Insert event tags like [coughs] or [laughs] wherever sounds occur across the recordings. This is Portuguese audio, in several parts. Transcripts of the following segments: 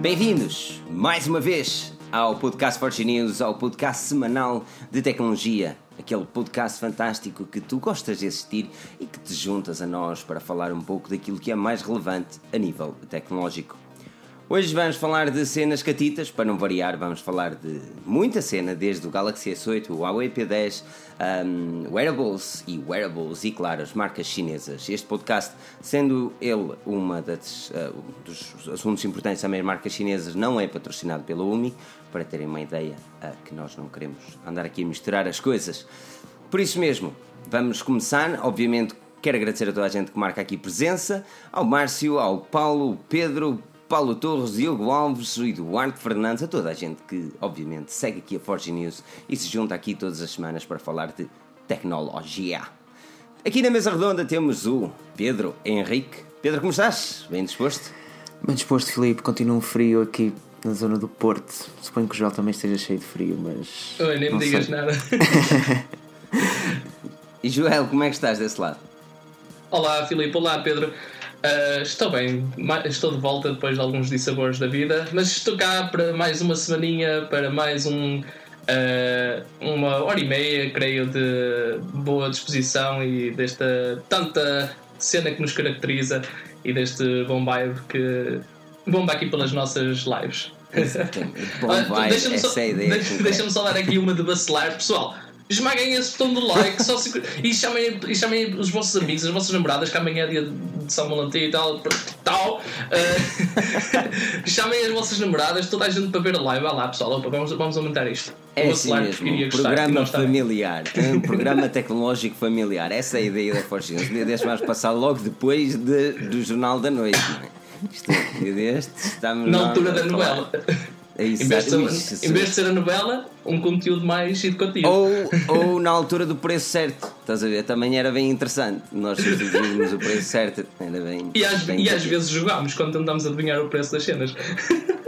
Bem-vindos mais uma vez ao podcast Forge News, ao podcast semanal de tecnologia, aquele podcast fantástico que tu gostas de assistir e que te juntas a nós para falar um pouco daquilo que é mais relevante a nível tecnológico. Hoje vamos falar de cenas catitas, para não variar, vamos falar de muita cena, desde o Galaxy S8, o Huawei P10, um, wearables e wearables e, claro, as marcas chinesas. Este podcast, sendo ele uma das, uh, dos assuntos importantes também, as marcas chinesas, não é patrocinado pela UMI, para terem uma ideia uh, que nós não queremos andar aqui a misturar as coisas. Por isso mesmo, vamos começar, obviamente. Quero agradecer a toda a gente que marca aqui presença, ao Márcio, ao Paulo, Pedro, Paulo Torres, Diogo Alves e Eduardo Fernandes, a toda a gente que, obviamente, segue aqui a Forge News e se junta aqui todas as semanas para falar de tecnologia. Aqui na mesa redonda temos o Pedro Henrique. Pedro, como estás? Bem disposto? Bem disposto, Filipe. Continua frio aqui na zona do Porto. Suponho que o Joel também esteja cheio de frio, mas. Oi, nem me digas sei. nada. [laughs] E Joel, como é que estás desse lado? Olá, Filipe. Olá, Pedro. Ah, estou bem, estou de volta depois de alguns dissabores da vida, mas estou cá para mais uma semaninha, para mais um, ah, uma hora e meia, creio, de boa disposição e desta tanta cena que nos caracteriza e deste bom vibe que bomba aqui pelas nossas lives. Bom Olha, vibe, deixa-me só, é deixa- só dar aqui uma de vacilar. Pessoal, esmaguem esse botão do like só se- [laughs] e, chamem, e chamem os vossos amigos, as vossas namoradas, que amanhã é dia de São Valentim e tal. tal [laughs] eh, [laughs] chamem as vossas namoradas, toda a gente para ver a live. Vai lá, pessoal, opa, vamos, vamos aumentar isto. É Vou assim mesmo, um programa familiar, um programa tecnológico familiar. Essa é a ideia da dia destes vamos passar logo depois de- do Jornal da Noite, não é? Isto, destes, estamos Na altura da novela. É isso, Em vez, de Jesus. em vez de ser a novela, um conteúdo mais educativo. Ou, ou na altura do preço certo, estás a ver? Também era bem interessante. Nós substituímos o preço certo, era bem. E às, bem e às vezes jogámos quando tentamos adivinhar o preço das cenas.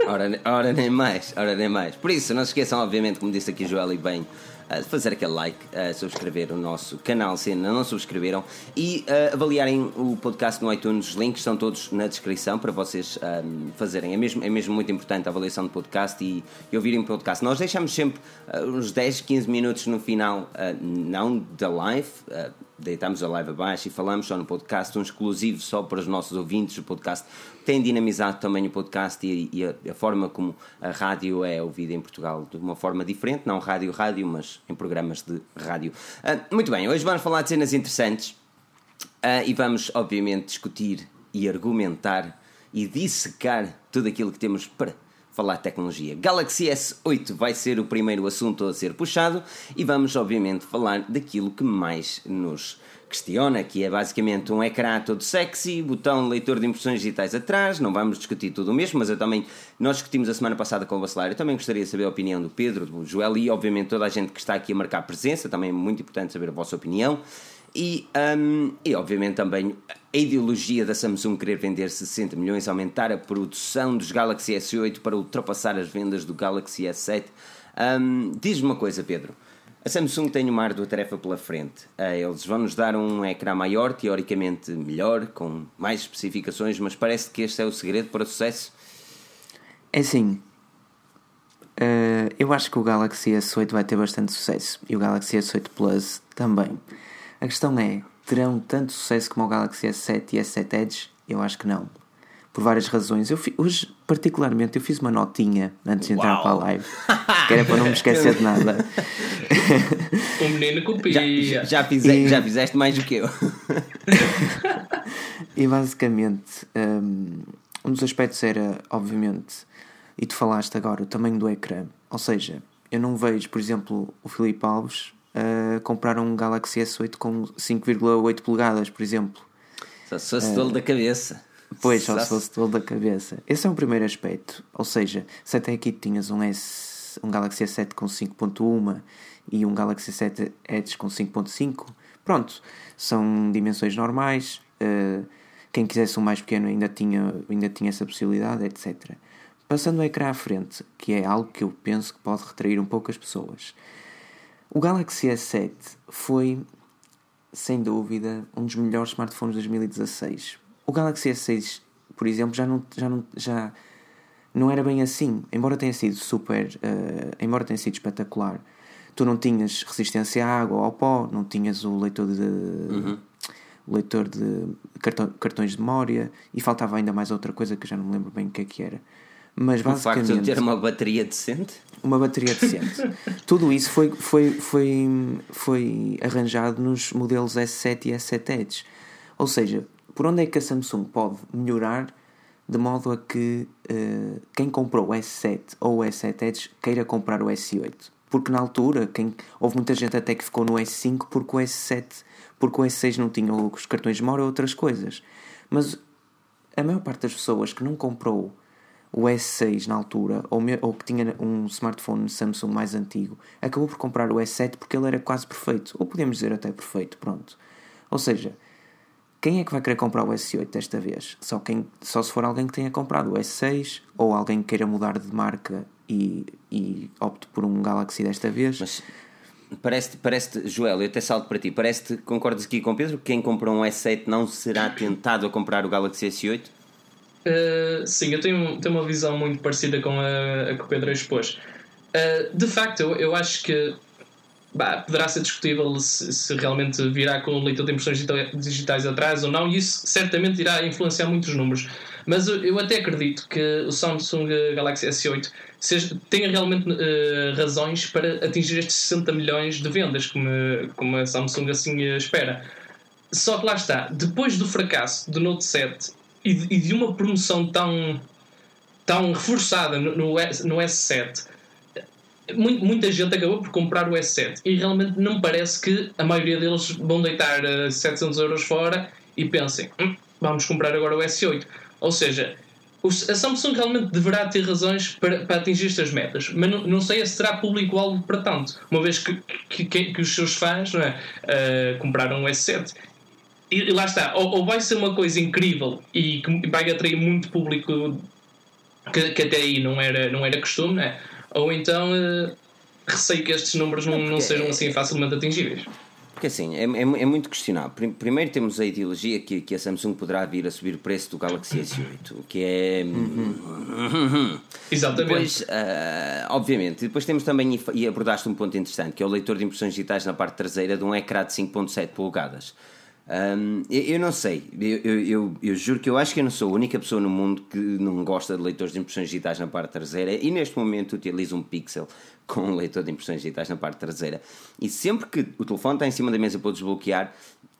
Ora, ora nem mais, ora nem mais. Por isso, não se esqueçam, obviamente, como disse aqui Joel e bem, de fazer aquele like, eh, subscrever o nosso canal se ainda não subscreveram e eh, avaliarem o podcast no iTunes. Os links estão todos na descrição para vocês ehm, fazerem. É mesmo, é mesmo muito importante a avaliação do podcast e, e ouvirem o podcast. Nós deixamos sempre uns 10, 15 minutos no final, não da live. deitamos a live abaixo e falamos só no podcast, um exclusivo só para os nossos ouvintes do podcast. Tem dinamizado também o podcast e, e a, a forma como a rádio é ouvida em Portugal de uma forma diferente, não rádio-rádio, mas em programas de rádio. Ah, muito bem, hoje vamos falar de cenas interessantes ah, e vamos, obviamente, discutir e argumentar e dissecar tudo aquilo que temos para falar de tecnologia. Galaxy S8 vai ser o primeiro assunto a ser puxado e vamos, obviamente, falar daquilo que mais nos questiona, que é basicamente um ecrã todo sexy, botão leitor de impressões digitais atrás, não vamos discutir tudo o mesmo, mas eu também, nós discutimos a semana passada com o Bacelar, eu também gostaria de saber a opinião do Pedro, do Joel e, obviamente, toda a gente que está aqui a marcar presença, também é muito importante saber a vossa opinião. E, hum, e obviamente também a ideologia da Samsung querer vender 60 milhões, aumentar a produção dos Galaxy S8 para ultrapassar as vendas do Galaxy S7. Hum, Diz-me uma coisa, Pedro. A Samsung tem uma árdua tarefa pela frente. Eles vão nos dar um ecrã maior, teoricamente melhor, com mais especificações, mas parece que este é o segredo para o sucesso. É assim. eh, eu acho que o Galaxy S8 vai ter bastante sucesso. E o Galaxy S8 Plus também. A questão é: terão tanto sucesso como o Galaxy S7 e S7 Edge? Eu acho que não. Por várias razões. Eu fi- hoje, particularmente, eu fiz uma notinha antes de entrar Uau. para a live. Que era para não me esquecer de nada. O [laughs] menino Já, copia. já, fize- E- já fizeste mais do que eu. [laughs] E basicamente, um, um dos aspectos era, obviamente, e tu falaste agora, o tamanho do ecrã. Ou seja, eu não vejo, por exemplo, o Filipe Alves uh, comprar um Galaxy S8 com 5,8 polegadas, por exemplo. Só se fosse tolo da cabeça. Pois, só se fosse todo da cabeça. Esse é o primeiro aspecto. Ou seja, se até aqui tinhas um, S, um Galaxy S7 com 5.1 e um Galaxy S7 Edge com 5.5, pronto, são dimensões normais. eh, quem quisesse um mais pequeno ainda tinha, ainda tinha essa possibilidade, etc. Passando o ecrã à frente, que é algo que eu penso que pode retrair um pouco as pessoas. O Galaxy S7 foi, sem dúvida, um dos melhores smartphones de 2016. O Galaxy S6, por exemplo, já não, já não, já não era bem assim. Embora tenha sido super. Uh, embora tenha sido espetacular, tu não tinhas resistência à água ou ao pó, não tinhas o leitor de. Uhum. O leitor de cartão, cartões de memória e faltava ainda mais outra coisa que eu já não me lembro bem o que é que era. Mas basicamente. O facto de ter uma bateria decente? Uma bateria decente. [laughs] Tudo isso foi, foi, foi, foi arranjado nos modelos S7 e S7 Edge. Ou seja, por onde é que a Samsung pode melhorar de modo a que uh, quem comprou o S7 ou o S7 Edge queira comprar o S8? Porque na altura quem, houve muita gente até que ficou no S5 porque o S7, porque o S6 não tinha os cartões de memória ou outras coisas. Mas a maior parte das pessoas que não comprou o S6 na altura, ou, me, ou que tinha um smartphone Samsung mais antigo, acabou por comprar o S7 porque ele era quase perfeito. Ou podemos dizer até perfeito, pronto. Ou seja, quem é que vai querer comprar o S8 desta vez? Só, quem, só se for alguém que tenha comprado o S6 ou alguém que queira mudar de marca e, e opte por um Galaxy desta vez. Mas parece-te, parece Joel, eu até salto para ti, parece-te, concordas aqui com Pedro, que quem comprou um S7 não será tentado a comprar o Galaxy S8? Uh, sim, eu tenho, tenho uma visão muito parecida com a, a que o Pedro expôs. Uh, de facto, eu, eu acho que bah, poderá ser discutível se, se, realmente virá com o leitor de impressões digitais atrás ou não, e isso certamente irá influenciar muitos números. Mas eu, eu até acredito que o Samsung Galaxy S8 seja, tenha realmente uh, razões para atingir estes 60 milhões de vendas, como, como a Samsung assim espera. Só que lá está, depois do fracasso do Note 7 e de, e de uma promoção tão, tão reforçada no, no, S, no S7, muita gente acabou por comprar o S7 e realmente não parece que a maioria deles vão deitar uh, 700 euros fora e pensem, hm, vamos comprar agora o S8. Ou seja, a Samsung realmente deverá ter razões para, para atingir estas metas, mas não, não sei se será público-alvo para tanto, uma vez que, que, que, os seus fãs é, uh, compraram o S7 e lá está, ou, ou, vai ser uma coisa incrível e que vai atrair muito público que, que até aí não era, não era costume, né? Ou então uh, receio que estes números não, não sejam assim facilmente atingíveis. Porque assim, é, é, é, muito questionável. Primeiro temos a ideologia que, que a Samsung poderá vir a subir o preço do Galaxy S8, que é. Uhum. Exatamente. Depois, uh, obviamente, depois temos também, e abordaste um ponto interessante, que é o leitor de impressões digitais na parte traseira de um ecrã de 5.7 polegadas. Um, eu, eu, não sei, eu, eu, eu, juro que eu acho que eu não sou a única pessoa no mundo que não gosta de leitores de impressões digitais na parte traseira e neste momento utilizo um Pixel [laughs] com um leitor de impressões digitais na parte traseira e sempre que o telefone está em cima da mesa para desbloquear,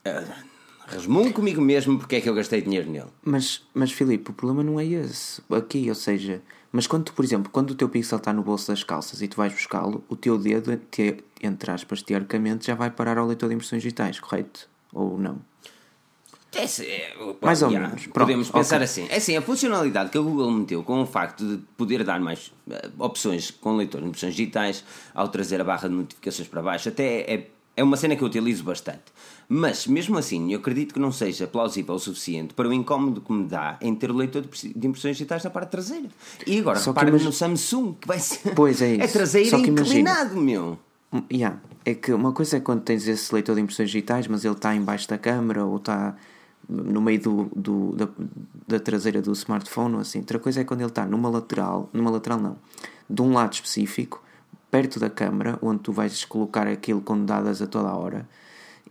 uh, resmungo comigo mesmo porque é que eu gastei dinheiro nele. Mas, mas Filipe, o problema não é esse aqui, ou seja, mas quando tu, por exemplo, quando o teu Pixel está no bolso das calças e tu vais buscá-lo, o teu dedo, te, entre aspas, teoricamente, já vai parar ao leitor de impressões digitais, correto? Ou não? É, é, mais ou menos. Pronto, podemos pensar okay. assim. É assim, a funcionalidade que a Google meteu com o facto de poder dar mais uh, opções com leitor de opções digitais ao trazer a barra de notificações para baixo, até é, é uma cena que eu utilizo bastante. Mas, mesmo assim, eu acredito que não seja plausível o suficiente para o incómodo que me dá em ter o leitor de impressões digitais na parte traseira. E agora, Só repara no Samsung, que vai ser. Pois é, [laughs] isso. é traseiro inclinado, meu. Yeah. É que uma coisa é quando tens esse leitor de impressões digitais, mas ele está embaixo da câmera ou está no meio do, do da, da, traseira do smartphone ou assim. Outra coisa é quando ele está numa lateral, numa lateral não, de um lado específico, perto da câmera, onde tu vais colocar aquilo com dadas a toda a hora.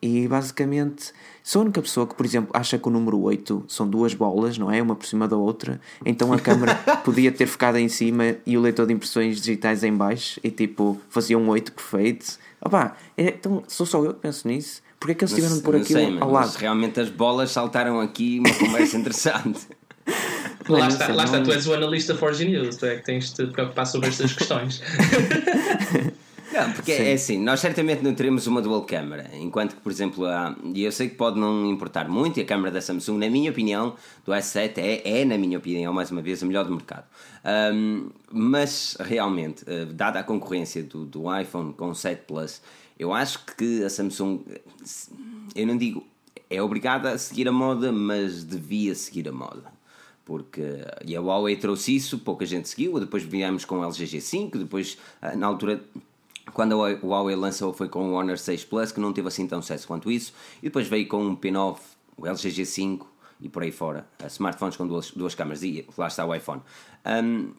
E basicamente sou a única pessoa que, por exemplo, acha que o número 8 são duas bolas, não é? Uma por cima da outra. Então a câmera [laughs] podia ter ficado em cima e o leitor de impressões digitais em baixo e tipo fazia um 8 perfeito. Opá, é, então sou só eu que penso nisso. Porquê é que eles tiveram por aquilo sei, ao lado? realmente as bolas saltaram aqui uma conversa interessante. [laughs] lá está, lá está, tu és o analista Forge News, tu é que tens de te preocupar sobre estas questões. [laughs] Não, porque Sim. é assim, nós certamente não teremos uma dual câmara, enquanto que, por exemplo, a, e eu sei que pode não importar muito, e a câmara da Samsung, na minha opinião, do S7 é, é na minha opinião, mais uma vez, a melhor do mercado. Um, mas, realmente, uh, dada a concorrência do, do iPhone com o 7 Plus, eu acho que a Samsung, eu não digo é obrigada a seguir a moda, mas devia seguir a moda porque e a Huawei trouxe isso, pouca gente seguiu, depois viemos com o LG G5, depois ah, na altura quando o Huawei lançou foi com o Honor 6 Plus, que não teve assim tão sucesso quanto isso, e depois veio com um P9, o LG G5 e por aí fora, smartphones com duas, duas câmaras, e lá está o iPhone. Um,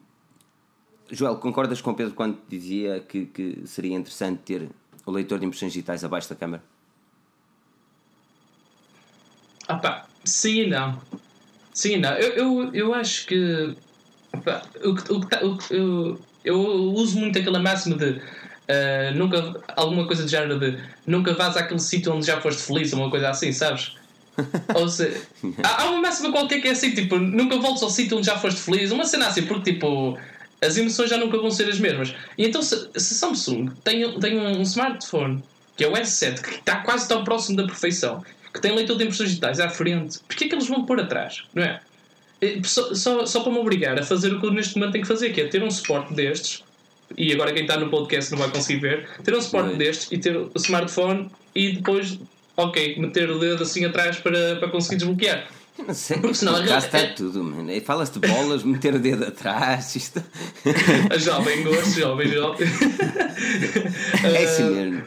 Joel, concordas com o Pedro quando dizia que, que seria interessante ter o leitor de impressões digitais abaixo da câmara? Ah pá, sim e não. Sim e não. Eu, eu, eu acho que. Pá, o, o, o, eu, eu uso muito aquela máxima de. Uh, nunca, alguma coisa do género de nunca vás àquele sítio onde já foste feliz, ou uma coisa assim, sabes? [laughs] Ou seja, há, há uma máxima qualquer que é assim, tipo, nunca voltes ao sítio onde já foste feliz, uma cena assim, porque tipo, as emoções já nunca vão ser as mesmas. E então, se, se Samsung tem, tem um smartphone que é o S7, que está quase tão próximo da perfeição, que tem leitor de impressões digitais à frente, porquê é que eles vão pôr atrás? Não é? Só, só, só para me obrigar a fazer o que eu neste momento tenho que fazer, que é ter um suporte destes, e agora quem está no podcast não vai conseguir ver, ter um suporte destes e ter o smartphone e depois, ok, meter o dedo assim atrás para, para conseguir desbloquear. Eu não sei, porque senão já está é... tudo, mano. Fala-se de bolas, meter o dedo atrás. Isto... jovem gosto, jovem, jovem. [laughs] É assim mesmo.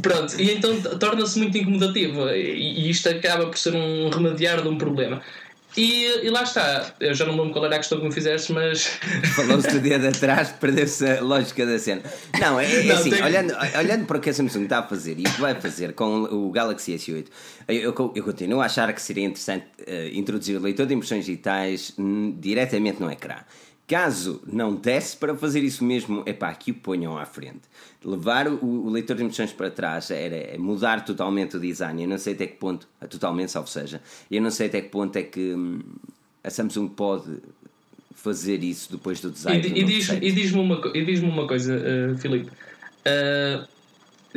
Pronto, e então torna-se muito incomodativo. E isto acaba por ser um remediar de um problema. E, e, lá está, eu já não lembro qual era a questão que me fizeste, mas. [laughs] Falou-se do dia de atrás, perdeu-se a lógica da cena. Não, é, é não, assim, tem... olhando, olhando para o que a Samsung está a fazer e o que vai fazer com o Galaxy S8, eu, eu, eu continuo a achar que seria interessante uh, introduzir o leitor de impressões digitais hum, diretamente no ecrã. Caso não desse para fazer isso mesmo, é pá, que o ponham à frente. Levar o, o, leitor de impressões para trás era é mudar totalmente o design. Eu não sei até que ponto, totalmente, salvo seja, eu não sei até que ponto é que hum, a Samsung pode fazer isso depois do design. E, e diz-me diz uma, diz uma coisa, uh, Filipe. Uh,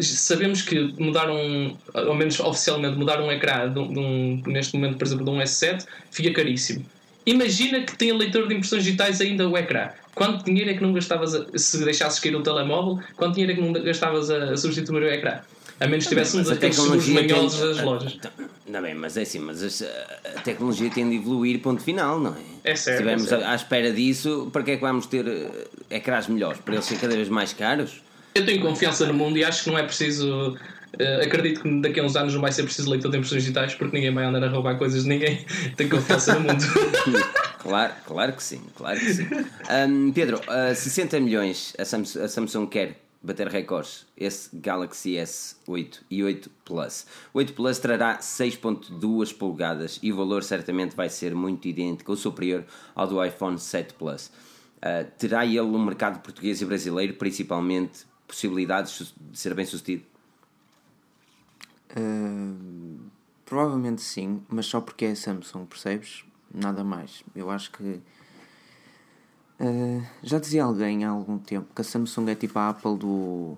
sabemos que mudaram, ao menos oficialmente, mudar um ecrã de um, neste momento, por exemplo, de um S7 fica caríssimo Imagina que tem leitor de impressões digitais ainda o ecrã. Quanto dinheiro é que não gastavas a, se deixasses cair o telemóvel? Quanto dinheiro é que não gastavas a, a substituir o ecrã? A menos que tivesse um daqueles seguros manhosos das lojas. Não bem, mas é assim, mas a tecnologia tem de evoluir, ponto final, não é? É certo. Se estivermos é à espera disso, para que é que vamos ter eh, ecrãs melhores? Para eles serem cada vez mais caros? Eu tenho confiança no mundo e acho que não é preciso Uh, acredito que daqui a uns anos não vai ser preciso leitor de impressões digitais porque ninguém vai andar a roubar coisas de ninguém. [laughs] Tem confiança no mundo. [laughs] claro, claro que sim, claro que sim. Um, Pedro, uh, 60 milhões a Samsung, a Samsung quer bater recordes. Esse Galaxy S8 e 8 Plus. O 8 Plus trará 6.2 polegadas e o valor certamente vai ser muito idêntico ou superior ao do iPhone 7 Plus. Uh, terá ele no mercado português e brasileiro principalmente possibilidades de ser bem sucedido? Uh, provavelmente sim, mas só porque é Samsung, percebes? Nada mais. Eu acho que. Uh, já dizia alguém há algum tempo que a Samsung é tipo a Apple do,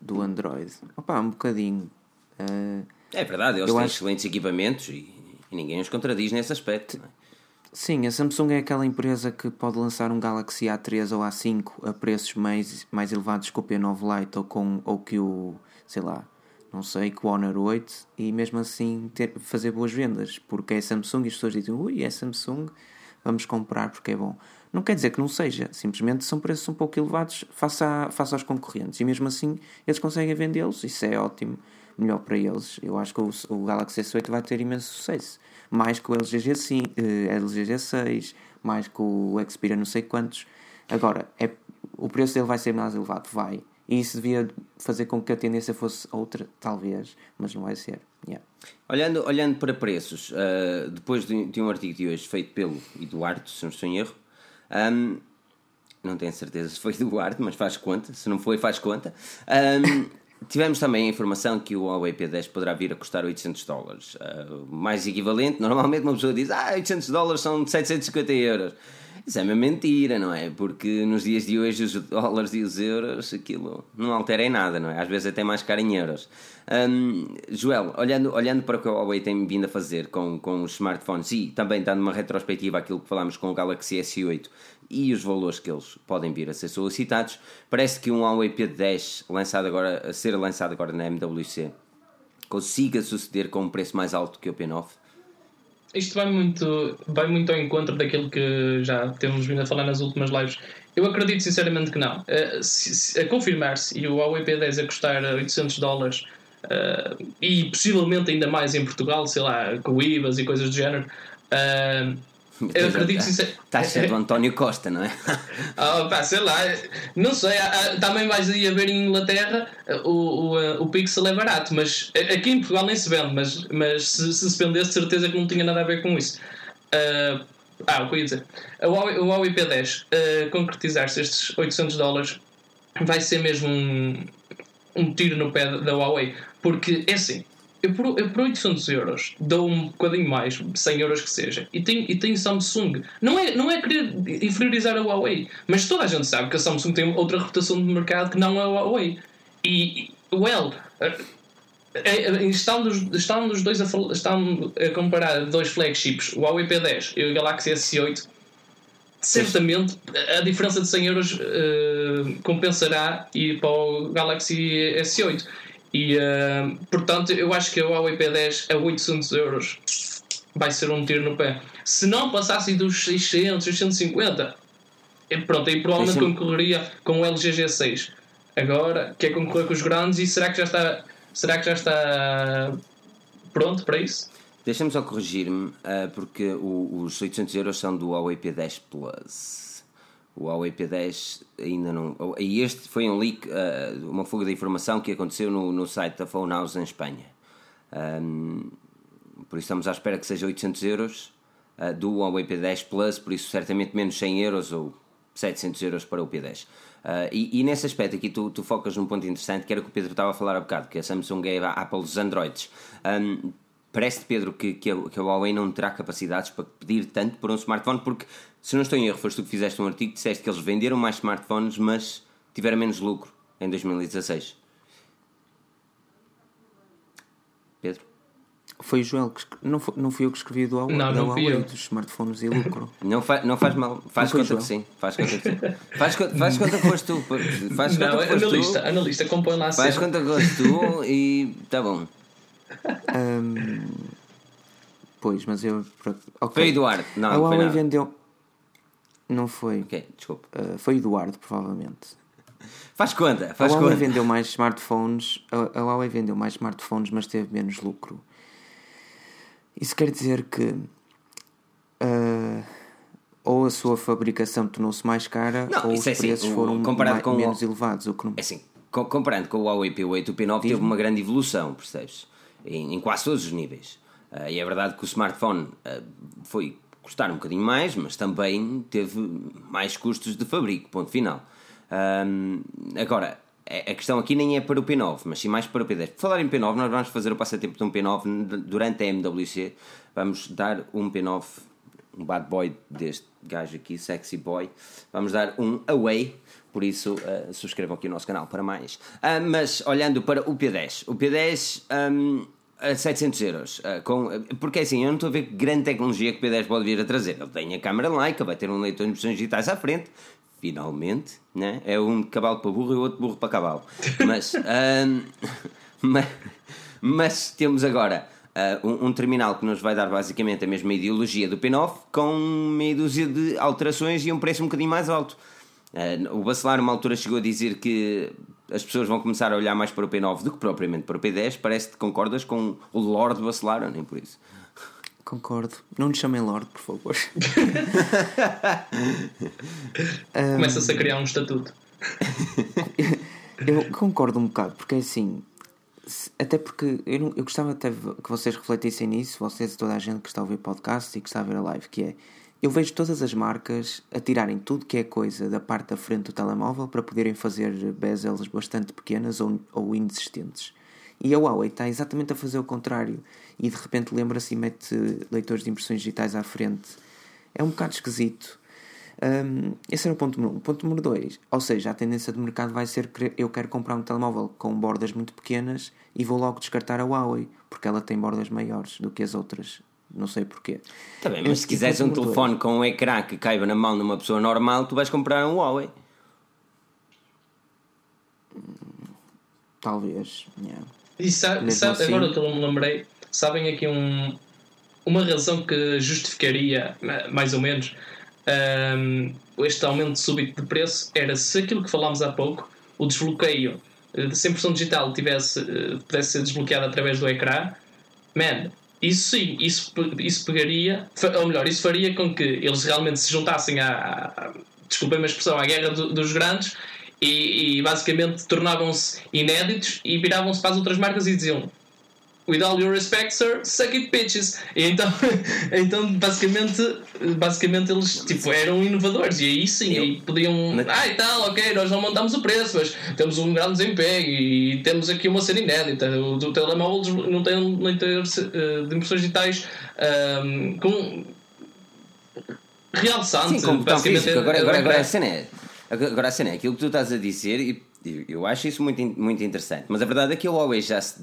do Android. Opa, um bocadinho. Uh, é verdade, eles têm acho... excelentes equipamentos e, e, ninguém os contradiz nesse aspecto. É? Sim, a Samsung é aquela empresa que pode lançar um Galaxy A3 ou A5 a preços mais, mais elevados que o P9 Lite ou, com, ou que o, sei lá, não sei, que o Honor 8 e mesmo assim ter, fazer boas vendas, porque é Samsung e as pessoas dizem, ui, é Samsung, vamos comprar porque é bom. Não quer dizer que não seja, simplesmente são preços um pouco elevados face, a, face aos concorrentes e mesmo assim eles conseguem vendê-los, isso é ótimo, melhor para eles. Eu acho que o, o Galaxy S8 vai ter imenso sucesso, mais que o LG, G5, eh, LG G6, mais que o Xperia não sei quantos. Agora, é, o preço dele vai ser mais elevado, vai, e isso devia fazer com que a tendência fosse outra, talvez, mas não vai ser. Yeah. Olhando, olhando para preços, uh, depois de, de, um artigo de hoje feito pelo Eduardo, se não estou em erro, um, não tenho certeza se foi [laughs] Eduardo, mas faz conta, se não foi, faz conta. Um, tivemos também a informação que o Huawei P10 poderá vir a custar 800 dólares. Uh, mais equivalente, normalmente uma pessoa diz, ah, 800 dólares são 750 euros. Isso é uma mentira, não é? Porque nos dias de hoje os dólares e os euros, aquilo não altera em nada, não é? Às vezes até mais caro em euros. Um, Joel, olhando, olhando para o que a Huawei tem vindo a fazer com, com os smartphones e também dando uma retrospectiva àquilo que falámos com o Galaxy S8 e os valores que eles podem vir a ser solicitados, parece que um Huawei P10 lançado agora, a ser lançado agora na MWC consiga suceder com um preço mais alto que o P9 isto vai muito, vai muito ao encontro daquilo que já temos vindo a falar nas últimas lives. Eu acredito sinceramente que não. Uh, se, se, a confirmar-se e o Huawei P10 a custar 800 dólares uh, e possivelmente ainda mais em Portugal, sei lá, com IVAs e coisas do género, uh, Eu acredito sinceramente. Taxa do António Costa, não é? [laughs] Ah, pá, sei lá, não sei, há- há- também vais aí a ver em Inglaterra o, o, o Pixel é barato, mas aqui em Portugal nem se vende, mas, mas se, se se vendesse, certeza que não tinha nada a ver com isso. Ah, ah, o que eu ia dizer? A Huawei- O Huawei P10, ah, concretizar-se estes 800 dólares, vai ser mesmo um, um tiro no pé da Huawei, porque é assim. Eu por, eu por 800 euros dou um bocadinho mais, 100 euros que seja, e tenho, e tenho Samsung. Não é, não é querer inferiorizar a Huawei, mas toda a gente sabe que a Samsung tem outra reputação de mercado que não é a Huawei. E, e well, estão, dos, estão dos dois a, a comparar dois flagships, o Huawei P10 e o Galaxy S8. Certamente a diferença de 100 euros eh, compensará ir para o Galaxy S8. E eh, portanto, eu acho que a Huawei P10 a 800 euros vai ser um tiro no pé. Se não passasse dos 600, 650, eh, pronto, aí provavelmente Deixa-me- concorreria com o LG G6. Agora quer concorrer com os grandes e será que já está, será que já está pronto para isso? Deixa-me só corrigir-me, ah, porque os 800 euros são do Huawei P10 Plus. O Huawei P10 ainda não. E este foi um leak, ah, uma fuga de informação que aconteceu no, no site da Phone House em Espanha. Ahm, por isso estamos à espera que seja 800 euros ah, do Huawei P10 Plus, por isso certamente menos 100 euros ou 700 euros para o P10. Ah, e, e nesse aspecto aqui tu, tu focas num ponto interessante que era o que o Pedro estava a falar há bocado, que a Samsung é a Apple dos Androids. Ahm, Parece-te, Pedro, que, que a Huawei não terá capacidades para pedir tanto por um smartphone, porque, se não estou em erro, foste tu que fizeste um artigo que disseste que eles venderam mais smartphones, mas tiveram menos lucro em 2016. Pedro? Foi o Joel que. Não, foi, não fui eu que escrevi do Huawei, Não, não Huawei eu. dos smartphones e lucro. [laughs] Não, fa não faz mal, faz Não conta que sim. Faz conta que sim. Faz, faz conta que foste tu. Faz conta Não, que foste analista, tu. analista, compõe lá a Faz conta que foste tu e tá bom. Ahm, pois, mas eu. por- ok. Foi o Eduardo. Não, a Huawei vendeu. Não foi. Ok, desculpa. Ah, foi Eduardo, provavelmente. Faz conta, A faz Huawei conta. vendeu mais smartphones. A, a Huawei vendeu mais smartphones, mas teve menos lucro. Isso quer dizer que ah, ou a sua fabricação tornou-se mais cara Não, ou os é assim, preços o- foram comparado mai- com o- menos elevados. O que não... É assim, co- comparando com o Huawei P8, o P9 teve uma grande evolução, percebes? Em, em quase todos os níveis. Ah, e é verdade que o smartphone ah, foi custar um bocadinho mais, mas também teve mais custos de fabrico, ponto final. Ahm, agora, a questão aqui nem é para o P9, mas sim mais para o P10. Por falar em P9, nós vamos fazer o passatempo de um P9 durante a MWC. Vamos dar um P9 um bad boy deste gajo aqui, sexy boy. Vamos dar um away, por isso uh, subscrevam aqui o nosso canal para mais. Ah, mas olhando para o P10, o P10 um, a 700 euros, ah, com, porque assim, eu não estou a ver que grande tecnologia que o P10 pode vir a trazer. Ele tem a câmera Leica, vai ter um leitor de impressões digitais à frente. Finalmente, né? é um cavalo para burro e o outro burro para cavalo. Mas, [laughs] ahm, mas, mas temos agora ah, um, um terminal que nos vai dar basicamente a mesma ideologia do P9 com meia dúzia de alterações e um preço um bocadinho mais alto. Ah, o Bacelar, uma altura, chegou a dizer que as pessoas vão começar a olhar mais para o P9 do que propriamente para o P10. Parece que concordas com o Lord Bacelar, ou nem por isso. Concordo. Não nos chamem Lord, por favor. [laughs] Começa-se a criar um estatuto. [laughs] Eu concordo um bocado, porque é assim. Até porque eu, não- eu gostava até que vocês refletissem nisso, vocês e toda a gente que está a ouvir podcast e que está a ver a live, que é eu vejo todas as marcas a tirarem tudo que é coisa da parte da frente do telemóvel para poderem fazer bezels bastante pequenas ou, ou inexistentes. E a Huawei está exatamente a fazer o contrário. E de repente lembra-se e mete leitores de impressões digitais à frente. É um bocado esquisito. Um, esse era o ponto número um. Ponto número dois. Ou seja, a tendência do mercado vai ser que eu quero comprar um telemóvel com bordas muito pequenas e vou logo descartar a Huawei, porque ela tem bordas maiores do que as outras. Não sei porquê. Tá bem, mas Esse se quiseres tipo um motor. telefone com um ecrã que caiba na mão de uma pessoa normal, tu vais comprar um Huawei. Talvez. yeah. E sabe, Mesmo sabe- assim- agora que eu me lembrei, sabem aqui um, uma razão que justificaria, ma- mais ou menos, ahm, este aumento súbito de preço era se aquilo que falámos há pouco, o desbloqueio eh, de 100% digital tivesse, eh, pudesse ser desbloqueado através do ecrã, man, isso sim, isso, isso pegaria, ou melhor, isso faria com que eles realmente se juntassem à, desculpem a expressão, à guerra do, dos grandes e, e basicamente tornavam-se inéditos e viravam-se para as outras marcas e diziam with all your respect, sir, suck it bitches. E então, [laughs] então basicamente, basicamente eles tipo, eram inovadores e aí sim, aí podiam. Ah, e tal, ok, nós não montamos o preço, mas temos um grande desempenho e temos aqui uma cena inédita. O, o telemóvel não tem leitor uh, de impressões digitais um, com. Realçante, sim, com basicamente. Físico. Agora, agora, agora, a cena é, agora a cena é aquilo que tu estás a dizer e eu acho isso muito, muito interessante, mas a verdade é que o Huawei já se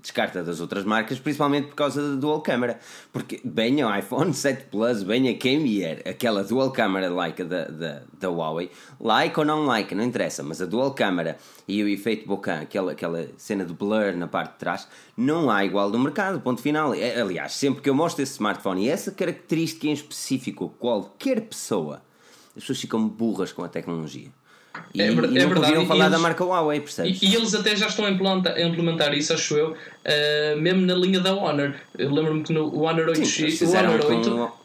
descarta das outras marcas, principalmente por causa da dual camera. Porque bem o iPhone [laughs] 7 Plus, bem a quem vier, aquela dual camera like da, da, da Huawei, like ou não like, não interessa, mas a dual camera e o efeito bokeh, aquela, aquela cena de blur na parte de trás, não há igual no mercado, ponto final. É, aliás, sempre que eu mostro esse smartphone e essa característica em específico, qualquer pessoa, as pessoas ficam burras com a tecnologia. E, é, e é verdade. falar eles, da marca Huawei, percebes? E, e, eles até já estão a implementar, a implementar isso, acho eu, uh, mesmo na linha da Honor. Eu lembro-me que no Honor 8X. o Honor 8. Com,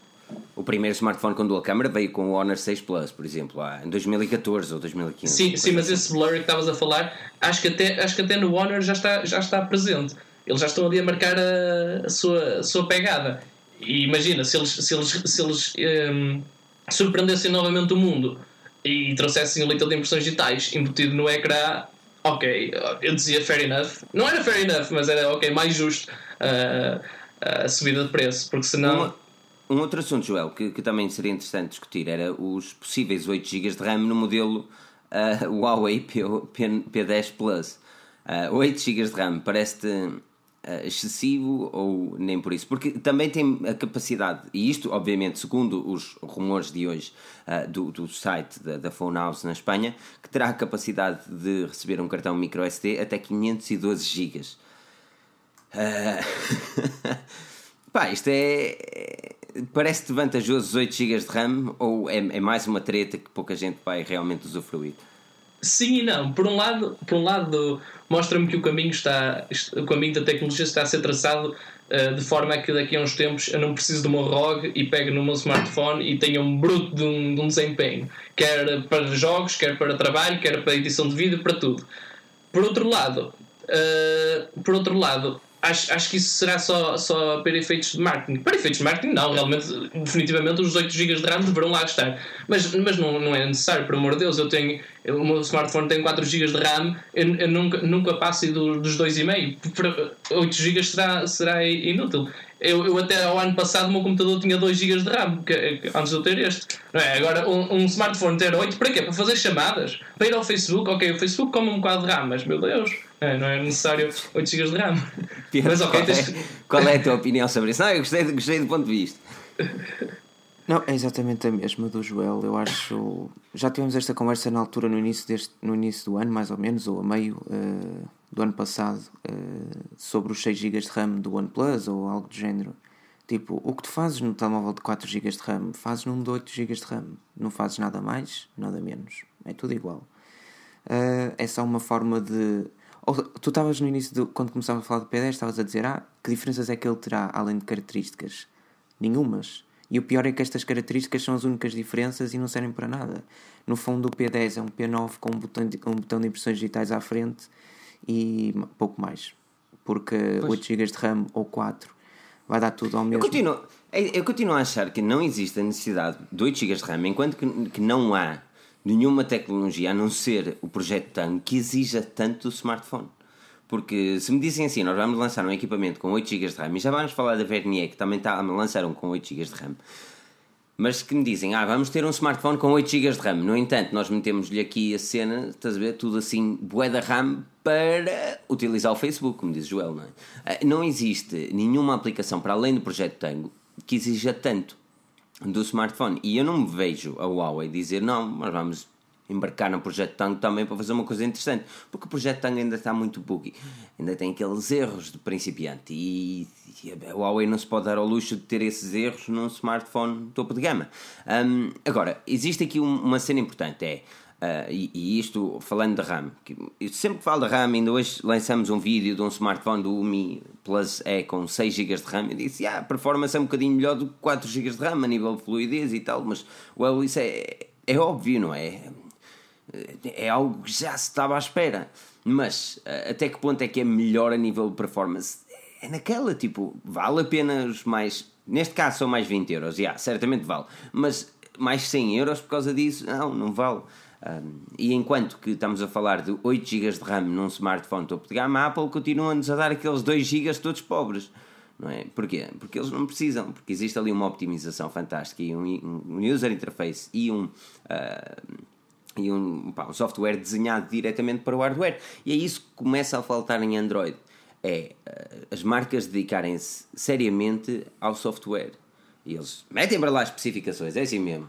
o primeiro smartphone com dual câmera veio com o Honor 6 Plus, por exemplo, em 2014 ou 2015. Sim, sim mas esse blur que estavas a falar, acho que, até, acho que até no Honor já está, já está presente. Eles já estão ali a marcar a, a sua, a sua pegada. E imagina, se eles, se eles, se eles um, ehm, surpreendessem novamente o mundo e trouxessem o leitor de impressões digitais embutido no ecrã, ok, eu dizia fair enough. Não era fair enough, mas era ok, mais justo uh, a subida de preço, porque senão. Um, um outro assunto, Joel, que, que, também seria interessante discutir era os possíveis 8 GB de RAM no modelo uh, Huawei P, P, P10 Plus. Uh, 8 GB de RAM parece-te excessivo ou nem por isso? Porque também tem a capacidade, e isto, obviamente, segundo os rumores de hoje uh, do, do site da, da Phone House na Espanha, que terá a capacidade de receber um cartão micro SD até 512 GB. Uh... Pá, isto é. é parece-te vantajoso os 8 GB de RAM ou é, é mais uma treta que pouca gente vai realmente usufruir? Sim e não. Por um lado, por um lado mostra-me que o caminho está, o caminho da tecnologia está a ser traçado uh, de forma a que daqui a uns tempos eu não preciso de uma ROG e pego no meu smartphone e tenha um bruto de um, de um desempenho, quer para jogos, quer para trabalho, quer para edição de vídeo, para tudo. Por outro lado, uh, por outro lado, acho, acho que isso será só, só para efeitos de marketing. Para efeitos de marketing, não, realmente, definitivamente os 8 GB de RAM deverão lá estar. Mas, mas não, não é necessário, por amor de Deus. Eu tenho, o meu smartphone tem 4 GB de RAM, eu, eu nunca, nunca passo do, dos 2,5. 8 GB será, será inútil. Eu, eu até ao ano passado o meu computador tinha 2 GB de RAM, que, antes de eu ter este. Não é? Agora, um, um, smartphone ter 8, para quê? Para fazer chamadas? Para ir ao Facebook? Ok, o Facebook come um bocado de RAM, mas meu Deus, não é necessário 8 GB de RAM. mas ok, qual, tens... é, qual é a tua opinião sobre isso? Não, eu gostei, gostei do ponto de vista. Não, é exatamente a mesma do Joel. Eu acho. Já tivemos esta conversa na altura, no início, deste, no início do ano, mais ou menos, ou a meio uh, do ano passado, uh, sobre os 6 GB de RAM do OnePlus ou algo do género. Tipo, o que tu fazes no telemóvel de 4 GB de RAM, fazes num de 8 GB de RAM. Não fazes nada mais, nada menos. É tudo igual. Uh, é só uma forma de. Ou, tu estavas no início, do, quando começávamos a falar do P10, estavas a dizer: ah, que diferenças é que ele terá, além de características? Nenhumas e o pior é que estas características são as únicas diferenças e não servem para nada. No fundo, o P10 é um P9 com um botão de, um botão de impressões digitais à frente e pouco mais. Porque pois. 8 GB de RAM ou 4 vai dar tudo ao mesmo. Eu continuo, eu continuo a achar que não existe a necessidade de 8 GB de RAM, enquanto que, que não há nenhuma tecnologia a não ser o projeto TAN que exija tanto do smartphone. Porque se me dizem assim, nós vamos lançar um equipamento com 8 GB de RAM, e já vamos falar da Vernier, que também está a lançar um com 8 GB de RAM, mas que me dizem, ah, vamos ter um smartphone com 8 GB de RAM. No entanto, nós metemos-lhe aqui a cena, estás a ver, tudo assim, bué da RAM, para utilizar o Facebook, como diz Joel, não é? Ah, não existe nenhuma aplicação para além do projeto Tango que exija tanto do smartphone. E eu não me vejo a Huawei dizer, não, mas vamos embarcar no projeto Tango também para fazer uma coisa interessante, porque o projeto Tango ainda está muito buggy, ainda tem aqueles erros de principiante e, e a Huawei não se pode dar ao luxo de ter esses erros num smartphone topo de gama. Um, agora, existe aqui uma cena importante: é Uh, e, e, isto falando de RAM, que, sempre que falo de RAM, ainda hoje lançamos um vídeo de um smartphone do Mi Plus E com 6 GB de RAM. e disse: ah, a performance é um bocadinho melhor do que 4 GB de RAM a nível de fluidez e tal, mas well, isso é, é óbvio, não é? É algo que já se estava à espera. Mas uh, até que ponto é que é melhor a nível de performance? É naquela, tipo, vale a pena os mais. Neste caso são mais 20 euros, yeah, certamente vale, mas mais 100 euros por causa disso, não, não vale. Um, e enquanto que estamos a falar de 8 GB de RAM num smartphone topo de gama, a Apple continua-nos a dar aqueles 2 GB todos pobres. Não é? Porquê? Porque eles não precisam, porque existe ali uma optimização fantástica e um, um user interface e um. Uh, e um, pá, um software desenhado diretamente para o hardware. E é isso que começa a faltar em Android. É uh, as marcas dedicarem-se seriamente ao software. E eles metem para lá as especificações, é assim mesmo.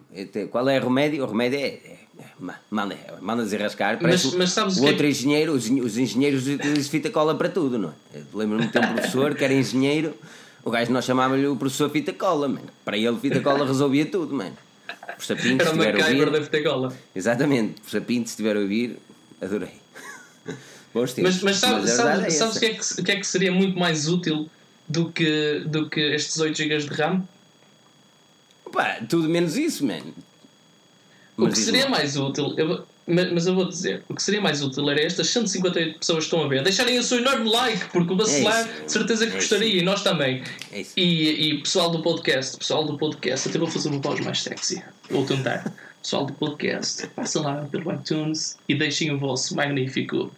Qual é o remédio? O remédio é, é manda, manda desarrascar. Parece mas, mas sabes o que... É outro engenheiro, os, os engenheiros utilizam fita cola para tudo, não é? Lembro-me de ter um professor que era engenheiro, o gajo nós chamávamos-lhe o professor fita cola, mano. Para ele, fita cola resolvia tudo, mano. Professor Pinto, era a ouvir. Da fita cola. Exatamente, professor Pinto, se estiver a ouvir, adorei. Bons tempos. Mas, mas sabe, mas sabe, é sabes o que, é que, que é que seria muito mais útil do que, do que estes 8 GB de RAM? Pá, tudo menos isso, mano. O que seria mais útil, eu, mas eu vou dizer, o que seria mais útil era estas 158 pessoas que estão a ver deixarem o seu enorme like, porque o Bacelar é de certeza que é gostaria isso. e nós também. É e, e pessoal do podcast, pessoal do podcast, até vou fazer uma voz mais sexy, vou tentar. Pessoal do podcast, passem lá pelo iTunes e deixem o vosso magnífico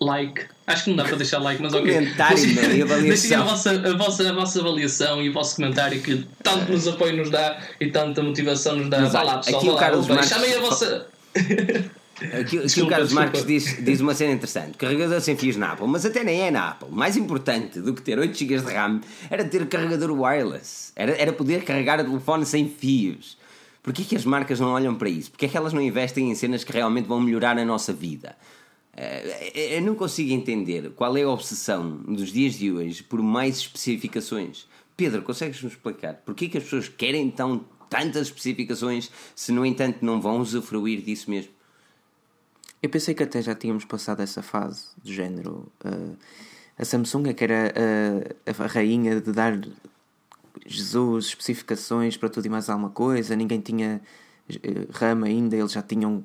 like. Acho que não dá para deixar like, mas comentário, ok. Comentário, avaliação. Deixem a vossa, a, vossa, a vossa avaliação e o vosso comentário que tanto nos apoio nos dá e tanta motivação nos dá. Mas, Vá lá, pessoal. Aqui o Carlos Marques... Chamem a vossa. [laughs] Aqui, aqui o Carlos Marques diz, diz uma cena interessante: carregador sem fios na Apple, mas até nem é na Apple. Mais importante do que ter 8 GB de RAM era ter carregador wireless, era, era poder carregar o telefone sem fios. Porquê é que as marcas não olham para isso? Porquê é que elas não investem em cenas que realmente vão melhorar a nossa vida? Eh, eu não consigo entender qual é a obsessão dos dias de hoje por mais especificações. Pedro, consegues-me explicar porquê que as pessoas querem tão tantas especificações se, no entanto, não vão usufruir disso mesmo? Eu pensei que até já tínhamos passado essa fase do género. Uh, a Samsung é que era uh, a rainha de dar Jesus especificações para tudo e mais alguma coisa, ninguém tinha uh, RAM ainda, eles já tinham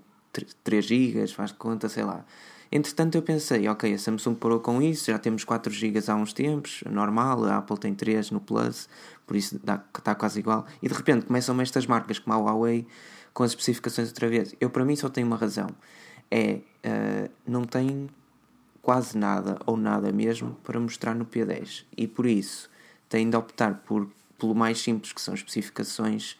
3 GB, faz conta, sei lá. Entretanto, eu pensei, ok, a Samsung parou com isso, já temos 4 GB há uns tempos, normal, a Apple tem 3 no Plus, por isso está quase igual. E de repente começam estas marcas como a Huawei com as especificações outra vez. Eu, para mim, só tenho uma razão: é uh, não tem quase nada ou nada mesmo para mostrar no P10 e por isso tem de optar por, pelo mais simples que são especificações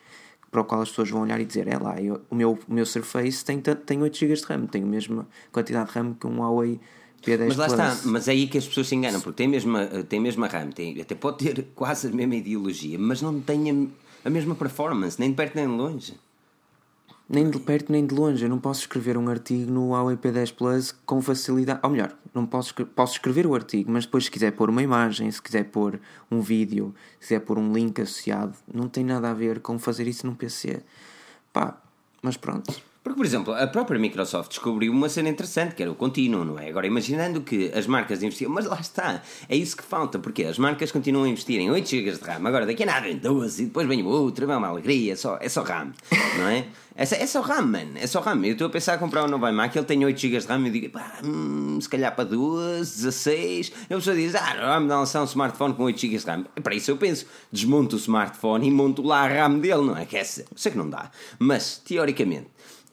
para o qual as pessoas vão olhar e dizer: é lá, eu, o, meu, o meu Surface tem, tem 8 GB de RAM, tem a mesma quantidade de RAM que um Huawei P10 Mas lá Plus. está, mas é aí que as pessoas se enganam, porque tem a mesma, tem a mesma RAM, tem, até pode ter [laughs] quase a mesma ideologia, mas não tem a, a mesma performance, nem de perto nem de longe nem de perto nem de longe. Eu não posso escrever um artigo no Huawei P10 Plus com facilidade. Ou melhor, não posso, posso escrever o artigo, mas depois, se quiser pôr uma imagem, se quiser pôr um vídeo, se quiser pôr um link associado, não tem nada a ver com fazer isso num PC. Pá, mas pronto. Porque, por exemplo, a própria Microsoft descobriu uma cena interessante, que era o contínuo, não é? Agora, imaginando que as marcas investiam, mas lá está, é isso que falta, porque as marcas continuam a investir em 8 GB de RAM, agora daqui a nada em 12 e depois vem outro, é uma alegria, é só, é só RAM, não é? É, é só RAM, mano, é só RAM. Eu estou a pensar em comprar um novo iMac, ele tem 8 GB de RAM, e eu digo, pá, hum, se calhar para 12, 16. A pessoa diz, ah, vamos lançar um smartphone com 8 GB de RAM. Para isso eu penso, desmonto o smartphone e monto lá a RAM dele, não é? Que é, sei que não dá, mas teoricamente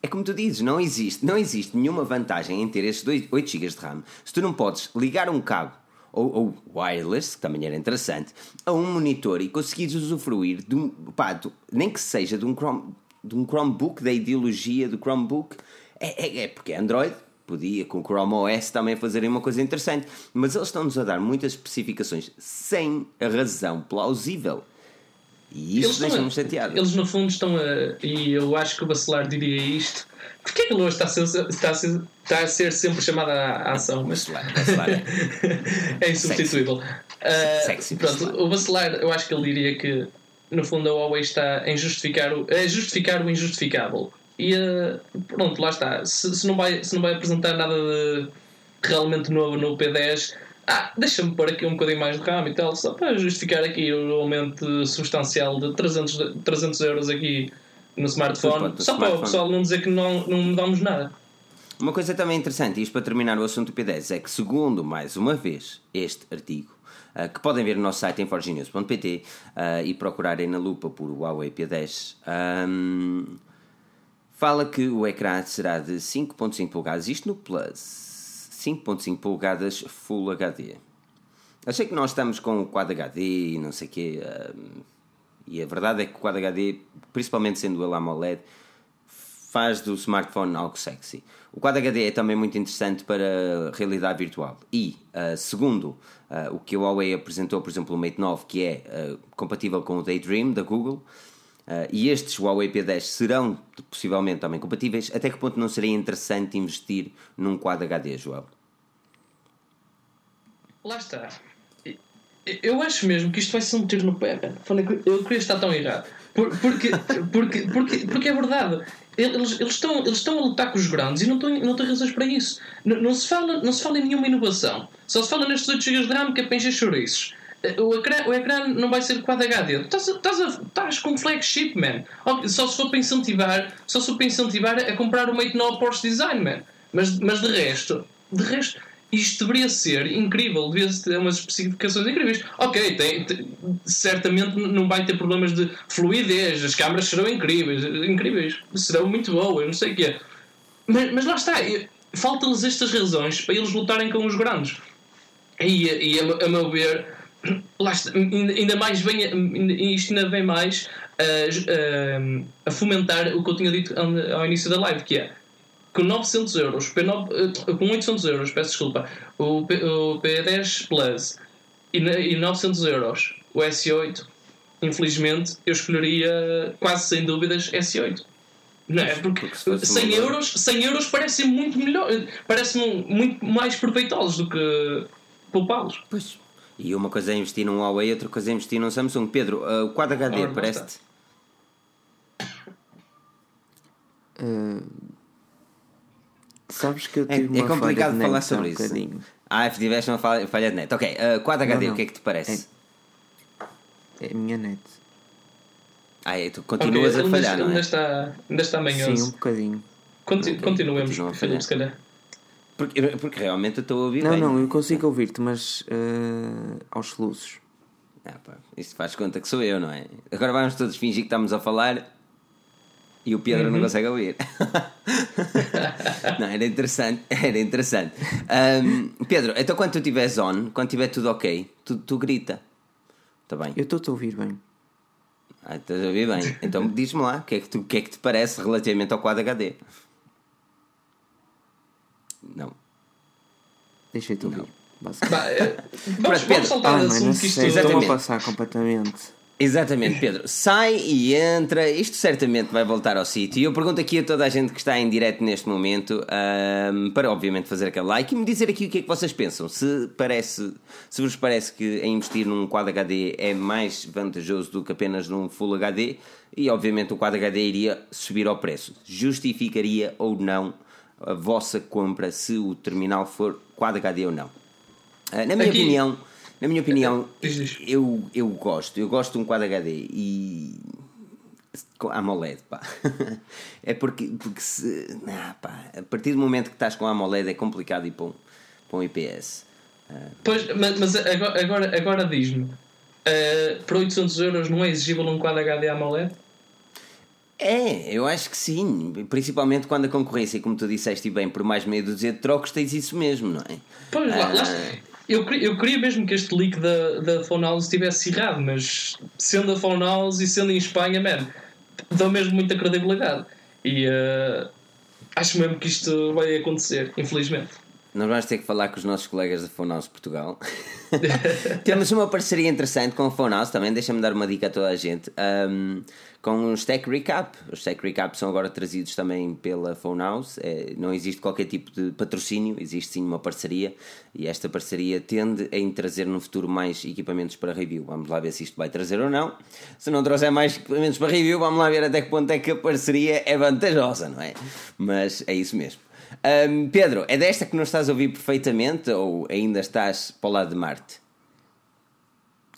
é como tu dizes, não existe, não existe nenhuma vantagem em ter estes 8 GB de RAM se tu não podes ligar um cabo ou, ou, wireless, que também era interessante, a um monitor e conseguires usufruir de um, pá, nem que seja de um, Chrome, de um Chromebook, da ideologia do Chromebook, é, é, é porque Android podia com o Chrome OS também fazerem uma coisa interessante, mas eles estão-nos a dar muitas especificações sem a razão plausível. E isso deixa-me chateado. Eles, no fundo, estão a. E eu acho que o Bacelar diria isto. Porquê que ele hoje está a ser, está a ser, está a ser sempre chamado à ação? Mas Bacelar, [laughs] é insubstituível. Uh, Sexy, pronto, o Bacelar, eu acho que ele diria que, no fundo, a Huawei está em justificar o, a justificar o injustificável. E uh, pronto, lá está. Se, se, não vai, se não vai apresentar nada de realmente novo no P10, ah, deixa-me pôr aqui um bocadinho mais de RAM e tal, só para justificar aqui o aumento substancial de 300, 300 euros aqui no smartphone, só smartphone. para o pessoal não dizer que não, não mudamos nada. Uma coisa também interessante, isto para terminar o assunto do P10, é que segundo, mais uma vez, este artigo, uh, que podem ver no nosso site em forginews.pt uh, e procurarem na lupa por Huawei P10, um, fala que o ecrã será de 5.5 polegadas, isto no Plus, 5.5 polegadas Full HD. Achei que nós estamos com o Quad HD e não sei o quê, uh, e a verdade é que o Quad HD, principalmente sendo ele AMOLED, faz do smartphone algo sexy. O Quad HD é também muito interessante para realidade virtual. E, uh, segundo uh, o que a Huawei apresentou, por exemplo, o Mate 9, que é compatível com o Daydream da Google, e estes Huawei P10 serão possivelmente também compatíveis, até que ponto não seria interessante investir num Quad HD, João? Lá está. Eu acho mesmo que isto vai ser um tiro no pé. Eu queria estar tão errado. Porque, porque, porque, porque é verdade. Eles, eles, estão, eles estão a lutar com os grandes e não, estão, não têm razões para isso. Não, não, se fala, não se fala em nenhuma inovação. Só se fala nestes 8 GB de RAM que é para encher chouriços. Eh, o ecrã, o ecrã não vai ser Quad HD. Estás, estás com flagship, man. Só se for para incentivar, só se for para incentivar a comprar o Mate 9 Porsche Design, man. Mas, mas de resto, de resto, isto deveria ser incrível, deveria ter umas especificações incríveis. Ok, tem, tem, certamente não vai ter problemas de fluidez, as câmaras serão incríveis, incríveis, serão muito boas, não sei o quê. Mas, mas lá está, faltam-lhes estas razões para eles lutarem com os grandes. E, e a, a meu ver, lá está, ainda mais vem, isto ainda vem mais a, a, a fomentar o que eu tinha dito ao início da live, que é com 900 euros, P9, eh, com 800 euros, peço desculpa, o, P, o P10 Plus e, e 900 euros o S8, infelizmente eu escolheria quase sem dúvidas S8. Não é? Porque, Porque 100 euros, 100 euros parecem muito melhor, parecem muito mais proveitosos do que poupá-los. Pois. E uma coisa é investir num Huawei, outra coisa é investir num Samsung. Pedro, uh, o Quad HD parece-te? Uh, Sabes que eu é, tive é, uma é complicado falha falar sobre um isso. Bocadinho. Ah, tiveste uma falha, falha de net. Ok, uh, Quad HD, não, não. o que é que te parece? É, é a minha net. Ah, é, tu continuas okay, a falhar, ainda, não é? Ainda está, ainda está manhoso. Sim, um bocadinho. Conti okay, continuemos, Filipe, se calhar. Porque, porque realmente eu estou a ouvir Não, bem, não, eu consigo ouvir-te, mas uh, aos soluços. Ah, pá, isso faz conta que sou eu, não é? Agora vamos todos fingir que estamos a falar e [laughs] o Pedro uhum. não consegue ouvir. não, era interessante, era interessante. Um, Pedro, então quando tu estiveres on, quando estiver tudo ok, tu, tu grita. Está bem? Eu estou a ouvir bem. Ah, estás a ouvir bem. [laughs] Então diz-me lá, o que, é que, tu, que é que te parece relativamente ao quadro HD? Não. Deixei-te ouvir. Bah, é, vamos, vamos saltar ah, assunto que isto a passar completamente. Exatamente, Pedro. Sai e entra. Isto certamente vai voltar ao sítio. E eu pergunto aqui a toda a gente que está em direto neste momento um, para, obviamente, fazer aquele like e me dizer aqui o que é que vocês pensam. Se, parece, se vos parece que investir num Quad HD é mais vantajoso do que apenas num Full HD e, obviamente, o Quad HD iria subir ao preço. Justificaria ou não a vossa compra se o terminal for Quad HD ou não? Uh, na minha aqui... opinião na minha opinião, eu, eu gosto. Eu gosto de um quadro HD e. AMOLED, pá. [laughs] é porque, porque se. Ah, pá, a partir do momento que estás com AMOLED é complicado ir para um, para um IPS. Ah. Pois, mas, mas agora, agora, agora diz-me: uh, para 800 euros não é exigível um quadro HD AMOLED? É, eu acho que sim. Principalmente quando a concorrência, como tu disseste bem, por mais meia dúzia de trocos, tens isso mesmo, não é? Pois, lá, lá, eu, eu queria mesmo que este leak da, da Phone House estivesse errado, mas sendo a Phone House e sendo em Espanha, man, dá mesmo muita credibilidade. E uh, acho mesmo que isto vai acontecer, infelizmente. Nós vamos ter que falar com os nossos colegas da Fonouse Portugal. [laughs] Temos uma parceria interessante com a Fonouse também, deixa-me dar uma dica a toda a gente. Um, com os Tech Recap. Os Tech Recap são agora trazidos também pela Fonouse. É, não existe qualquer tipo de patrocínio, existe sim uma parceria e esta parceria tende a trazer no futuro mais equipamentos para review. Vamos lá ver se isto vai trazer ou não. Se não trouxer mais equipamentos para review, vamos lá ver até que ponto é que a parceria é vantajosa, não é? Mas é isso mesmo. Um, Pedro, é desta que não estás a ouvir perfeitamente ou ainda estás para o lado de Marte?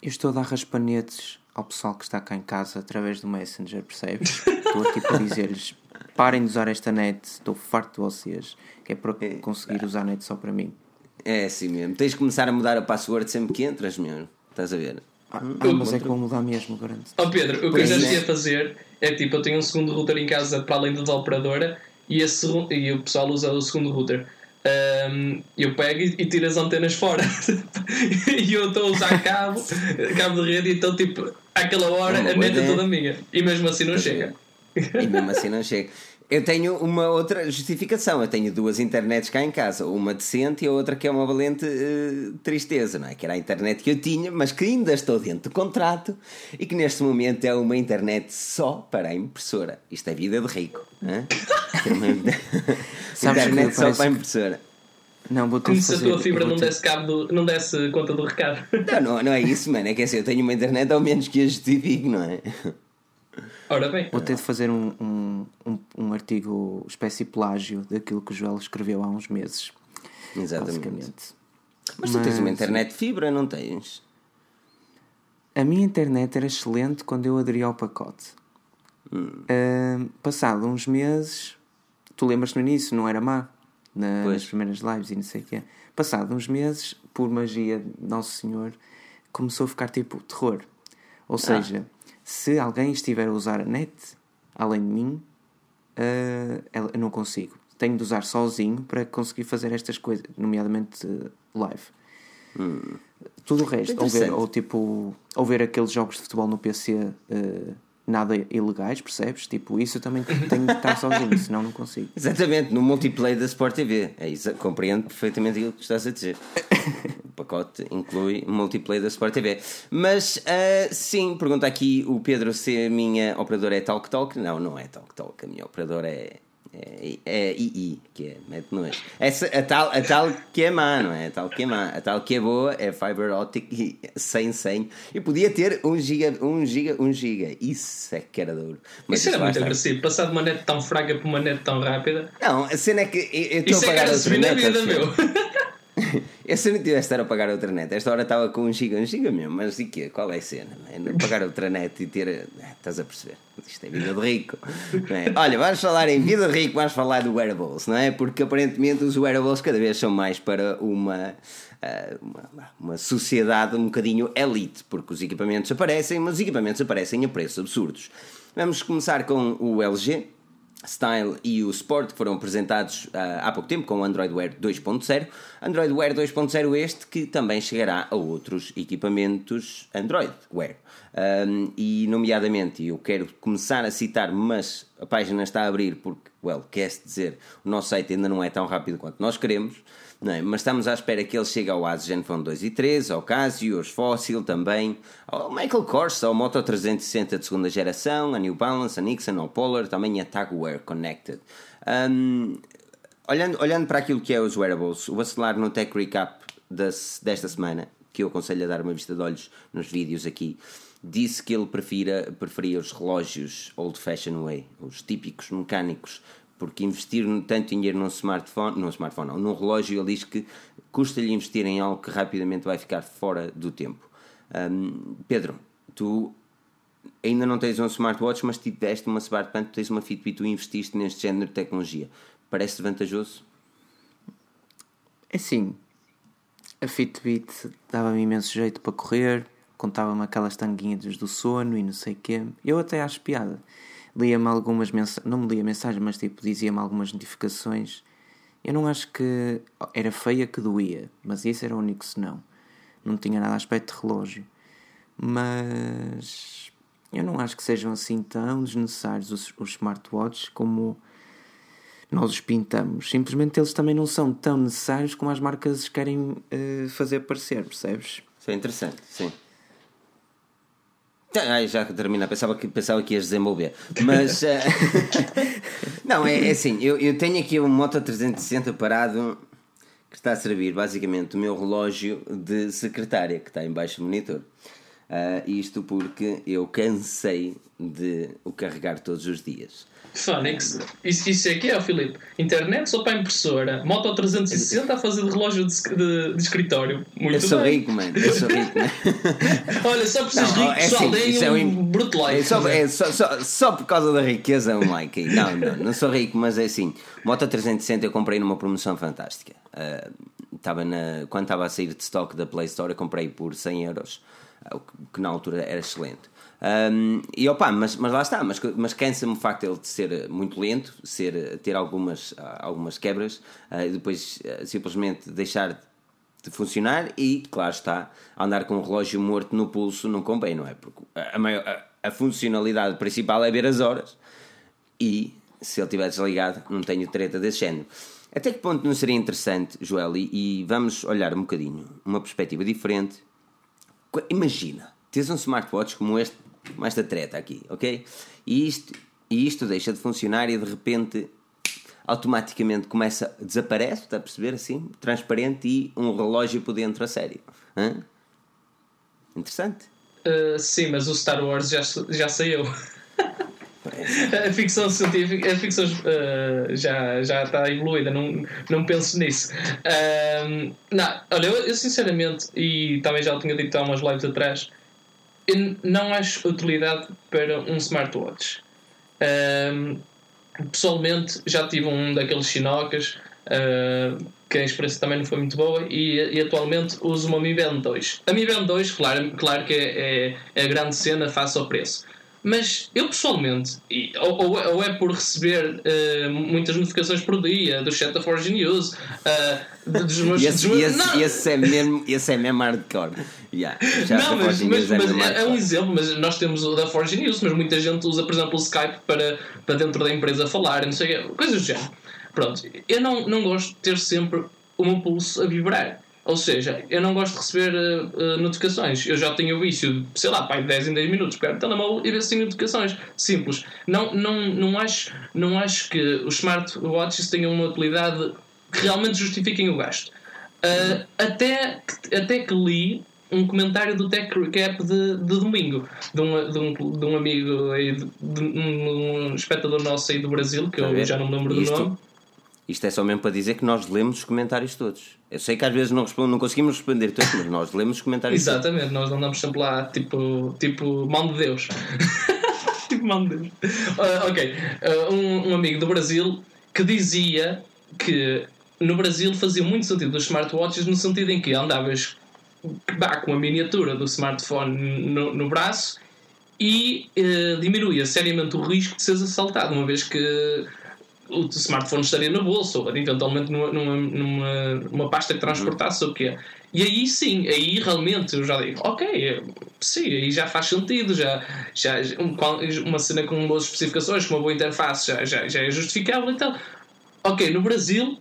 Eu estou a dar raspanetes ao pessoal que está cá em casa através do Messenger, percebes? estou aqui para dizer-lhes parem de usar esta net, estou farto de vocês, que é para conseguir usar a net só para mim. É assim mesmo, tens de começar a mudar a password sempre que entras mesmo, estás a ver? Ah, mas é que vou mudar mesmo, garanto. Ó oh Pedro, o que eu já ia fazer é tipo, eu tenho um segundo router em casa para além da operadora e, esse, e o pessoal usa o segundo router. Um, eu pego e, e tiro as antenas fora [laughs] e eu estou a usar cabo, cabo de rede, então tipo, àquela hora a net é toda minha e mesmo assim não chega. E mesmo assim não chega. Eu tenho uma outra justificação. Eu tenho duas internets cá em casa, uma decente e a outra que é uma valente uh, tristeza, não é? Que era a internet que eu tinha, mas que ainda estou dentro do contrato e que neste momento é uma internet só para a impressora. Isto é vida de rico. [laughs] internet só para a impressora. Não, vou ter Como se a tua fibra não, desse cabo do, não desse conta do recado. Não, não, não é isso, mano. É que assim, eu tenho uma internet ao menos que a justifique, não é? Ora bem. Vou ter de fazer um, um, um, um artigo espécie plágio daquilo que o Joel escreveu há uns meses. Exatamente. Mas tu tens uma internet fibra, não tens? A minha internet era excelente quando eu aderi ao pacote. Hum. Uh, passado uns meses, tu lembras no início, não era má? Na, nas primeiras lives e não sei o quê. Passado uns meses, por magia de Nosso Senhor, começou a ficar tipo terror. Ou ah. seja, se alguém estiver a usar a net, além de mim, uh, eu não consigo. Tenho de usar sozinho para conseguir fazer estas coisas, nomeadamente uh, live. Hum. Tudo o resto, ou ver, ou, tipo, ou ver aqueles jogos de futebol no PC uh, nada ilegais, percebes? Tipo, isso eu também tenho de estar sozinho, [laughs] senão não consigo. Exatamente, no multiplayer da Sport TV. É isso, compreendo perfeitamente aquilo que estás a dizer. o pacote inclui multiplayer da Sport TV. Mas uh, sim, pergunta aqui o Pedro se a minha operadora é Talk Talk. Não, não é Talk Talk. A minha operadora é é, é II, que é, mete nojo. Essa, a, tal, a tal que é má, não é? A tal que é má. A tal que é boa é Fiber Optic sem 100 e podia ter 1 giga, 1 giga, 1 giga. Isso é que era duro. Mas isso era muito agressivo. Passar de uma net tão fraca para uma net tão rápida. Não, a cena é que eu estou a pagar é que era subir na vida, meu. [laughs] Eu se não tivesse de estar a pagar outra net, esta hora estava com um giga, um giga mesmo, mas e quê? Qual é a cena? É pagar outra net e ter. É, estás a perceber? Isto é vida de rico. É? Olha, vamos falar em vida de rico, vamos falar do wearables, não é? Porque aparentemente os wearables cada vez são mais para uma. Uh, uma, uma, sociedade um bocadinho elite, porque os equipamentos aparecem, mas os equipamentos aparecem a preços absurdos. Vamos começar com o LG, Style e o Sport foram apresentados uh, há pouco tempo com o Android Wear 2.0. Android Wear 2.0 este que também chegará a outros equipamentos Android Wear. Um, e nomeadamente, eu quero começar a citar, mas a página está a abrir porque, well, quer-se dizer, o nosso site ainda não é tão rápido quanto nós queremos. É? Mas estamos à espera que ele chegue ao Asus Zenfone 2 e 3, ao Casio, aos Fossil também, ao Michael Kors, ao Moto 360 de segunda geração, a New Balance, a Nixon, ao Polar, também a Tagwear Connected. Um, olhando, olhando para aquilo que é os wearables, o acelar no Tech Recap das, desta semana, que eu aconselho a dar uma vista de olhos nos vídeos aqui, disse que ele prefira, preferia os relógios old fashioned way, os típicos mecânicos, porque investir tanto dinheiro num smartphone, num smartphone não, num relógio, ele diz que custa-lhe investir em algo que rapidamente vai ficar fora do tempo. Um, Pedro, tu ainda não tens um smartwatch, mas tiveste uma smartband, tu tens uma Fitbit, tu investiste neste género de tecnologia. Parece vantajoso? É sim. A Fitbit dava-me imenso jeito para correr, contava-me aquelas tanguinhas do sono e não sei o quê. Eu até acho piada lia-me algumas mensagens, não me lia mensagens, mas tipo, dizia-me algumas notificações. Eu não acho que era feia que doía, mas esse era o único senão. Não tinha nada a aspecto de relógio. Mas eu não acho que sejam assim tão desnecessários os, os smartwatches como nós os pintamos. Simplesmente eles também não são tão necessários como as marcas querem uh, fazer parecer, percebes? Isso é interessante, sim. Ai, já termina, pensava que, pensava que ias desenvolver. Mas. Uh... [laughs] [laughs] não, é, é, assim, eu, eu tenho aqui um Moto 360 parado que está a servir basicamente o meu relógio de secretária que está embaixo do monitor. Uh, isto porque eu cansei de o carregar todos os dias. Fónix, isso, isso aqui é, Filipe. Internet só para a impressora. Moto 360 a fazer de relógio de, de, de escritório. Muito eu sou bem. rico, mano. Eu sou rico, mano. [laughs] Olha, só por seres rico, é só assim, um é um- bruto like. É só, é só, só, só por causa da riqueza um like. aí. Não, não, não sou rico, mas é assim. Moto 360 eu comprei numa promoção fantástica. Ah, Estava na, quando estava a sair de stock da Play Store, eu comprei por 100 euros, ah, o que- que na altura era excelente. Um, e opa, mas, mas lá está, mas, mas cansa-me o facto de ele ser muito lento, ser, ter algumas, ah, algumas quebras ah, e depois ah, simplesmente deixar de funcionar e, claro está, andar com um relógio morto no pulso não convém, não é? Porque a, maior- a- a funcionalidade principal é ver as horas e se ele estiver desligado não tenho treta desse género. Até que ponto não seria interessante, Joel, e, e vamos olhar um bocadinho, uma perspectiva diferente. Imagina, tens um smartwatch como este, como esta treta aqui, ok? E isto, e isto deixa de funcionar e de repente automaticamente começa, desaparece, está a perceber assim? Transparente e um relógio por dentro a sério. Hã? Interessante. Uh, sim, mas o Star Wars já, já saiu. [laughs] a ficção científica, a ficção uh, já, já está evoluída, não, não penso nisso. Um, não, olha, eu, eu sinceramente, e também já o tinha dito há umas lives atrás, eu não acho utilidade para um smartwatch. Pessoalmente, já tive um daqueles chinocas. Uh, que a experiência também não foi muito boa e, e atualmente uso uma Mi Band 2. A Mi Band 2, claro, claro que é, é, é a grande cena face ao preço. Mas eu pessoalmente, e, ou, ou, ou é por receber uh, muitas notificações por dia do chat da Forge News, uh, dos meus. Esse, dos esse, esse é mesmo, esse é mesmo hardcore. Yeah, já não, mas, mas, é mas é, é um exemplo, mas nós temos o da Forge News, mas muita gente usa, por exemplo, o Skype para, para dentro da empresa falar, não sei coisas do género. Pronto, eu não, não gosto de ter sempre o meu pulso a vibrar. Ou seja, eu não gosto de receber uh, notificações. Eu já tenho o vício, de, sei lá, pai, 10 em 10 minutos, pego o telemóvel e ver se tem notificações. Simples. Não, não, não, acho, não acho que os smartwatches tenham uma utilidade que realmente justifiquem o gasto. Uh, até, que- até que li um comentário do Tech Recap de, de domingo de um, de um, de um amigo aí, de, de um, espectador nosso aí do Brasil, que eu ver? já não me lembro do nome. Isto é só mesmo para dizer que nós lemos os comentários todos. Eu sei que às vezes não, respondo, não conseguimos responder todos, mas nós lemos os comentários todos. Exatamente, nós andamos sempre lá tipo, tipo mão de Deus. [laughs] tipo mão de Deus. Ah, ok, Ah, um, um amigo do Brasil que dizia que no Brasil fazia muito sentido os smartwatches no sentido em que andavas bah, com a miniatura do smartphone no, no braço e eh, diminuía seriamente o risco de seres assaltado, uma vez que o smartphone estaria no bolso ou eventualmente numa, numa, numa, pasta que transportasse ou o quê. E aí sim, aí realmente eu já digo, ok, sim, aí já faz sentido, já, já um- uma cena com boas especificações, com uma boa interface já, já, já é justificável então. Ok, no Brasil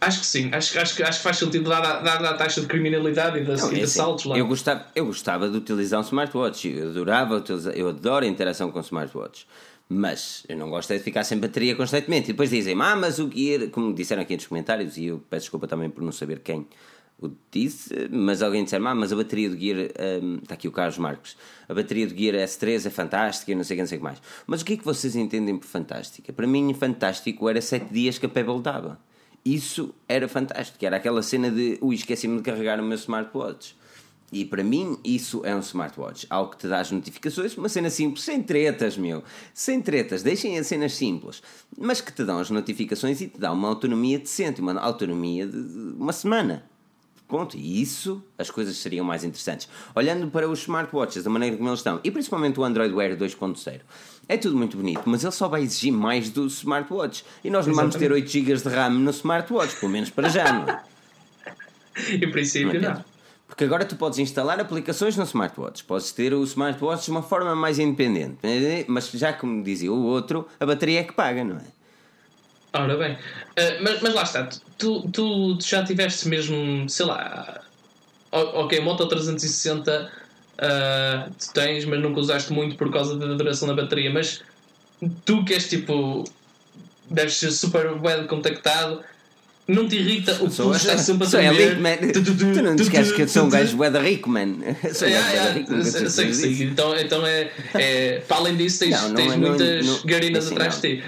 acho que sim, acho, acho, que- acho que faz sentido dada, dada a taxa de criminalidade e de, Não, e de é assim, assaltos lá. eu, gostava, eu gostava de utilizar um smartwatch. Eu adorava eu adoro a interação com smartwatch. Mas eu não gosto é de ficar sem bateria constantemente. E depois dizem, ah, mas o Gear, como disseram aqui nos comentários, e eu peço desculpa também por não saber quem o disse, mas alguém disseram, ah, mas a bateria do Gear, hum, está aqui o Carlos Marcos, a bateria do Gear S3 é fantástica e não sei o que, não sei que mais. Mas o que é que vocês entendem por fantástica? Para mim, fantástico era 7 dias que a Pebble dava. Isso era fantástico, era aquela cena de, ui, esqueci-me de carregar o meu smartwatch. E para mim, isso é um smartwatch. Algo que te dá as notificações, uma cena simples, sem tretas, meu. Sem tretas, deixem as cenas simples. Mas que te dão as notificações e te dá uma autonomia decente, uma autonomia de uma semana. Ponto. E isso, as coisas seriam mais interessantes. Olhando para os smartwatches, da maneira como eles estão, e principalmente o Android Wear 2.0, é tudo muito bonito, mas ele só vai exigir mais do smartwatch. E nós não vamos ter 8 GB de RAM no smartwatch, pelo menos para já, não é? [laughs] Em princípio, Não entendo. Porque agora tu podes instalar aplicações no smartwatch, podes ter o smartwatch de uma forma mais independente, mas já como dizia o outro, a bateria é que paga, não é? Ora bem, uh, mas, mas lá está, tu, tu, já tiveste mesmo, sei lá, ok, Moto 360 uh, tu tens, mas nunca usaste muito por causa da duração da bateria, mas tu que és tipo, deves ser super bem contactado não te irrita o pulso está sempre a tremer. Tu, não te esqueces que eu sou um gajo bué rico, man. [laughs] Sou yeah, rico. Então, então é, é, para além disso, tens, não, não tens é, muitas não, garinas assim, atrás de ti.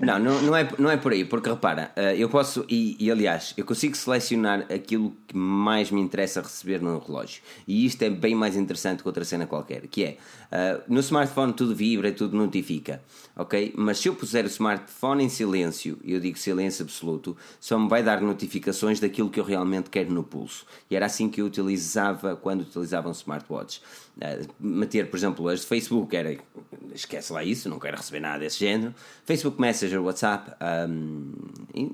Não, [laughs] não, não, é, não é por aí, porque repara, eh, eu posso, e, e aliás, eu consigo selecionar aquilo que mais me interessa receber no relógio. E isto é bem mais interessante que outra cena qualquer, que é, uh, no smartphone tudo vibra, tudo notifica, ok? Mas se eu puser o smartphone em silêncio, e eu digo silêncio absoluto, só me vai dar notificações daquilo que eu realmente quero no pulso. E era assim que eu utilizava quando utilizava um smartwatch. Uh, meter, por exemplo, as de Facebook, era esquece lá isso, não quero receber nada desse género. Facebook Messenger, WhatsApp, um,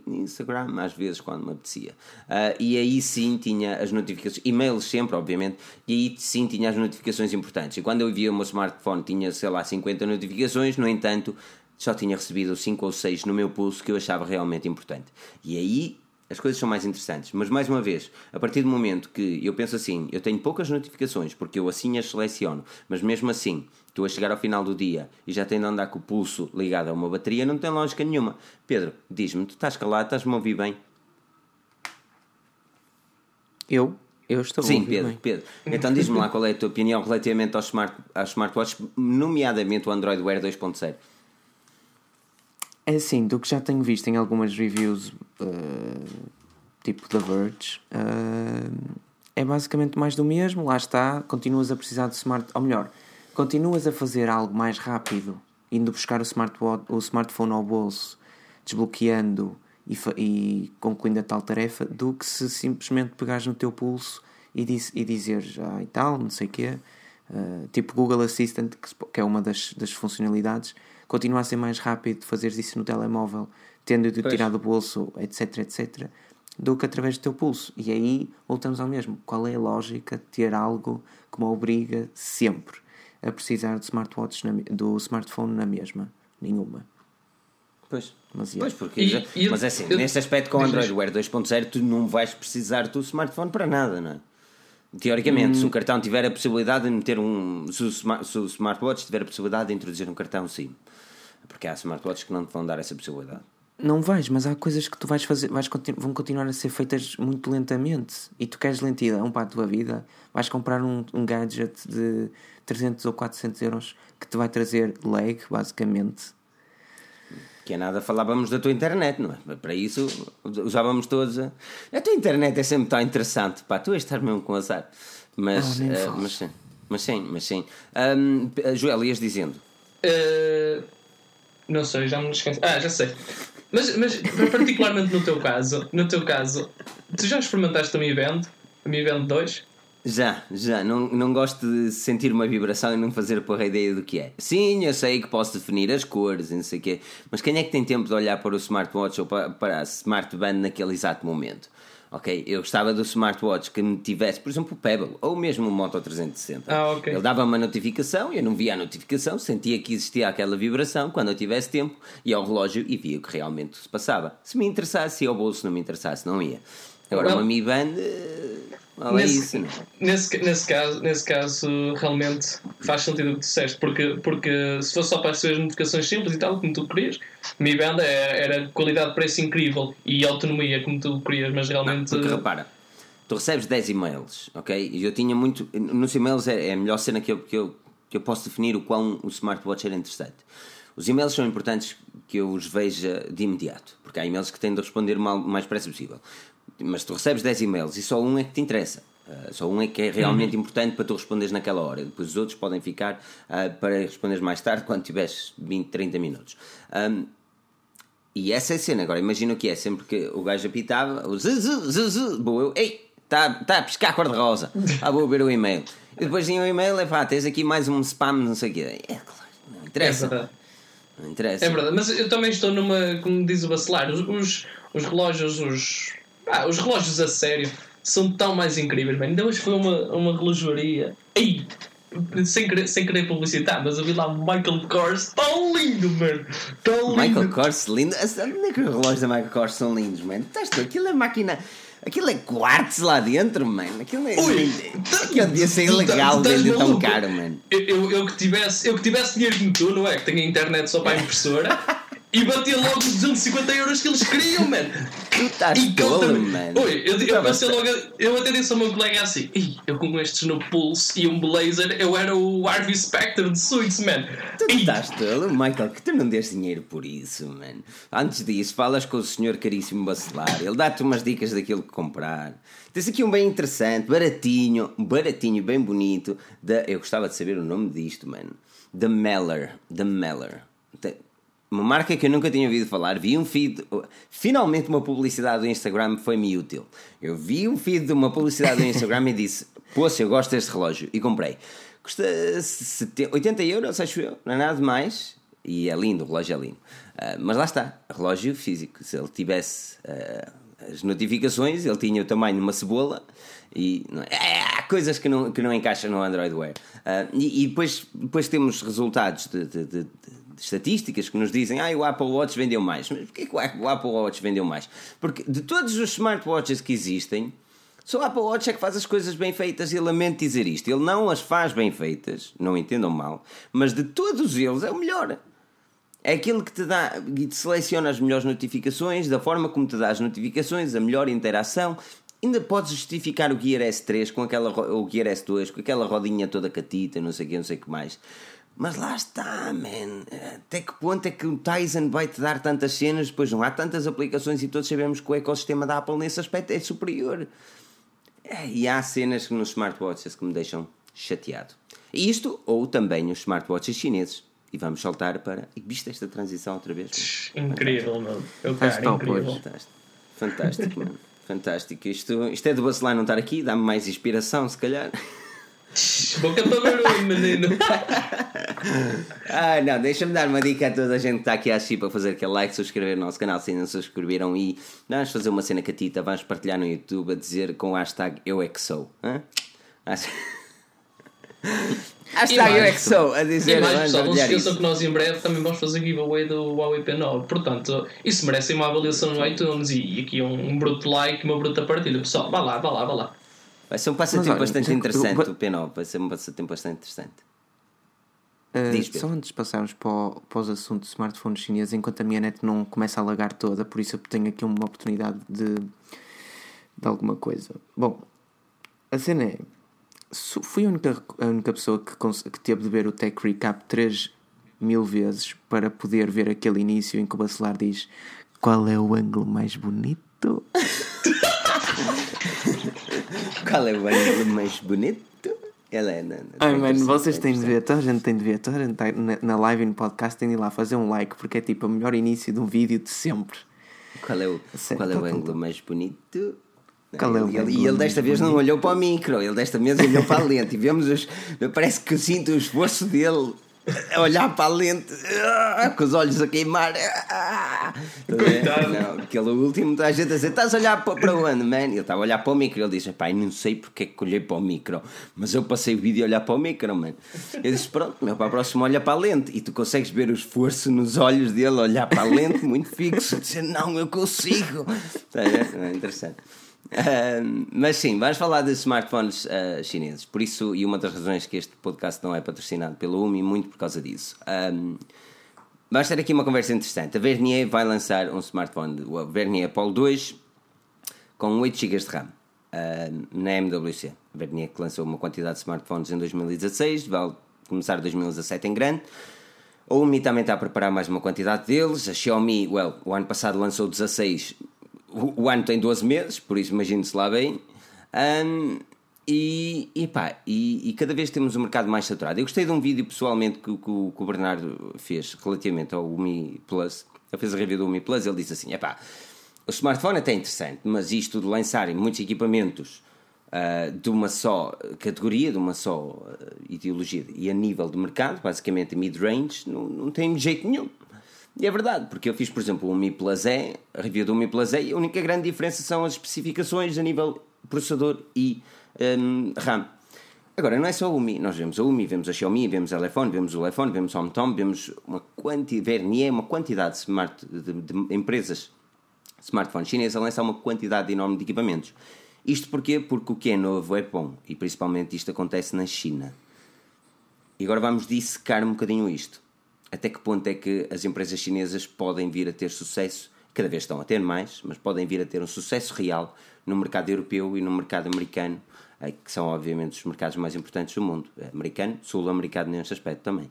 Instagram, às vezes quando me apetecia. Uh, e aí sim tinha as notificações, e-mails sempre, obviamente, e aí sim tinha as notificações importantes. E quando eu via o meu smartphone tinha, sei lá, 50 notificações, no entanto, só tinha recebido 5 ou 6 no meu pulso que eu achava realmente importante. E aí as coisas são mais interessantes. Mas mais uma vez, a partir do momento que eu penso assim, eu tenho poucas notificações porque eu assim as seleciono, mas mesmo assim estou a chegar ao final do dia e já tenho de andar com o pulso ligado a uma bateria, não tem lógica nenhuma. Pedro, diz-me, tu estás calado, estás-me a ouvir bem? Eu? Eu estou Sim, Pedro, bem. Pedro. Então diz-me lá qual é a tua opinião relativamente aos, smart, aos smartwatches, nomeadamente o Android Wear 2.0. É assim, do que já tenho visto em algumas reviews, uh, tipo da Verge, uh, é basicamente mais do mesmo. Lá está, continuas a precisar de smart. Ou melhor, continuas a fazer algo mais rápido, indo buscar o, smartwatch, o smartphone ao bolso, desbloqueando e, e, concluindo a tal tarefa, do que se simplesmente pegares no teu pulso e, diz, e dizeres ah, e tal, não sei o quê. Uh, tipo Google Assistant, que é uma das, das funcionalidades continua a ser mais rápido fazeres isso no telemóvel, tendo de tirar do bolso, etc, etc, do que através do teu pulso. E aí voltamos ao mesmo. Qual é a lógica de ter algo que me obriga sempre a precisar do, smartwatch na, do smartphone na mesma? Nenhuma. Pois. Mas, pois porque, e, e mas é assim, eu, neste aspecto com o Android Wear 2.0 tu não vais precisar do smartphone para nada, não é? Teoricamente, hum. se o cartão tiver a possibilidade de meter um. Se o, se o smartwatch tiver a possibilidade de introduzir um cartão SIM. Porque há smartwatches que não te vão dar essa possibilidade. Não vais, mas há coisas que tu vais fazer, vais, vão continuar a ser feitas muito lentamente e tu queres lentidão para a tua vida. Vais comprar um, um gadget de 300 ou 400 euros que te vai trazer lag, basicamente. Que é nada, falávamos da tua internet, não é? Para isso usávamos todos. A, a tua internet é sempre tão interessante, pá, tu estás mesmo com azar. Mas, oh, uh, mas sim, mas sim, mas sim. Um, Joel, ias dizendo. Uh não sei, já me esqueci. Ah, já sei. Mas, mas particularmente no teu caso, no teu caso, tu já experimentaste o Mi Band? O Mi Band 2? Já, já. Não, não gosto de sentir uma vibração e não fazer porra ideia do que é. Sim, eu sei que posso definir as cores e não sei o quê, mas quem é que tem tempo de olhar para o smartwatch ou para, para a smart band naquele exato momento? ok? Eu gostava do smartwatch que me tivesse, por exemplo, o Pebble ou mesmo o Moto 360. Ah, okay. Ele dava uma notificação, eu não via a notificação, sentia que existia aquela vibração quando eu tivesse tempo, ia ao relógio e via o que realmente se passava. Se me interessasse, ia ao bolso, se não me interessasse, não ia. Agora, well, uma Mi Band é nesse, isso, não? Nesse, nesse, caso, nesse caso, realmente faz sentido o que disseste, porque, porque se fosse só para as notificações simples e tal, como tu querias, Mi Band era, é, era qualidade de preço incrível e autonomia, como tu querias, mas realmente. Não, porque repara, tu recebes 10 e-mails, ok? E eu tinha muito. Nos e-mails é, é a melhor cena que eu, que, eu, que eu posso definir o quão o smartwatch era interessante. Os e-mails são importantes que eu os veja de imediato, porque há e-mails que têm de responder o mais depressa possível mas tu recebes 10 e-mails e só um é que te interessa. Uh, só um é que é realmente uhum. importante para tu responderes naquela hora. Depois os outros podem ficar uh, para responderes mais tarde, [laughs] quando tiveres 20, 30 minutos. Um, e essa é a cena. Agora imagina o que é: sempre que o gajo apitava, o zzz, boa, eu, ei, está tá a piscar a cor-de-rosa. Ah, vou ver o e-mail. E depois tinha o e-mail, é pá, tens aqui mais um spam, não sei o quê. É claro, não interessa. É não interessa. É verdade, mas eu também estou numa, como diz o Bacelar, os, os relógios, os ah, os relógios a sério são tão mais incríveis, mano. Ainda hoje foi uma, uma relojoaria. Ei! sem querer, sem querer publicitar, mas eu vi lá o Michael Kors, tão lindo, mano. Tão lindo. Michael Kors, lindo. Onde é que os relógios da Michael Kors são lindos, mano? Tu? Aquilo é máquina. Aquilo é quartz lá dentro, mano. Aquilo é. Ui, Aquilo devia ser ilegal vender tão caro, mano. Eu, eu, eu que tivesse, eu que tivesse dinheiro como tu, não é? Que tenho a internet só para a impressora. [laughs] E batia logo os 250 euros que eles queriam, mano. Tu estás E tolo, mano. Oi, eu, eu Estavas- pensei logo, eu até disse ao meu colega assim: "Ih, eu com estes no pulso e um blazer, eu era o Harvey Specter de Suits, man. Tu estás tolo, Michael, que tu não dês dinheiro por isso, mano. Antes disso, falas com o senhor caríssimo Bacelar, ele dá-te umas dicas daquilo que comprar. Tens aqui um bem interessante, baratinho, baratinho, bem bonito. Da, eu gostava de saber o nome disto, mano. The Meller. The Meller. Uma marca que eu nunca tinha ouvido falar. Vi um feed. Finalmente, uma publicidade do Instagram foi-me útil. Eu vi um feed de uma publicidade do Instagram e disse: [laughs] Poxa, eu gosto deste relógio. E comprei. Custa 70 80 euros, acho eu. Não é nada demais. E é lindo, o relógio é lindo. Ah, mas lá está, relógio físico. Se ele tivesse ah, as notificações, ele tinha o tamanho de uma cebola. E é, há coisas que não, que não encaixam no Android Wear. Ah, e, e depois, depois temos resultados de- de- de estatísticas que nos dizem ah, o Apple Watch vendeu mais. Mas porquê que o Apple Watch vendeu mais? Porque de todos os smartwatches que existem, só o Apple Watch é que faz as coisas bem feitas e lamento dizer isto. Ele não as faz bem feitas, não entendam mal, mas de todos eles é o melhor. É aquele que te dá e te seleciona as melhores notificações, da forma como te dá as notificações, a melhor interação. Ainda podes justificar o Gear S3 com aquela o Gear S2 com aquela rodinha toda catita, não sei o que, não sei o que mais. Mas lá está, man. Até que ponto é que o Tizen vai te dar tantas cenas, depois não há tantas aplicações e todos sabemos que o ecossistema da Apple nesse aspecto é superior. É, e há cenas nos smartwatches que me deixam chateado. Isto, ou também os smartwatches chineses. E vamos saltar para. E viste esta transição outra vez? Incrível, mano. Eu, cara, incrível. Fantástico. Fantástico, mano. Fantástico. Isto, isto é do Bacelar não estar aqui, dá-me mais inspiração, se calhar. Boca para barulho, menino. [laughs] Ah, não, deixa-me dar uma dica a toda a gente que está aqui a assistir para fazer aquele like, subscrever no nosso canal se ainda não subscreveram e vamos fazer uma cena catita, vamos partilhar no YouTube a dizer com o hashtag eu é que sou. Hã? [laughs] Hashtag eu é que sou, a E dizer, mais, vamos pessoal, não se esqueçam que nós em breve também vamos fazer giveaway do Huawei P9. Portanto, isso merece uma avaliação no iTunes e aqui um, um bruto like, uma bruta partida. Pessoal, vá lá, vá lá, vá lá. Vai ser um Mas passatempo olha, bastante já interessante eu- o P9, vai ser um passatempo bastante interessante. Uh, Diz, só antes de passarmos para, o- para os assuntos de smartphones chineses, enquanto a minha net não começa a lagar toda, por isso eu tenho aqui uma oportunidade de, de alguma coisa. Bom, a cena é. Fui a única, a única pessoa que, que teve de ver o Tech Recap 3 mil vezes para poder ver aquele início em que o Bacelar diz qual é o ângulo mais bonito. [laughs] Qual é o ângulo mais bonito? Ela é na, na- Ai, mano, vocês têm de ver, toda a gente tem de ver, toda a gente tá na, na live e no podcast tem de ir lá fazer um like, porque é tipo o melhor início de um vídeo de sempre. Qual é o, Sério, qual é o tudo. ângulo mais bonito? Qual é o Ele- E ele desta vez não olhou para o micro, ele desta vez olhou para a lente e vemos os. Parece que eu sinto o esforço dele a [laughs] olhar para a lente ah, com os olhos a queimar. Ah, Coitado. Não, aquele último está a gente a dizer: estás a olhar para, onde, man? Ele estava a olhar para o micro. Ele disse: pai, não sei porque é que olhei para o micro, mas eu passei o vídeo a olhar para o micro, man. Eu disse: pronto, meu, para a próxima olha para a lente e tu consegues ver o esforço nos olhos dele, a olhar para a lente muito fixo, dizer: não, eu consigo. A ver? É interessante. Mas sim, vamos falar de smartphones ah, chineses. Por isso, e uma das razões que este podcast não é patrocinado pelo UMI, muito por causa disso. Ahm, vamos ter aqui uma conversa interessante. A Vernier vai lançar um smartphone, o Vernier Polo 2, com 8 GB de RAM ahm, na MWC. A Vernier que lançou uma quantidade de smartphones em 2016, vai começar 2017 em grande. A Umi também está a preparar mais uma quantidade deles. A Xiaomi, well, o ano passado lançou 16, o, ano tem 12 meses, por isso imagine-se lá bem. Ahm, e, e, pá, e, e cada vez temos um mercado mais saturado. Eu gostei de um vídeo pessoalmente que, que o- que o Bernardo fez relativamente ao Umi Plus. Ele fez a review do Umi Plus. Ele disse assim: epá, o smartphone até é interessante, mas isto de lançarem muitos equipamentos ah, de uma só categoria, de uma só ah, ideologia e a nível de mercado, basicamente mid-range, não, não tem jeito nenhum. E é verdade, porque eu fiz, por exemplo, o Mi Plus E, a review do Mi Plus E, e a única grande diferença são as especificações a nível processador e hum, RAM. Agora, não é só a Umi, nós vemos a Umi, vemos a Xiaomi, vemos a iPhone, vemos o iPhone, vemos o HomeTom, vemos uma quantidade, Vernier, uma quantidade de, smart, de, de empresas smartphones chinesas a lançar uma quantidade enorme de equipamentos. Isto porquê? Porque o que é novo é bom, e principalmente isto acontece na China. E agora vamos dissecar um bocadinho isto. Até que ponto é que as empresas chinesas podem vir a ter sucesso, cada vez estão a ter mais, mas podem vir a ter um sucesso real no mercado europeu e no mercado americano, eh, que são obviamente os mercados mais importantes do mundo, americano, sul-americano neste aspecto também.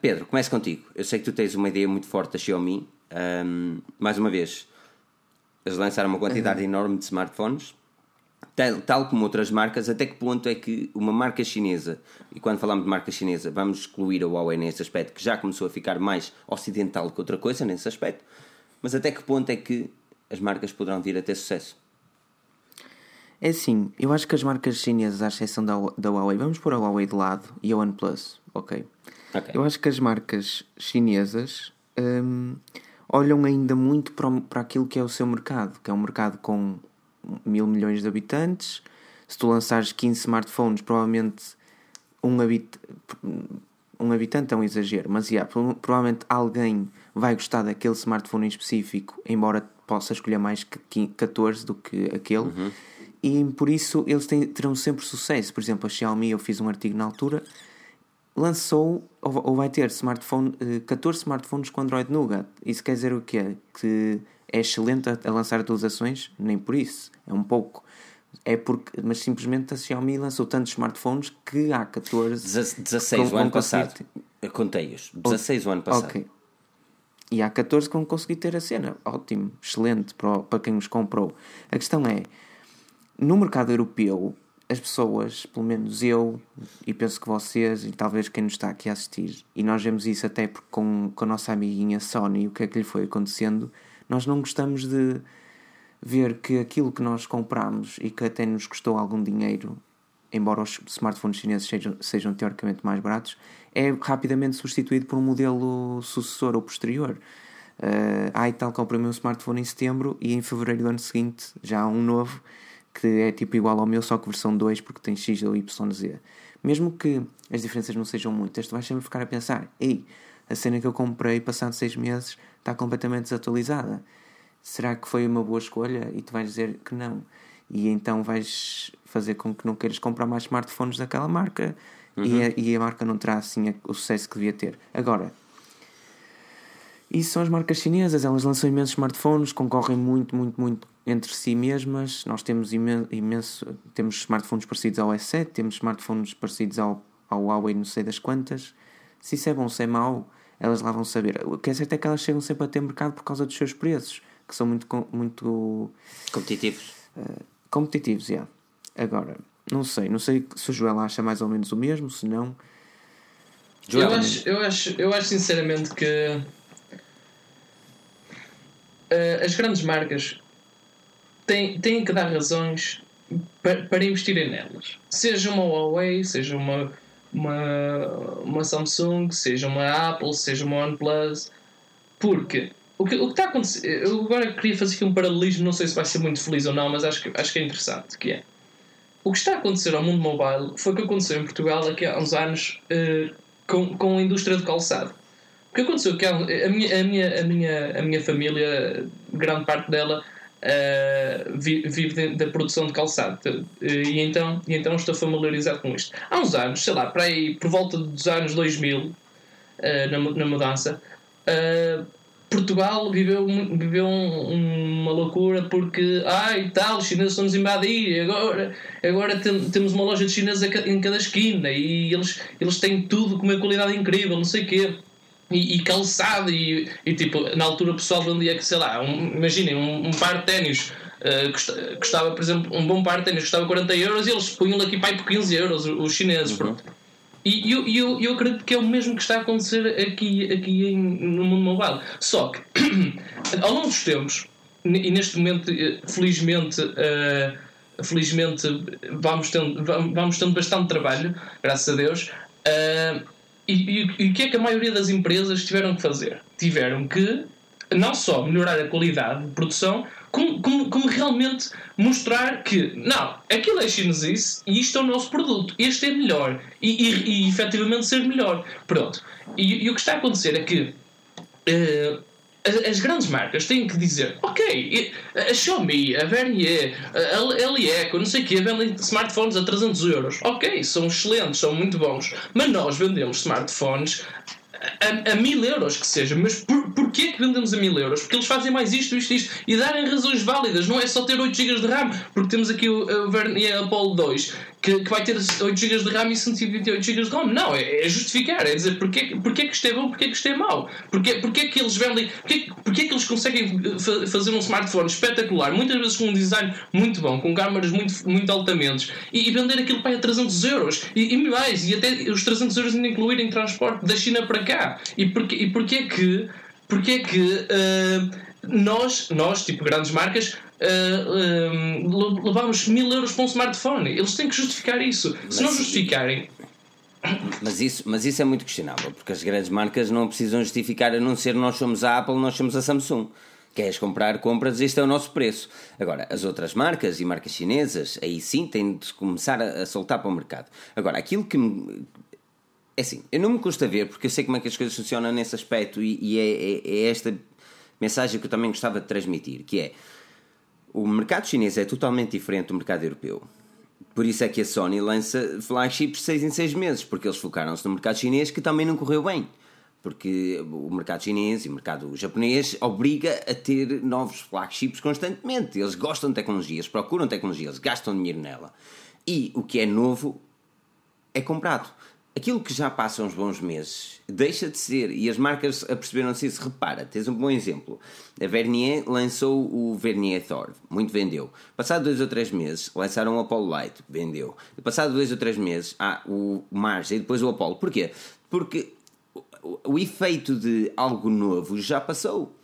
Pedro, começo contigo. Eu sei que tu tens uma ideia muito forte da Xiaomi. Um, mais uma vez, eles lançaram uma quantidade uhum. enorme de smartphones, tal, tal, como outras marcas. Até que ponto é que uma marca chinesa, e quando falamos de marca chinesa, vamos excluir a Huawei nesse aspecto, que já começou a ficar mais ocidental que outra coisa nesse aspecto, mas até que ponto é que as marcas poderão vir a ter sucesso? É assim, eu acho que as marcas chinesas, à exceção da, da Huawei, vamos pôr a Huawei de lado e a OnePlus, ok? okay. Eu acho que as marcas chinesas hum, olham ainda muito para, para aquilo que é o seu mercado, que é um mercado com mil milhões de habitantes. Se tu lançares 15 smartphones, provavelmente um, habit um habitante é um exagero, mas yeah, provavelmente alguém vai gostar daquele smartphone em específico, embora possa escolher mais que 14 do que aquele. Uhum e por isso eles têm, terão sempre sucesso. Por exemplo, a Xiaomi, eu fiz um artigo na altura, lançou ou vai ter smartphone, 14 eh, smartphones com Android Nougat. Isso quer dizer o quê? Que é excelente a, lançar atualizações? Nem por isso, é um pouco. É porque, mas simplesmente a Xiaomi lançou tantos smartphones que há 14. 16 o ano passado. Contei-os. 16 o ano passado. Ok. E há 14 que vão conseguir ter a cena. Ótimo, excelente para, para quem os comprou. A questão é no mercado europeu, as pessoas, pelo menos eu, e penso que vocês, e talvez quem nos está aqui a assistir, e nós vemos isso até porque com, com a nossa amiguinha Sony, o que é que lhe foi acontecendo, nós não gostamos de ver que aquilo que nós compramos e que até nos custou algum dinheiro, embora os smartphones chineses sejam, sejam teoricamente mais baratos, é rapidamente substituído por um modelo sucessor ou posterior. Uh, a Ital comprou um smartphone em setembro e em fevereiro do ano seguinte já há um novo que é tipo igual ao meu, só que versão 2 porque tem X ou YZ. Mesmo que as diferenças não sejam muitas, tu vais sempre ficar a pensar: ei, a cena que eu comprei passado 6 meses está completamente desatualizada. Será que foi uma boa escolha? E tu vais dizer que não. E então vais fazer com que não queiras comprar mais smartphones daquela marca uhum. e, a, e a marca não terá assim o sucesso que devia ter. Agora, isso são as marcas chinesas, elas lançam imensos smartphones, concorrem muito, muito, muito entre si mesmas. Nós temos imenso, temos smartphones parecidos ao S7, temos smartphones parecidos ao, ao Huawei, não sei das quantas. Se isso é bom, se é mau, elas lá vão saber. O que é certo é que elas chegam sempre a ter mercado por causa dos seus preços, que são muito, muito competitivos. Uh, competitivos, já. Yeah. Agora, não sei, não sei se o Joel acha mais ou menos o mesmo, se não. Eu acho, eu, acho, eu acho sinceramente que uh, as grandes marcas têm, têm que dar razões para, para investirem nelas. Seja uma Huawei, seja uma, uma, uma Samsung, seja uma Apple, seja uma OnePlus. Porque o que, o que está a acontecer. Eu agora queria fazer aqui um paralelismo, não sei se vai ser muito feliz ou não, mas acho que, acho que é interessante. Que é o que está a acontecer ao mundo mobile foi o que aconteceu em Portugal aqui há uns anos uh, com, com a indústria do calçado. O que aconteceu que a minha, a minha, a minha, a minha família, grande parte dela, vive da produção de calçado. Uh, e, então, e então estou familiarizado com isto. Há uns anos, sei lá, para aí, por volta dos anos 2000, uh, na, na mudança, Portugal viveu, viveu um, uma loucura porque, ai tal, os chineses estão-nos invadir, agora, agora tem, temos uma loja de chineses em cada esquina e eles, eles têm tudo com uma qualidade incrível, não sei o quê e, e calçado e, e, tipo, na altura o pessoal vendia que, sei lá, um, imaginem, um, um, par de ténis uh, custava, por exemplo, um bom par de ténis custava 40 euros e eles punham aqui para por 15 euros, os chineses, uhum. E eu, eu, eu acredito que é o mesmo que está a acontecer aqui, aqui em, no mundo mobile. Só que, [clears throat] ao longo dos tempos, e neste momento, eh, felizmente, uh, felizmente vamos tendo, vamos tendo bastante trabalho, graças a Deus. Uh, e, e, o que é que a maioria das empresas tiveram que fazer? Tiveram que não só melhorar a qualidade de produção, como, como, como realmente mostrar que, não, aquilo é chinesice e isto é o nosso produto, este é melhor. E, e, e efetivamente ser melhor. Pronto. E, e o que está a acontecer é que. Uh, as, grandes marcas têm que dizer, ok, a Xiaomi, a Vernier, a LE, não sei o quê, vendem smartphones a 300 euros. Ok, são excelentes, são muito bons. Mas nós vendemos smartphones a, a mil euros que seja, mas por, porquê que vendemos a mil euros? Porque eles fazem mais isto, isto, isto e darem razões válidas, não é só ter 8 GB de RAM, porque temos aqui o, o Vernier Apollo 2 que, que vai ter 8 GB de RAM e 128 GB de ROM. Não, é, é, justificar, é dizer porque, porque que isto é bom, porque que isto é mau, porque, porque que eles vendem, porque, porque que eles conseguem fazer um smartphone espetacular, muitas vezes com um design muito bom, com câmaras muito, muito altamente e, e vender aquilo para a 300 euros e, e mais, e até os 300 euros ainda incluírem transporte da China para cá. E porque, e porque que, porque que uh, nós, nós, tipo grandes marcas, uh, mil euros para um smartphone. Eles têm que justificar isso. Mas, Se não justificarem. Mas isso, mas isso é muito questionável, porque as grandes marcas não precisam justificar a não ser nós somos a Apple, nós somos a Samsung. Queres comprar, compras, este é o nosso preço. Agora, as outras marcas e marcas chinesas, aí sim têm de começar a, a soltar para o mercado. Agora, aquilo que me, é assim, eu não me custa ver, porque eu sei como é que as coisas funcionam nesse aspecto e, e é, é, é, esta mensagem que eu também gostava de transmitir, que é o mercado chinês é totalmente diferente do mercado europeu. Por isso é que a Sony lança flagships 6 em 6 meses, porque eles focaram-se no mercado chinês que também não correu bem. Porque o mercado chinês e o mercado japonês obriga a ter novos flagships constantemente. Eles gostam de tecnologias, procuram tecnologias, gastam dinheiro nela. E o que é novo é comprado aquilo que já passa uns bons meses deixa de ser, e as marcas aperceberam-se isso. Repara, tens um bom exemplo. A Vernier lançou o Vernier Thor, muito vendeu. Passado dois ou três meses, lançaram o Apollo Light, vendeu. Passado dois ou três meses, há o Mars e depois o Apollo. Porquê? Porque o efeito de algo novo já passou.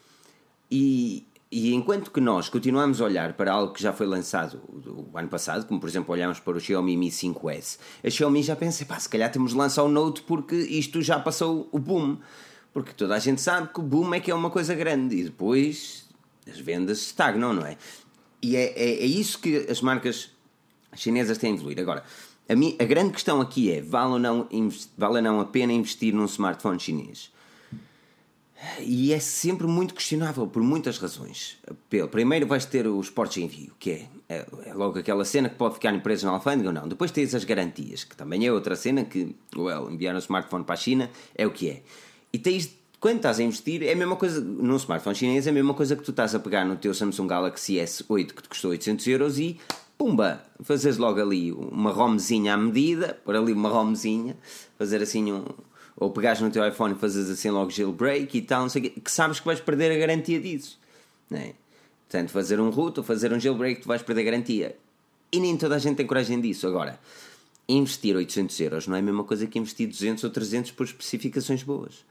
E, e enquanto que nós continuamos a olhar para algo que já foi lançado o ano passado, como por exemplo olhamos para o Xiaomi Mi 5S, a Xiaomi já pensa, pá, se calhar temos de lançar o Note porque isto já passou o boom. Porque toda a gente sabe que o boom é que é uma coisa grande e depois as vendas estagnam, não é? E é, é, é isso que as marcas chinesas têm a evoluir. Agora, a, a grande questão aqui é: vale ou, não, vale ou não a pena investir num smartphone chinês? E é sempre muito questionável por muitas razões. Primeiro vais ter os portos de envio, que é, é, é, logo aquela cena que pode ficar empresa na alfândega ou não. Depois tens as garantias, que também é outra cena que, well, enviar um smartphone para a China é o que é. E tens, quando estás a investir, é a mesma coisa, num smartphone chinês, é a mesma coisa que tu estás a pegar no teu Samsung Galaxy S8 que te custou 800 euros e, pumba, fazes logo ali uma ROMzinha à medida, por ali uma ROMzinha, fazer assim um ou pegares no teu iPhone e fazes assim logo jailbreak e tal, não sei que, que sabes que vais perder a garantia disso. Não é? Portanto, fazer um root ou fazer um jailbreak, tu vais perder a garantia. E nem toda a gente tem coragem disso. Agora, investir 800 euros não é a mesma coisa que investir 200 ou 300 por especificações boas.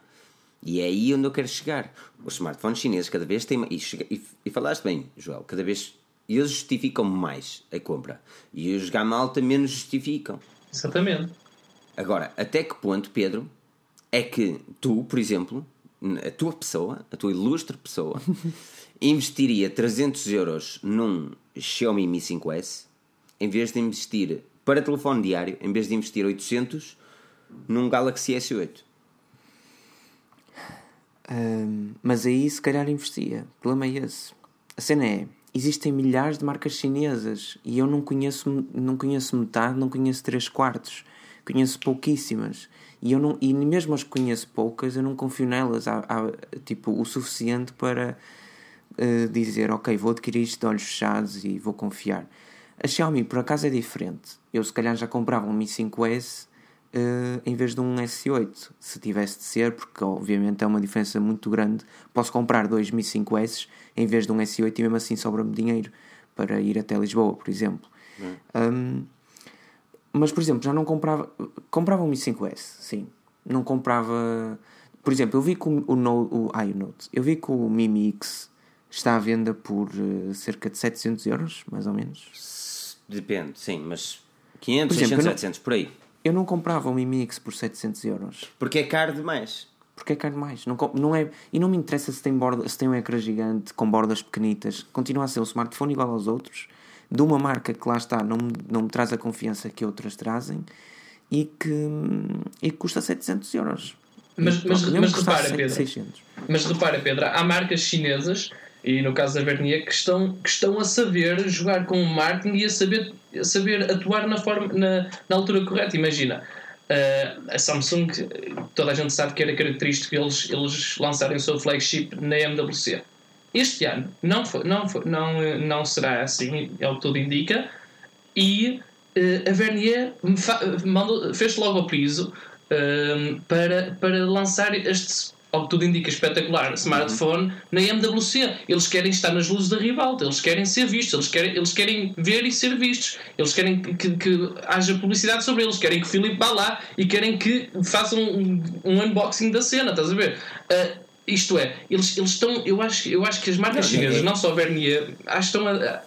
E é aí onde eu quero chegar. Os smartphones chineses cada vez têm. E, e, e falaste bem, Joel, cada vez. Eles justificam mais a compra. E os gama alta menos justificam. Exatamente. Agora, até que ponto, Pedro, é que tu, por exemplo, a tua pessoa, a tua ilustre pessoa, [laughs] investiria 300 euros num Xiaomi Mi 5S em vez de investir para telefone diário, em vez de investir 800 num Galaxy S8. Um, mas aí se calhar investia. O problema é esse. A cena é: existem milhares de marcas chinesas e eu não conheço, não conheço metade, não conheço três quartos. Conheço pouquíssimas. E, eu não, e mesmo as que conheço poucas, eu não confio nelas há, há tipo, o suficiente para uh, dizer, ok, vou adquirir isto de olhos fechados e vou confiar. A Xiaomi, por acaso, é diferente. Eu, se calhar, já comprava um Mi 5S uh, eh, em vez de um S8, se tivesse de ser, porque, obviamente, é uma diferença muito grande. Posso comprar dois Mi 5S em vez de um S8 e, mesmo assim, sobra-me dinheiro para ir até Lisboa, por exemplo. Hum. Um, mas, por exemplo, já não comprava. Comprava um Mi 5S, sim. Não comprava. Por exemplo, eu vi que o, o, o, ai, o Note. Eu vi que o Mi Mix está à venda por uh, cerca de 700 euros, mais ou menos. Depende, sim, mas 500, por exemplo, 600, 700, por aí. Eu não comprava um Mi Mix por 700 euros. Porque é caro demais. porque é caro mais. Não, não é, e não me interessa se tem, borda, se tem um ecrã gigante com bordas pequenitas. Continua a ser um smartphone igual aos outros, de uma marca que lá está, não, não me traz a confiança que outras trazem e que, e que custa 700 euros. Mas, mas, mas repara, Pedro. 600. Mas repara, Pedro, há marcas chinesas e no caso da Vernier que estão, que estão a saber jogar com o marketing e a saber, a saber atuar na, forma, na, na altura correta. Imagina, uh, a Samsung, toda a gente sabe que era característico eles, eles lançarem o seu flagship na MWC. Este ano não, foi, não, foi, não, não será assim, é o que tudo indica, e uh, a Vernier fez logo o piso um, para, para lançar este, ao que tudo indica, espetacular smartphone na MWC. Eles querem estar nas luzes da ribalta, eles querem ser vistos, eles querem, eles querem ver e ser vistos, eles querem que, que, que haja publicidade sobre eles, querem que o Filipe vá lá e querem que façam um, um unboxing da cena, estás a ver? Uh, isto é, eles, eles estão, eu acho, eu acho que as marcas chinesas, não só Vernier, estão a, a,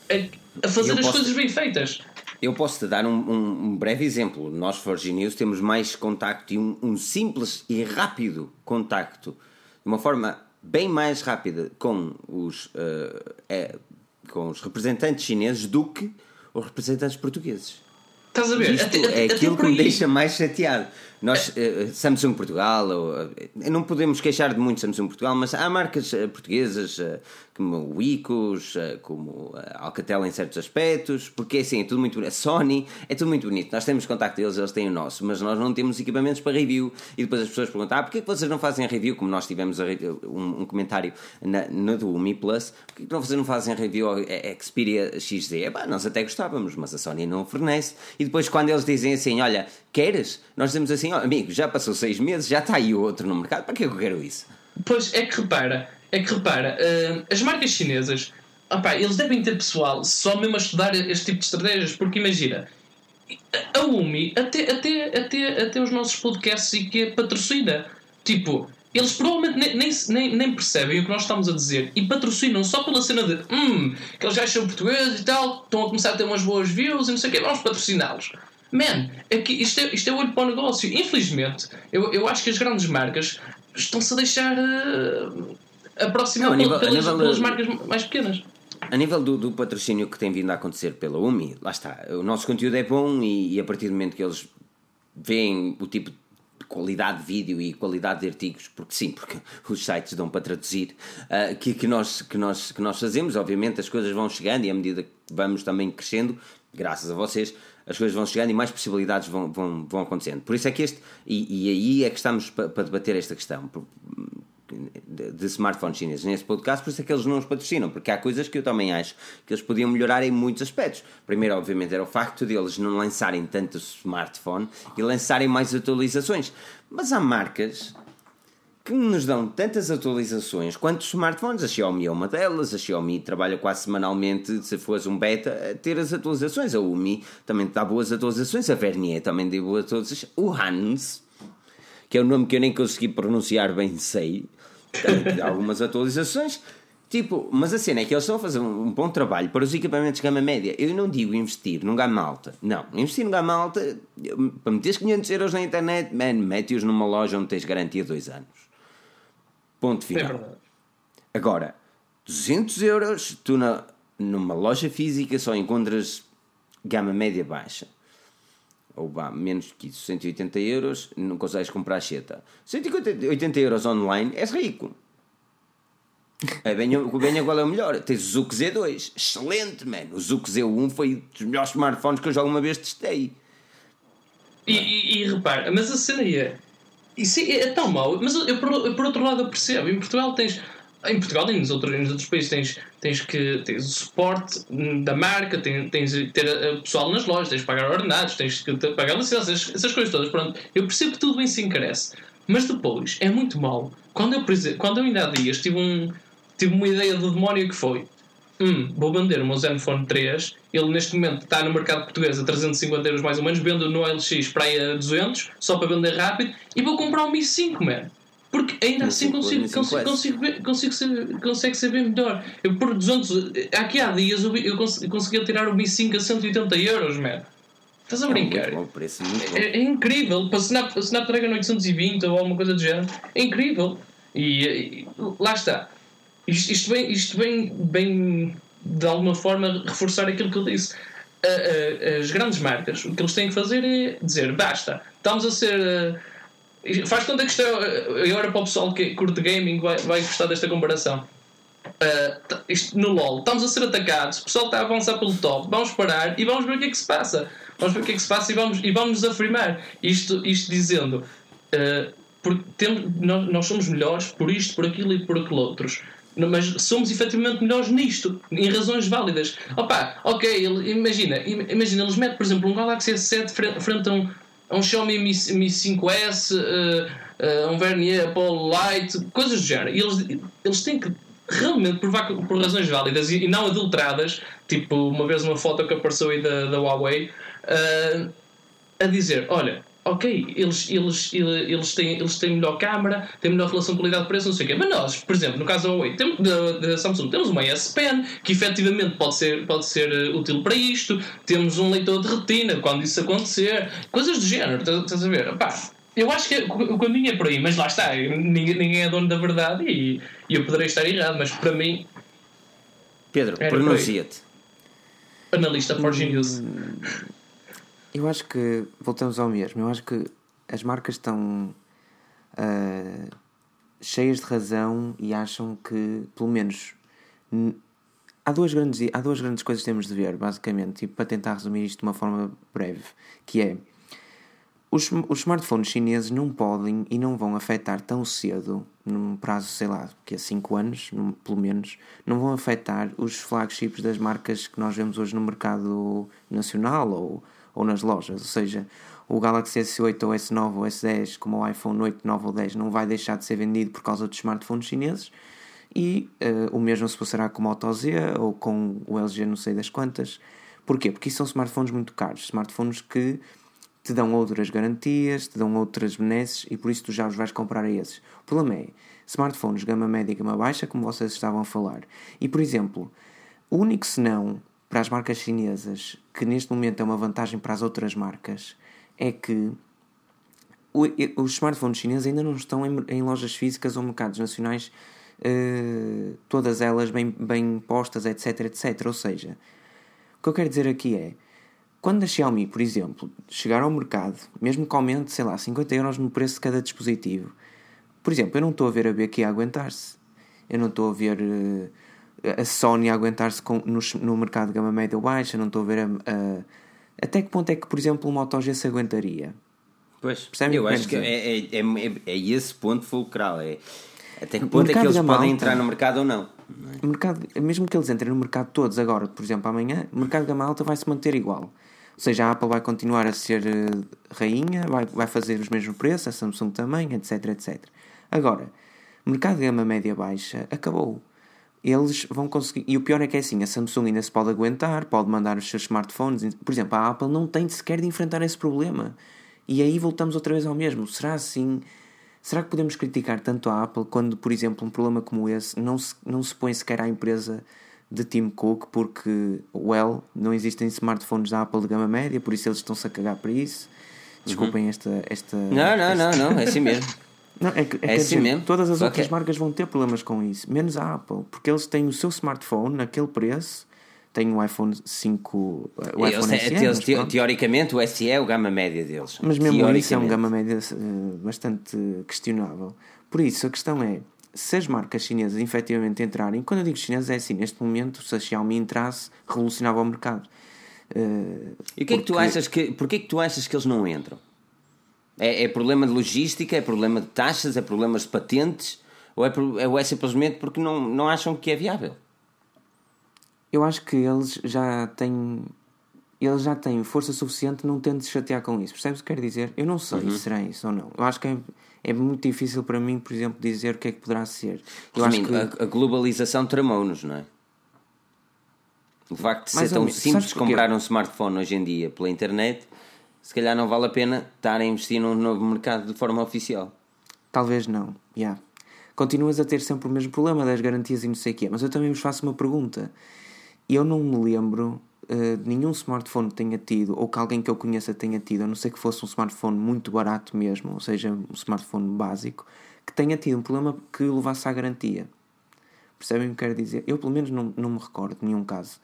a fazer as posso... coisas bem feitas. Eu posso te dar um, um, um, breve exemplo. Nós, Forge News, temos mais contacto e um, um, simples e rápido contacto, de uma forma bem mais rápida com os, uh, é, com os representantes chineses do que os representantes portugueses. Estás a ver? Isto até, é até aquilo que me deixa mais chateado. Nós, uh, Samsung Portugal, uh, não podemos queixar de muito Samsung Portugal, mas há marcas portuguesas como o Icos, eh, como Alcatel em certos aspectos, porque assim, é tudo muito bonito. A Sony é tudo muito bonito. Nós temos contacto deles, eles têm o nosso, mas nós não temos equipamentos para review. E depois as pessoas perguntam: ah, porquê que vocês não fazem review? Como nós tivemos um, um comentário na, na do Mi Plus, porquê que vocês não fazem review ao Xperia XZ? É, pá, nós até gostávamos, mas a Sony não fornece. E depois, quando eles dizem assim: olha, queres? Nós dizemos assim: oh, amigo, já passou seis meses, já está aí o outro no mercado, para que eu quero isso? Pois é que repara é que repara, uh, as marcas chinesas, opa, eles devem ter pessoal só mesmo a estudar este tipo de estratégias, porque imagina, a Umi, até, até, até, até os nossos podcasts e que patrocina, tipo, eles provavelmente nem, nem, nem, nem, percebem o que nós estamos a dizer e patrocinam só pela cena de hum, que eles já são portugueses e tal, estão a começar a ter umas boas views e não sei o quê, vamos patrociná-los. Man, que isto é, isto é olho para o negócio. Infelizmente, eu, eu acho que as grandes marcas estão-se a deixar. Uh, aproximar nível, pelas, nível, pelas marcas mais pequenas. A nível do, do, patrocínio que tem vindo a acontecer pela UMI, lá está, o nosso conteúdo é bom e, e a partir do momento que eles veem o tipo de qualidade de vídeo e qualidade de artigos, porque sim, porque [laughs] os sites dão para traduzir, uh, que, que, nós, que, nós, que nós fazemos, obviamente as coisas vão chegando e à medida que vamos também crescendo, graças a vocês, as coisas vão chegando e mais possibilidades vão, vão, vão acontecendo. Por isso é que este, e, e aí é que estamos para, para debater esta questão de, de smartphones chineses nesse podcast, por isso é que eles não os patrocinam, porque há coisas que eu também acho que eles podiam melhorar em muitos aspectos. Primeiro, obviamente, era o facto de eles não lançarem tanto smartphone e lançarem mais atualizações. Mas há marcas que nos dão tantas atualizações quanto os smartphones. A Xiaomi é uma delas, a Xiaomi trabalha quase semanalmente, se fosse um beta, a ter as atualizações. A Umi também dá boas atualizações, a Vernier também dá boas atualizações. O Hans, que é um nome que eu nem consegui pronunciar bem, sei, tem algumas atualizações. Tipo, mas a cena é que eles estão a fazer um, bom trabalho para os equipamentos de gama média. Eu não digo investir num gama alta. Não, investir num gama alta, para meteres 500 euros na internet, man, mete-os numa loja onde tens garantia dois anos. Ponto final. É Agora, 200 euros, tu na, numa loja física só encontras gama média baixa ou vá, menos que isso, 180 euros, não consegues comprar a cheta. 180 euros online, és rico. É, venha, venha qual é o melhor. Tens o Zuc Z2, excelente, mano. O Zuc Z1 foi dos melhores smartphones que eu já alguma vez testei. E, e, e repara, mas a cena é. Isso é, é tão mau, mas eu, por, por outro lado eu percebo. Em Portugal tens em Portugal e nos outros, nos outros países tens, tens que tens o suporte da marca, tens, tens ter pessoal nas lojas, tens de pagar ordenados, tens de pagar licenças, essas, essas coisas todas. Pronto, eu percebo que tudo bem se encarece, mas depois é muito mal. Quando eu, quando eu ainda há dias tive, um, tive uma ideia do demónio que foi: hum, vou vender o meu Zenfone 3, ele neste momento está no mercado português a 350 euros mais ou menos, vendo no LX para aí a 200, só para vender rápido, e vou comprar um Mi 5, mano. Porque ainda assim consigo, consigo, consigo, ver, consigo consegue ser bem melhor. Eu por 200, aqui há dias eu, eu conseguia tirar o Mi 5 a 180 euros, man. Estás a brincar? É, um preço, bom. É, é, incrível. Para Snap, Snapdragon 820 ou alguma coisa do género. É incrível. E, e lá está. Isto, isto, vem, isto vem, vem, de alguma forma, reforçar aquilo que eu disse. as grandes marcas, o que eles têm que fazer é dizer: basta, estamos a ser. faz conta que isto é. Agora para o pessoal que curte gaming vai, vai gostar desta comparação. Uh, isto no LOL, estamos a ser atacados, o pessoal está a avançar pelo top, vamos parar e vamos ver o que é que se passa. Vamos ver o que é que se passa e vamos, e vamos nos afirmar. Isto, isto dizendo, uh, porque temos, nós, nós somos melhores por isto, por aquilo e por aquilo outros. Mas somos efetivamente melhores nisto, em razões válidas. Opa, ok, ele, imagina, imagina, eles metem, por exemplo, um Galaxy S7 frente, a um, a um Xiaomi Mi, Mi 5S, uh, uh, um Vernier Apollo Light, coisas do género. E eles, eles têm que realmente provar por razões válidas e, e, não adulteradas, tipo uma vez uma foto que apareceu aí da, da Huawei, uh, a dizer: olha, ok, eles, eles, eles, têm, eles têm melhor câmara, têm melhor relação qualidade-preço, não sei o quê. Mas nós, por exemplo, no caso da da, Samsung, temos uma S Pen que efetivamente pode ser, pode ser uh, útil para isto, temos um leitor de retina quando isso acontecer, coisas do género, estás a ver? Pá, eu acho que o caminho é por aí, mas lá está, ninguém, ninguém é dono da verdade e, e eu poderei estar errado, mas para mim. Pedro, pronuncia-te. Analista Forge News. Eu acho que, voltamos ao mesmo, eu acho que as marcas estão uh, cheias de razão e acham que, pelo menos, há duas grandes, há duas grandes coisas que temos de ver, basicamente, e para tentar resumir isto de uma forma breve, que é os, os smartphones chineses não podem e não vão afetar tão cedo, num prazo, sei lá, que é 5 anos, num, pelo menos, não vão afetar os flagships das marcas que nós vemos hoje no mercado nacional ou, ou nas lojas. Ou seja, o Galaxy S8 ou S9 ou S10, como o iPhone 8, 9 ou 10, não vai deixar de ser vendido por causa dos smartphones chineses. E uh, o mesmo se passará com o Moto Z ou com o LG não sei das quantas. Porquê? Porque isso são smartphones muito caros. Smartphones que te dão outras garantias, te dão outras benesses e por isso tu já os vais comprar a esses. O problema é, smartphones gama média e gama baixa, como vocês estavam a falar. E, por exemplo, o único senão para as marcas chinesas, que neste momento é uma vantagem para as outras marcas, é que os smartphones chineses ainda não estão em, lojas físicas ou mercados nacionais, uh, todas elas bem, bem postas, etc, etc. Ou seja, o que eu quero dizer aqui é, quando a Xiaomi, por exemplo, chegar ao mercado, mesmo que aumente, sei lá, 50 euros no preço de cada dispositivo, por exemplo, eu não estou a ver a BQ a aguentar-se. Eu não estou a ver uh, a Sony a aguentar-se no, no mercado de gama média baixa, não estou a ver a, a, até que ponto é que, por exemplo, o Moto G se aguentaria. Pois, Percebe eu acho que é, é, é, é, esse ponto fulcral. É, até que ponto é que eles podem alta, entrar no mercado ou não? não é? mercado, mesmo que eles entrem no mercado todos agora, por exemplo, amanhã, o mercado de gama alta vai se manter igual. Ou seja, a Apple vai continuar a ser uh, rainha, vai, vai fazer os mesmos preços, a Samsung também, etc, etc. Agora, mercado de gama média-baixa acabou. Eles vão conseguir. E o pior é que é assim: a Samsung ainda se pode aguentar, pode mandar os seus smartphones. Por exemplo, a Apple não tem sequer de enfrentar esse problema. E aí voltamos outra vez ao mesmo. Será assim? Será que podemos criticar tanto a Apple quando, por exemplo, um problema como esse não se, não se põe sequer à empresa de Tim Cook porque, well, não existem smartphones da Apple de gama média, por isso eles estão-se a cagar para isso. Desculpem uhum. esta, esta. Não, não, esta... não, não, é assim mesmo. [laughs] Não, é, que, é, é assim dizer, mesmo. Todas as Só outras que... marcas vão ter problemas com isso, menos a Apple, porque eles têm o seu smartphone naquele preço. Tem o iPhone 5. O eles, iPhone SE, eles, te, teoricamente, o SE é o gama média deles. Mas mesmo isso é um gama média uh, bastante questionável. Por isso, a questão é: se as marcas chinesas efetivamente entrarem, quando eu digo chinesas é assim, neste momento, se a Xiaomi entrasse, revolucionava o mercado. Uh, e o que é que tu achas que. Porquê é que tu achas que eles não entram? É, é, problema de logística, é problema de taxas, é problema de patentes, ou é, ou é simplesmente porque não, não acham que é viável? Eu acho que eles já têm eles já têm força suficiente não tendo de se chatear com isso. Percebes o que quero dizer? Eu não sei uhum. se será isso ou não. Eu acho que é, é muito difícil para mim, por exemplo, dizer o que é que poderá ser. Eu Resumindo, acho que... a, a globalização tramou-nos, não é? O facto de ser tão simples comprar um smartphone hoje em dia pela internet, se calhar não vale a pena estar a investir num novo mercado de forma oficial. Talvez não, já. Yeah. Continuas a ter sempre o mesmo problema das garantias e não sei o quê, mas eu também vos faço uma pergunta. Eu não me lembro uh, nenhum smartphone tenha tido, ou que alguém que eu conheça tenha tido, a não ser que fosse um smartphone muito barato mesmo, ou seja, um smartphone básico, que tenha tido um problema que levasse à garantia. Percebem o que quero dizer? Eu, pelo menos, não, não me recordo de nenhum caso.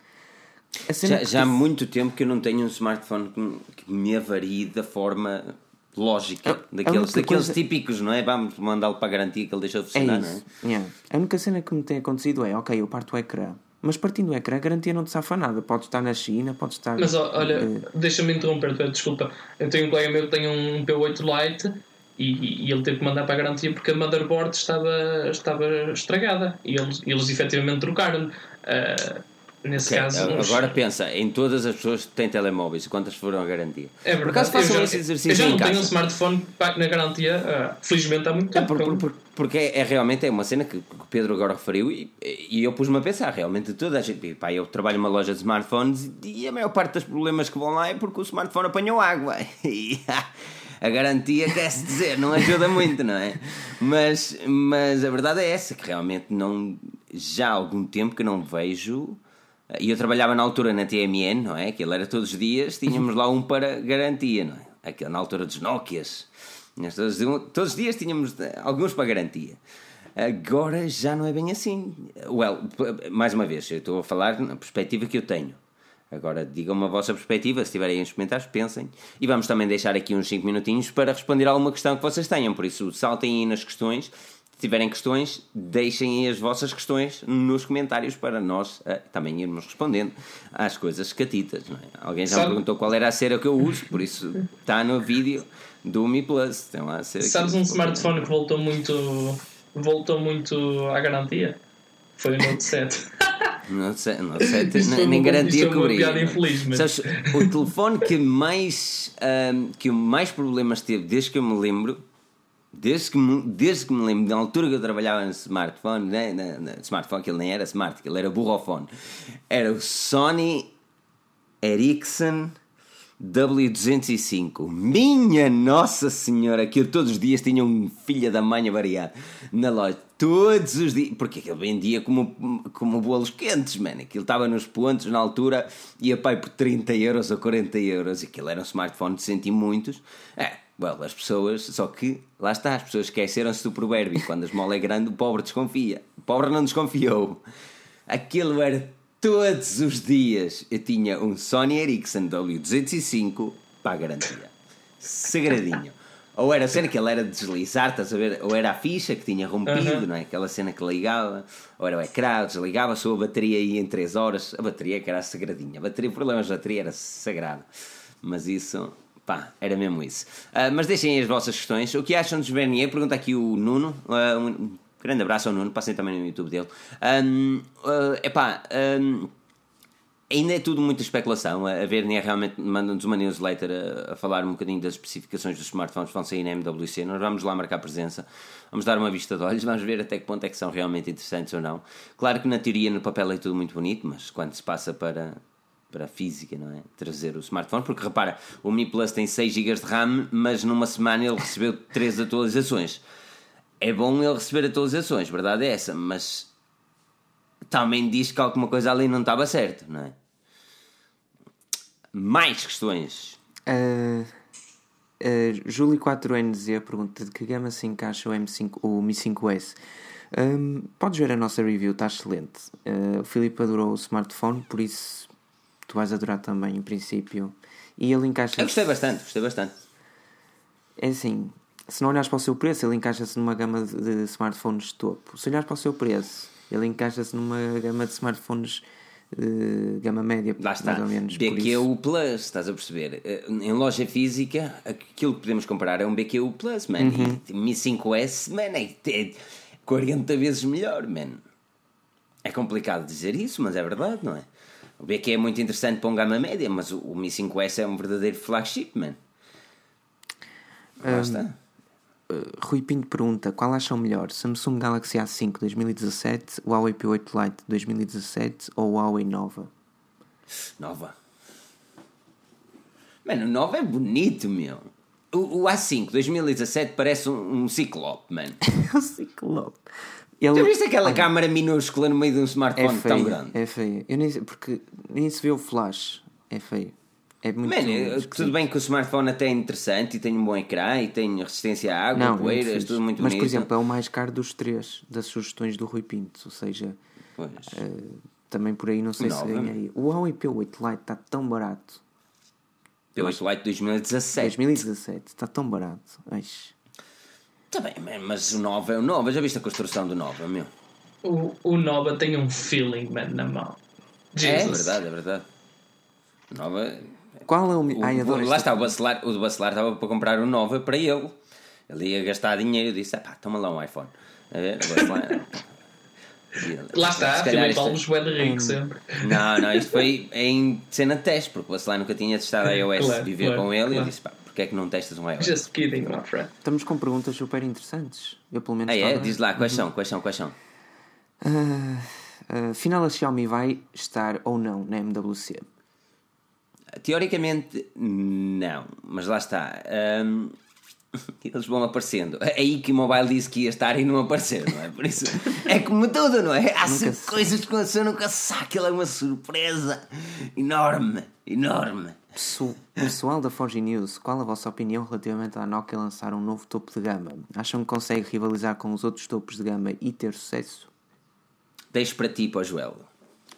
Já, já há muito tempo que eu não tenho um smartphone que, me avarie da forma lógica, a, daqueles, daqueles coisa... típicos, não é? Vamos mandá-lo para a garantia que ele deixou de funcionar, é não é? Yeah. A única cena que me tem acontecido é, ok, eu parto o ecrã, mas partindo do ecrã, a garantia não te safa nada. Pode estar na China, pode estar. Mas olha, uh... deixa-me interromper, desculpa. Eu tenho um colega meu que tem um P8 Lite e, e, ele teve que mandar para a garantia porque a motherboard estava, estava estragada e eles, eles efetivamente trocaram. Uh, nesse okay. caso. Agora uns... pensa em todas as pessoas que têm telemóveis, quantas foram a garantia? É verdade. Por acaso façam esse exercício. Eu já não tenho um smartphone na garantia, uh, felizmente há muito tempo. É, por, por, porque é, é, realmente é uma cena que, que o Pedro agora referiu e, e eu pus-me a pensar, realmente toda a gente. Pá, eu trabalho numa loja de smartphones e a maior parte dos problemas que vão lá é porque o smartphone apanhou água. [laughs] E, a garantia quer-se dizer, não ajuda muito, não é? Mas, mas a verdade é essa, que realmente não, já há algum tempo que não vejo. E eu trabalhava na altura na TMN, não é? Aquilo era todos os dias, tínhamos lá um para garantia, não é? Aquilo, na altura dos Nokias. Todos, os dias tínhamos alguns para garantia. Agora já não é bem assim. Well, mais uma vez, eu estou a falar na perspectiva que eu tenho. Agora digam-me a vossa perspectiva, se tiverem os comentários, pensem. E vamos também deixar aqui uns 5 minutinhos para responder a alguma questão que vocês tenham. Por isso, saltem aí nas questões. Se tiverem questões, deixem as vossas questões nos comentários para nós uh, também irmos respondendo às coisas catitas. É? Alguém já Sabe... me perguntou qual era a cera que eu uso, por isso está no vídeo do Mi Plus. Tem lá a cera Sabes um smartphone que voltou muito, voltou muito à garantia? Foi o Note 7. Não sei, não sei nem, nem garantia cobrir. Sabes, o telefone que mais, um, que mais problemas teve desde que eu me lembro, desde que, me, desde que me lembro, da altura que eu trabalhava no smartphone, né, na, na, smartphone, que ele nem era smart, que ele era burrofone, era o Sony Ericsson W205. Minha Nossa Senhora, que eu todos os dias tinha um filho da manha variado na loja. Todos os dias. Porque aquilo vendia como, como bolos quentes, mano. Aquilo estava nos pontos na altura, ia pai por 30 euros ou 40 euros. Aquilo era um smartphone de senti muitos. É, well, as pessoas. Só que, lá está, as pessoas esqueceram-se do provérbio. Quando a esmola é grande, o pobre desconfia. O pobre não desconfiou. Aquilo era todos os dias eu tinha um Sony Ericsson W205 para a garantia. Segredinho. Ou era a cena que ele era de deslizar, estás a ver? Ou era a ficha que tinha rompido, uhum. não é? Aquela cena que ligava, ou era o ecrã, desligava, sua bateria ia em 3 horas. A bateria que era sagradinha. A bateria, problemas da bateria era sagrada. Mas isso, pá, era mesmo isso. Uh, mas deixem as vossas questões. O que acham dos Bernier? Pergunta aqui o Nuno. Uh, um grande abraço ao Nuno, passem também no YouTube dele. Um, uh, epá, um, Ainda é tudo muita especulação. A Vernier realmente manda-nos uma newsletter a, a, falar um bocadinho das especificações dos smartphones que vão sair na MWC. Nós vamos lá marcar presença, vamos dar uma vista de olhos, vamos ver até que ponto é que são realmente interessantes ou não. Claro que na teoria, no papel é tudo muito bonito, mas quando se passa para, para a física, não é? Trazer o smartphone, porque repara, o Mi Plus tem 6 GB de RAM, mas numa semana ele recebeu [laughs] 3 atualizações. É bom ele receber atualizações, verdade é essa, mas também diz que alguma coisa ali não estava certo, não é? Mais questões. Uh, uh, Júlio 4NZ pergunta de que gama se encaixa o, M5, o Mi 5S. Um, podes ver a nossa review, está excelente. Uh, o Filipe adorou o smartphone, por isso tu vais adorar também, em princípio. E ele encaixa. Eu gostei bastante, gostei bastante. É assim, se não olhares para o seu preço, ele encaixa-se numa gama de smartphones topo. Se olhares para o seu preço, ele encaixa-se numa gama de smartphones de gama média, Lá está. mais ou menos. BQU Plus, estás a perceber? Eh, em loja física, aquilo que podemos comprar é um BQU Plus, man. Uhum. E Mi 5S, man, é, é 40 vezes melhor, man. É complicado dizer isso, mas é verdade, não é? O BQ é muito interessante para um gama média, mas o, Mi 5S é um verdadeiro flagship, man. Lá um, está. Uh, Rui Pinto pergunta qual acham melhor, Samsung Galaxy A5 2017, Huawei P8 Lite 2017 ou Huawei Nova? Nova. Mano, Nova é bonito, meu. O, o A5 2017 parece um, um ciclope, mano. [laughs] É o Ciclope. Ele... Já viste aquela câmara minúscula no meio de um smartphone é feio, tão grande? É feio. Eu nem porque nem se vê o flash. É feio. É muito esquisito. tudo bem que o smartphone até é interessante e tem um bom ecrã e tem resistência à água, Não, muito poeiras, tudo muito Mas, bonito. por exemplo, é o mais caro dos três das sugestões do Rui Pinto. Ou seja, Pois. também por aí não sei se Nova. ganhei. O Huawei P8 Lite está tão barato. P8 Lite 2017. 2017 está tão barato. Ai, Tá bem, man, mas o Nova é o Nova. Já viste a construção do Nova, meu? O, o Nova tem um feeling, man, na mão. É Jesus. verdade, é verdade. O Nova. Qual é o. O, Ai, adoro lá está, o Bacelar, o do Bacelar estava para comprar o Nova para ele. Ele ia gastar dinheiro e disse: pá, toma lá um iPhone. A ver, o Bacelar. [laughs] Lá está, Se calhar Filipe isto- é- rico sempre. Não, não, isto foi em cena de teste, porque o Bacelar nunca tinha testado a iOS, Claro, viveu claro, com ele e eu claro. disse: pá, porquê é que não testas um iOS? Just kidding, my friend. Estamos com perguntas super interessantes. Eu, pelo menos. Ah, é? Diz lá, quais são, quais são, quais são? Ah, ah, afinal, a Xiaomi vai estar ou não na MWC? Teoricamente, não, mas lá está. Ahm, [laughs] eles vão aparecendo. É aí que o mobile disse que ia estar e não apareceu, não é? Por isso, é como tudo, não é? Há coisas que você nunca sabe. Aquilo é uma surpresa enorme, enorme. Pesso- Pessoal da Forge News, qual a vossa opinião relativamente à Nokia lançar um novo topo de gama? Acham que consegue rivalizar com os outros topos de gama e ter sucesso? Deixo para ti, para o Joel.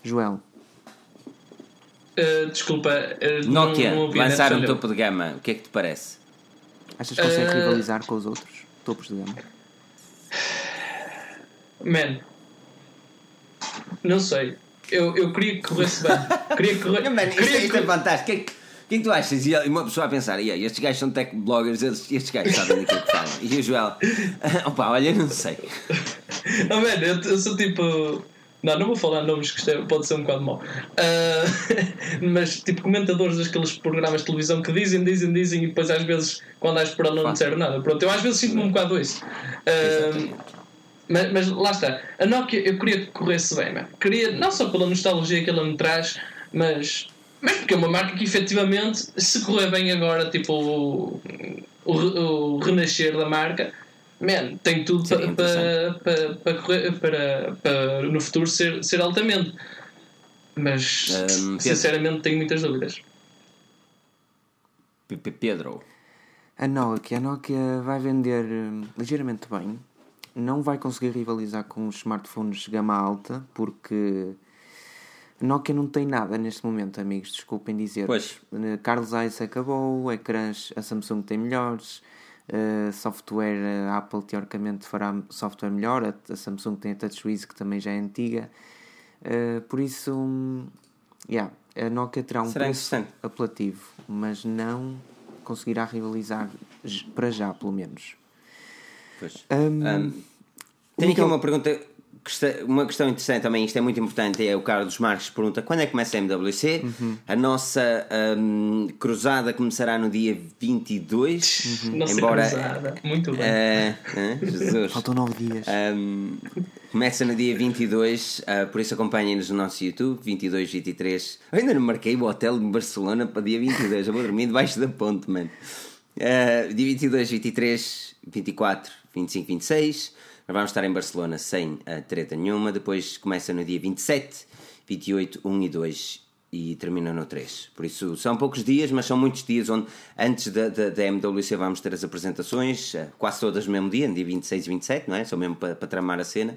Joel, Uh, desculpa, uh, Nokia, não, não lançar um topo de gama, o que é que te parece? achas que consegue Ah. rivalizar com os outros topos de gama? Man, não sei. Eu, eu queria que corresse bem. [laughs] Queria que corresse. Mano, queria isto que... é fantástico. O que, é que- o é tu achas? E uma pessoa a pensar, "Yeah, estes gajos são tech bloggers, estes gajos sabem daquilo que falam. E o Joel, [laughs] opa, olha, não sei. [laughs] Oh, man, eu, eu sou tipo. Não, não vou falar nomes que é- pode ser um bocado mau. Ah, [laughs] mas tipo comentadores daqueles programas de televisão que dizem, dizem, dizem e depois às vezes quando há esperar não disseram nada. Pronto, eu às vezes sinto-me um bocado isso. Ah, mas, mas lá está. A Nokia eu queria que corresse bem. Queria, não só pela nostalgia que ela me traz, mas, mas porque é uma marca que efetivamente, se correr bem agora, tipo o, o, o renascer da marca, man, tem tudo para, para, para, para, correr, para, no futuro ser, ser altamente. Mas Pedro. sinceramente tenho muitas dúvidas. Pedro, A Nokia, a Nokia vai vender hum, ligeiramente bem. Não vai conseguir rivalizar com os smartphones de gama alta, porque Nokia não tem nada neste momento, amigos. Desculpem dizer. Pois. Eh, Carlos Zeiss acabou, ecrãs a Samsung tem melhores, eh, software a Apple teoricamente fará software melhor, a, a Samsung tem a TouchWiz que também já é antiga. Eh, por isso, hum, yeah, a Nokia terá um Será preço apelativo, mas não conseguirá rivalizar para já, pelo menos. pois. Hum, o tenho aqui Miguel- uma pergunta, uma questão interessante também, isto é muito importante, é o Carlos Marques pergunta, quando é que começa a MWC? Uhum. A nossa hum, cruzada começará no dia 22, Não sei embora... cruzada. Muito bem. eh, eh, Jesus. Faltam nove dias. Um, começa no dia 22, uh, por isso acompanhem-nos no nosso YouTube, 22, 23. Eu ainda não marquei o hotel de Barcelona para dia 22, eu vou dormir debaixo da ponte, mano. Uh, dia 22, 23, 24, 25, 26. Nós vamos estar em Barcelona sem uh, treta nenhuma. Depois começa no dia 27, 28, 1 e 2 e termina no 3. Por isso são poucos dias, mas são muitos dias onde antes da, da, da MWC vamos ter as apresentações, eh, quase todas no mesmo dia, no dia 26 e 27, não é? Só mesmo para, tramar a cena.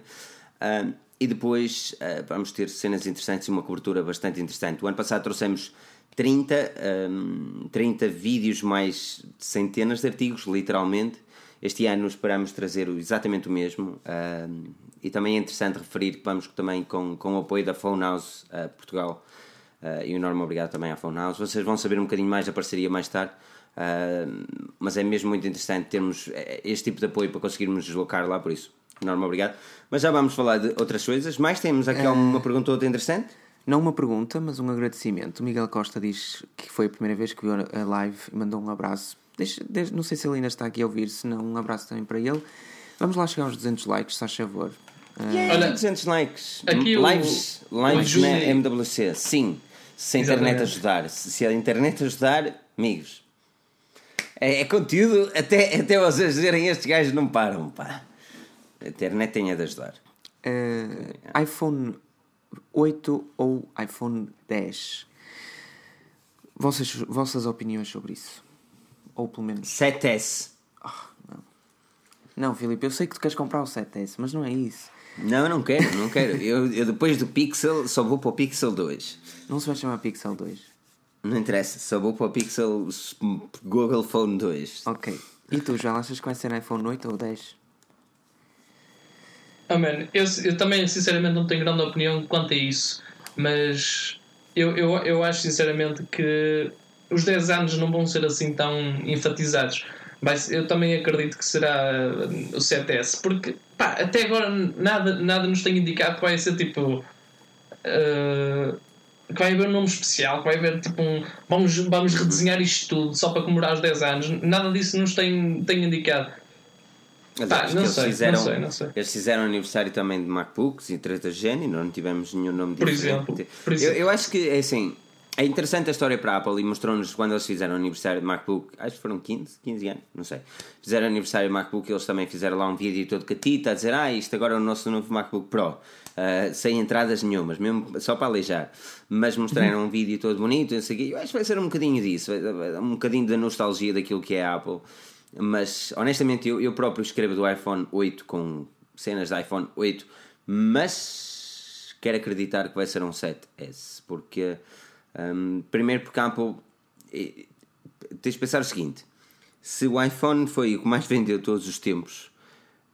Ah, e depois ah, vamos ter cenas interessantes e uma cobertura bastante interessante. O ano passado trouxemos 30, ahm, 30 vídeos mais centenas de artigos, literalmente. Este ano esperamos trazer exatamente o mesmo. ahm, e também é interessante referir que vamos também com, com o apoio da Phone House ah, Portugal. ah, e um enorme obrigado também à Phone House. Vocês vão saber um bocadinho mais da parceria mais tarde. mas é mesmo muito interessante termos eh, este tipo de apoio para conseguirmos deslocar lá, por isso, enorme obrigado. Mas já vamos falar de outras coisas. Mais temos aqui uma pergunta ou outra interessante? Não uma pergunta, mas um agradecimento. O Miguel Costa diz que foi a primeira vez que viu a live e mandou um abraço. Deixa, deixa- não sei se ele ainda está aqui a ouvir, se não, um abraço também para ele. Vamos lá chegar aos 200 likes, se faz favor. Ah, Olha, 200 likes. aqui o- lives o lives Júlio- na MWC. Sim. Se a internet Exatamente. ajudar. Se, se a internet ajudar, amigos. É, é conteúdo até, até vocês dizerem estes gajos não param, pá. A internet tem a de ajudar. Uh, iPhone 8 ou iPhone 10? Vossas, vossas opiniões sobre isso? Ou pelo menos. 7S. não. não, Filipe, eu sei que tu queres comprar o 7S, mas não é isso. Não, eu não quero, não quero. eu, eu depois do Pixel só vou para o Pixel 2. Não se vai chamar Pixel 2. Não interessa, só vou para o Pixel Google Phone 2. Ok. E tu, já achas que vai ser iPhone 8 ou 10? Oh, man, eu, eu também, sinceramente, não tenho grande opinião quanto a isso, mas eu, eu, eu acho, sinceramente, que os 10 anos não vão ser assim tão enfatizados. Mas eu também acredito que será o 7S, porque pá, até agora nada, nada nos tem indicado que vai ser tipo. Uh, que vai haver um nome especial, que vai haver tipo um. Vamos, vamos redesenhar isto tudo só para comemorar os 10 anos. Nada disso nos tem, tem indicado. Mas não, sei, fizeram, não sei, não sei. Eles fizeram aniversário também de MacBooks e 3 Gen e não tivemos nenhum nome por diferente. Exemplo, por exemplo. Eu, eu acho que é assim. É interessante a história para a Apple e mostrou-nos quando eles fizeram aniversário de MacBook, acho que foram 15, 15 anos, não sei. Fizeram aniversário de MacBook e eles também fizeram lá um vídeo todo catita a dizer: Ah, isto agora é o nosso novo MacBook Pro, uh, sem entradas nenhumas, mesmo só para aleijar. Mas mostraram um vídeo todo bonito, o quê. Eu acho que vai ser um bocadinho disso, um bocadinho da nostalgia daquilo que é a Apple. Mas honestamente, eu, eu próprio escrevo do iPhone 8 com cenas de iPhone 8, mas quero acreditar que vai ser um 7S, porque um, primeiro porque a Apple tens de pensar o seguinte: se o iPhone foi o que mais vendeu todos os tempos,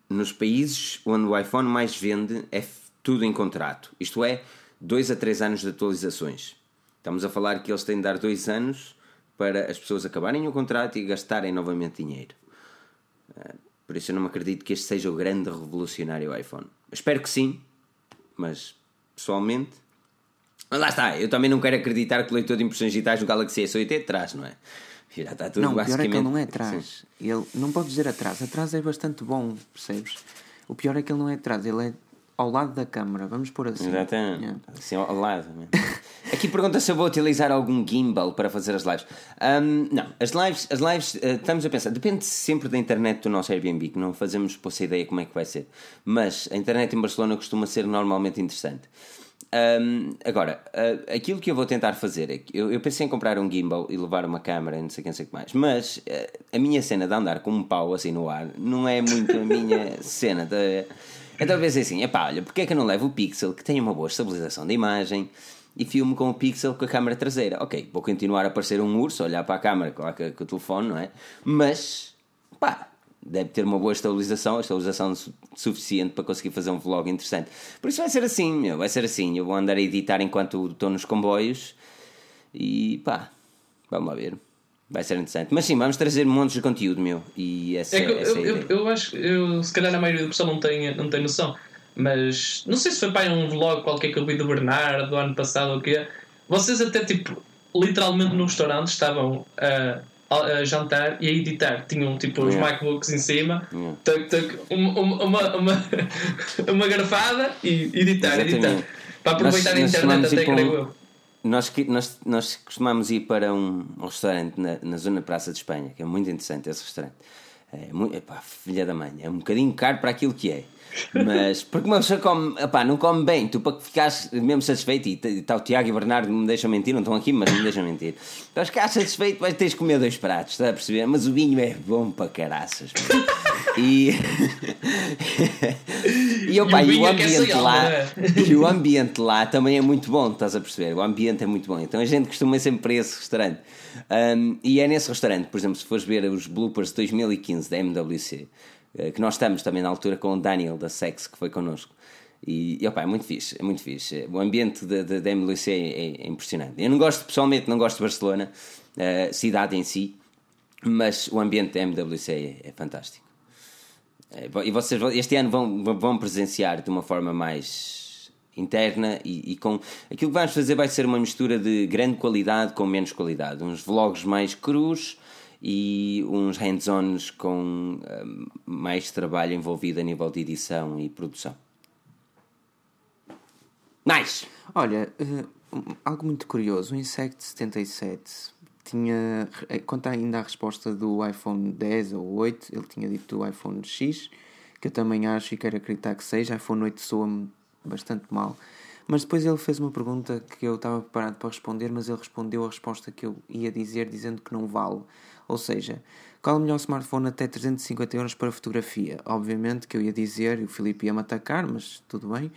nos países onde o iPhone mais vende é tudo em contrato, isto é, 2 a 3 anos de atualizações. Estamos a falar que eles têm de dar 2 anos para as pessoas acabarem o contrato e gastarem novamente dinheiro. Ah, por isso eu não acredito que este seja o grande revolucionário iPhone. Espero que sim, mas pessoalmente mas lá está, eu também não quero acreditar que o leitor de impressões digitais do Galaxy S8 é atrás, não é? Já está tudo não, basicamente... o pior é que ele não é atrás. Ele não pode dizer atrás. Atrás é bastante bom, percebes? O pior é que ele não é atrás, ele é ao lado da câmara, vamos por assim. Exatamente. Yeah. Assim, ao lado. [laughs] Aqui pergunta se eu vou utilizar algum gimbal para fazer as lives. Um, não, as lives, as lives uh, estamos a pensar, depende sempre da internet do nosso Airbnb, que não fazemos por essa ideia como é que vai ser. Mas a internet em Barcelona costuma ser normalmente interessante. Um, agora, uh, aquilo que eu vou tentar fazer é que eu, eu, pensei em comprar um gimbal e levar uma câmera, não sei quem sei que mais, mas uh, a minha cena de andar com um pau assim no ar não é muito a minha [laughs] cena. Tá? Então pensei assim: é pá, olha, porque é que eu não levo o Pixel que tem uma boa estabilização da imagem e filmo com o Pixel com a câmera traseira? Ok, vou continuar a parecer um urso, olhar para a câmera com, com o telefone, não é? Mas, pá, deve ter uma boa estabilização, estabilização suficiente para conseguir fazer um vlog interessante. Por isso vai ser assim, meu, vai ser assim. Eu vou andar a editar enquanto estou nos comboios e pá, vamos lá ver. Vai ser interessante. Mas sim, vamos trazer montes de conteúdo, meu. E essa, é que essa eu, eu, eu, acho eu, se calhar a maioria do pessoal não tem, não tem noção. Mas não sei se foi para um vlog qualquer que eu vi do Bernardo do ano passado ou o quê. Vocês até tipo, literalmente no restaurante estavam a. Uh, a jantar e a editar. Tinham tipo os yeah. MacBooks em cima, yeah. tuc, tuc, uma, uma, uma, uma [laughs] garfada e editar, editar. Para aproveitar nós, a internet até, creio eu. Nós, nós, nós costumamos ir para um, um restaurante na, na zona Praça de Espanha, que é muito interessante esse restaurante. É muito, epá, filha da mãe, é um bocadinho caro para aquilo que é. Mas porque uma pessoa come, epá, não come bem, tu para que ficares mesmo satisfeito, e está o Tiago e o Bernardo me deixam mentir, não estão aqui, mas me deixam mentir. Para ficar satisfeito, vais ter de comer dois pratos, está a perceber? Mas o vinho é bom para caraças. E, [laughs] e, opa, e, o, e o ambiente lá é? e o ambiente lá também é muito bom, estás a perceber? O ambiente é muito bom. Então a gente costuma sempre para esse restaurante. Um, e é nesse restaurante, por exemplo, se fores ver os bloopers de 2015 da MWC, que nós estamos também na altura com o Daniel da Sex, que foi connosco. E, e opa, é muito fixe, é muito fixe. O ambiente da MWC é, é, é, impressionante. Eu não gosto, pessoalmente, não gosto de Barcelona, uh, cidade em si, mas o ambiente da MWC é, é fantástico. É, e vocês este ano vão, vão presenciar de uma forma mais interna e, e, com aquilo que vamos fazer vai ser uma mistura de grande qualidade com menos qualidade, uns vlogs mais crus e uns hands-ons com uh, mais trabalho envolvido a nível de edição e produção. Mais! Olha, uh, algo muito curioso: o Insect 77 tinha. Quanto ainda à resposta do iPhone 10 ou 8, ele tinha dito o iPhone X, que eu também acho e quero acreditar que seja. iPhone 8 soa-me bastante mal. Mas depois ele fez uma pergunta que eu estava preparado para responder, mas ele respondeu a resposta que eu ia dizer, dizendo que não vale. Ou seja, qual é o melhor smartphone até 350 euros para fotografia? Obviamente que eu ia dizer, e o Filipe ia-me atacar, mas tudo bem.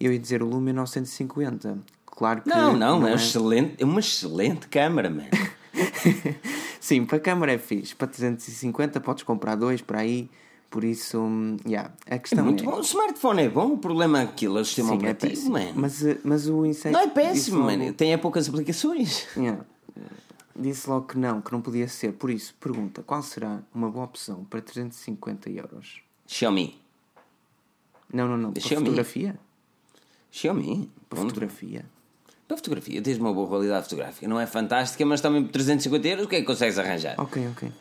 Eu ia dizer o Lumia 950. Claro que. Não, não, não é, é... Excelente, é uma excelente câmera, mano. [laughs] Sim, para a câmera é fixe. Para 350 podes comprar dois para aí. Por isso, yeah, a questão é muito é... bom. O smartphone é bom, o problema é aquilo, é o sistema Sim, operativo, é Mas, eh, mas o Insect... Não é péssimo, mano. Tem é poucas aplicações. Yeah. Disse logo que não, que não podia ser. Por isso, pergunta, qual será uma boa opção para 350 euros? Xiaomi. Não, não, não. Para Xiaomi. fotografia? Xiaomi. Para fotografia. Para fotografia, tens uma boa qualidade fotográfica. Não é fantástica, mas também por 350 euros, o que é que consegues arranjar? Ok, ok.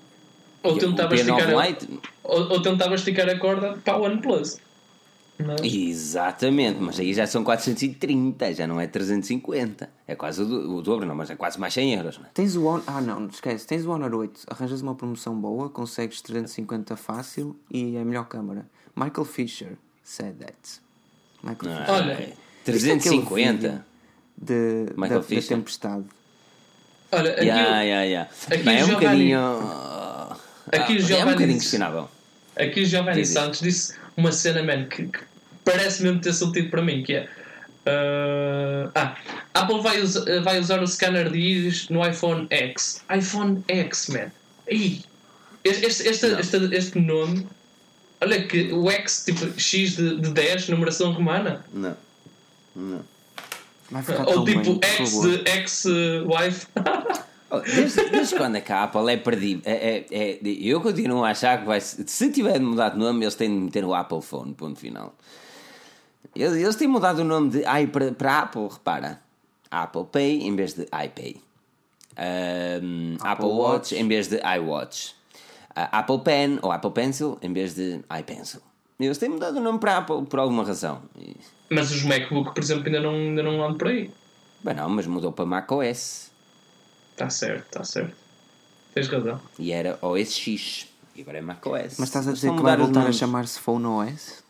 Ou tentava, esticar a, ou, ou tentava esticar a corda para o OnePlus. Mas... Exatamente, mas aí já são 430, já não é 350. É quase o, do, o dobro, não, mas é quase mais 100 euros. Não é? Tens o Honor. Ah, não, esquece. Tens o Honor 8, arranjas uma promoção boa, consegues 350 fácil e é a melhor câmara. Michael Fisher said that. Michael ah, Fisher. Olha, 350 é de, Michael da, Fisher. da tempestade. Olha, aqui, yeah, yeah, yeah. Aqui Bem, é um bocadinho. Aqui ah, o Giovanni, é um bocadinho questionável. Aqui o Giovanni Santos disse uma cena, man, que, que, parece mesmo ter sentido para mim, que é... Uh, ah, Apple vai, us vai usar o scanner de íris no iPhone X. iPhone X, man. Ih, este, este, este, este, nome... Olha que o X, tipo X de, de 10, numeração romana. Não. Não. Ou tipo bem, X de ex-wife. Oh, desde, desde, quando é que a Apple é perdida? É, é, é, eu continuo a achar que vai se tiver de mudar de nome, eles têm de meter o Apple Phone, ponto final. Eles, eles têm mudado o nome de i para, para Apple, repara. Apple Pay em vez de iPay. Um, Apple, Apple Watch, Watch em vez de iWatch. Uh, Apple Pen ou Apple Pencil em vez de iPencil. Eles têm mudado o nome para Apple por alguma razão. Mas os MacBook, por exemplo, ainda não, ainda não andam por aí. Bem, não, mas mudou para macOS. Está certo, está certo. Tens razão. E era OS X. E agora é macOS. Mas estás a dizer que vai voltar a chamar-se Phone OS?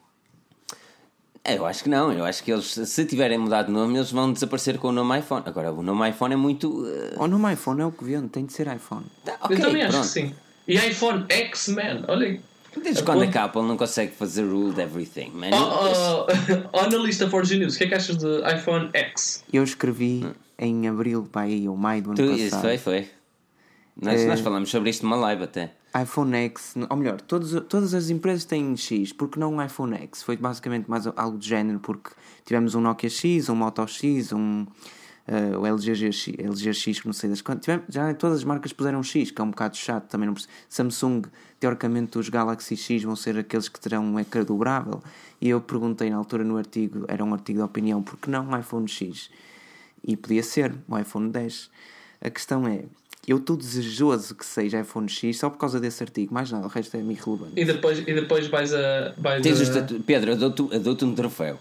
É, eu acho que não. Eu acho que eles, se tiverem mudado de nome, eles vão desaparecer com o nome iPhone. Agora, o nome iPhone é muito. Uh... O nome iPhone é o que vende, tem de ser iPhone. Tá, okay, eu também pronto. acho que sim. E iPhone X, man, olha. Desde quando a Apple não consegue fazer rule de everything, man? Oh, oh, [laughs] na lista Forge News, o que é que achas de iPhone X? Eu escrevi hum. em abril, para aí, ou maio do ano tu, passado. Isso foi, foi. Nós, é, nós falamos sobre isto numa live até. iPhone X, ou melhor, todos, todas as empresas têm X, porque não um iPhone X? Foi basicamente mais algo do género, porque tivemos um Nokia X, um Moto X, um uh, o LG GX, LG X, não sei das quantas. Tivemos, já todas as marcas puseram X, que é um bocado chato também. Não Samsung, teoricamente, os Galaxy X vão ser aqueles que terão um ecrã dobrável. E eu perguntei na altura no artigo, era um artigo de opinião, porque não um iPhone X? E podia ser um iPhone 10. A questão é, eu estou desejoso que seja iPhone X só por causa desse artigo, mais nada, o resto é irrelevante. E depois, e depois vais a. Vais a... Pedro, eu dou-te dou um troféu.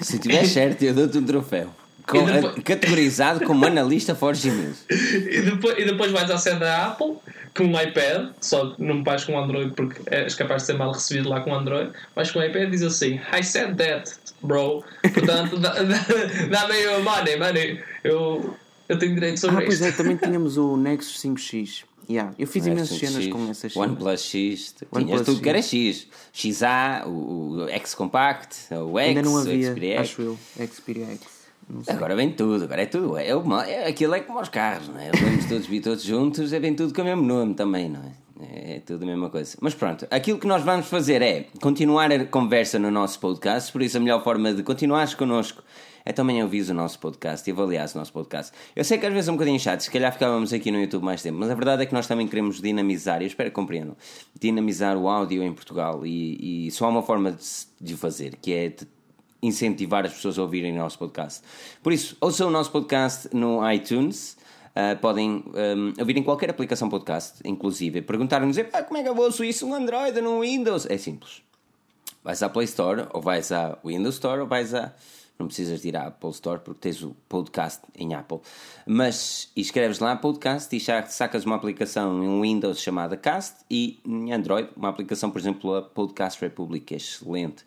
Se tiver certo, eu dou-te um troféu. Com, depois... categorizado como analista Forge News. E depois, e depois vais à sede da Apple com um iPad, só não vais com Android porque és capaz de ser mal recebido lá com Android. Vais com um iPad e diz assim: I said that, bro. Portanto, [laughs] dá-me o money, money. Eu, eu tenho direito sobre ah, isto. Pois é, também [laughs] tínhamos o Nexus 5X. Yeah. Eu fiz imensas cenas com essas cenas. OnePlus X, tinhas tudo que era X. XA, o, o X Compact, o X, Ainda não havia, o Xperia X. acho eu, Xperia X. Agora vem tudo, agora é tudo. É, é, aquilo é como os carros, não é? Vamos todos vir todos juntos, é, vem tudo com o mesmo nome também, não é? É tudo a mesma coisa. Mas pronto, aquilo que nós vamos fazer é continuar a conversa no nosso podcast, por isso a melhor forma de continuares connosco é também ouvir o nosso podcast e avaliar o nosso podcast. Eu sei que às vezes é um bocadinho chato, se calhar ficávamos aqui no YouTube mais tempo, mas a verdade é que nós também queremos dinamizar, e espero que compreendam, dinamizar o áudio em Portugal e, e só há uma forma de, de fazer, que é incentivar as pessoas a ouvirem o nosso podcast. Por isso, ouçam o nosso podcast no iTunes. Uh, podem um, ouvir em qualquer aplicação podcast, inclusive. Perguntaram-nos ah, como é que eu ouço isso no Android no Windows? É simples. Vais à Play Store, ou vais à Windows Store, ou vais à Não precisas de ir à Apple Store porque tens o podcast em Apple. Mas escreves lá podcast e já sacas uma aplicação em Windows chamada Cast e em Android, uma aplicação, por exemplo, a Podcast Republic, é excelente.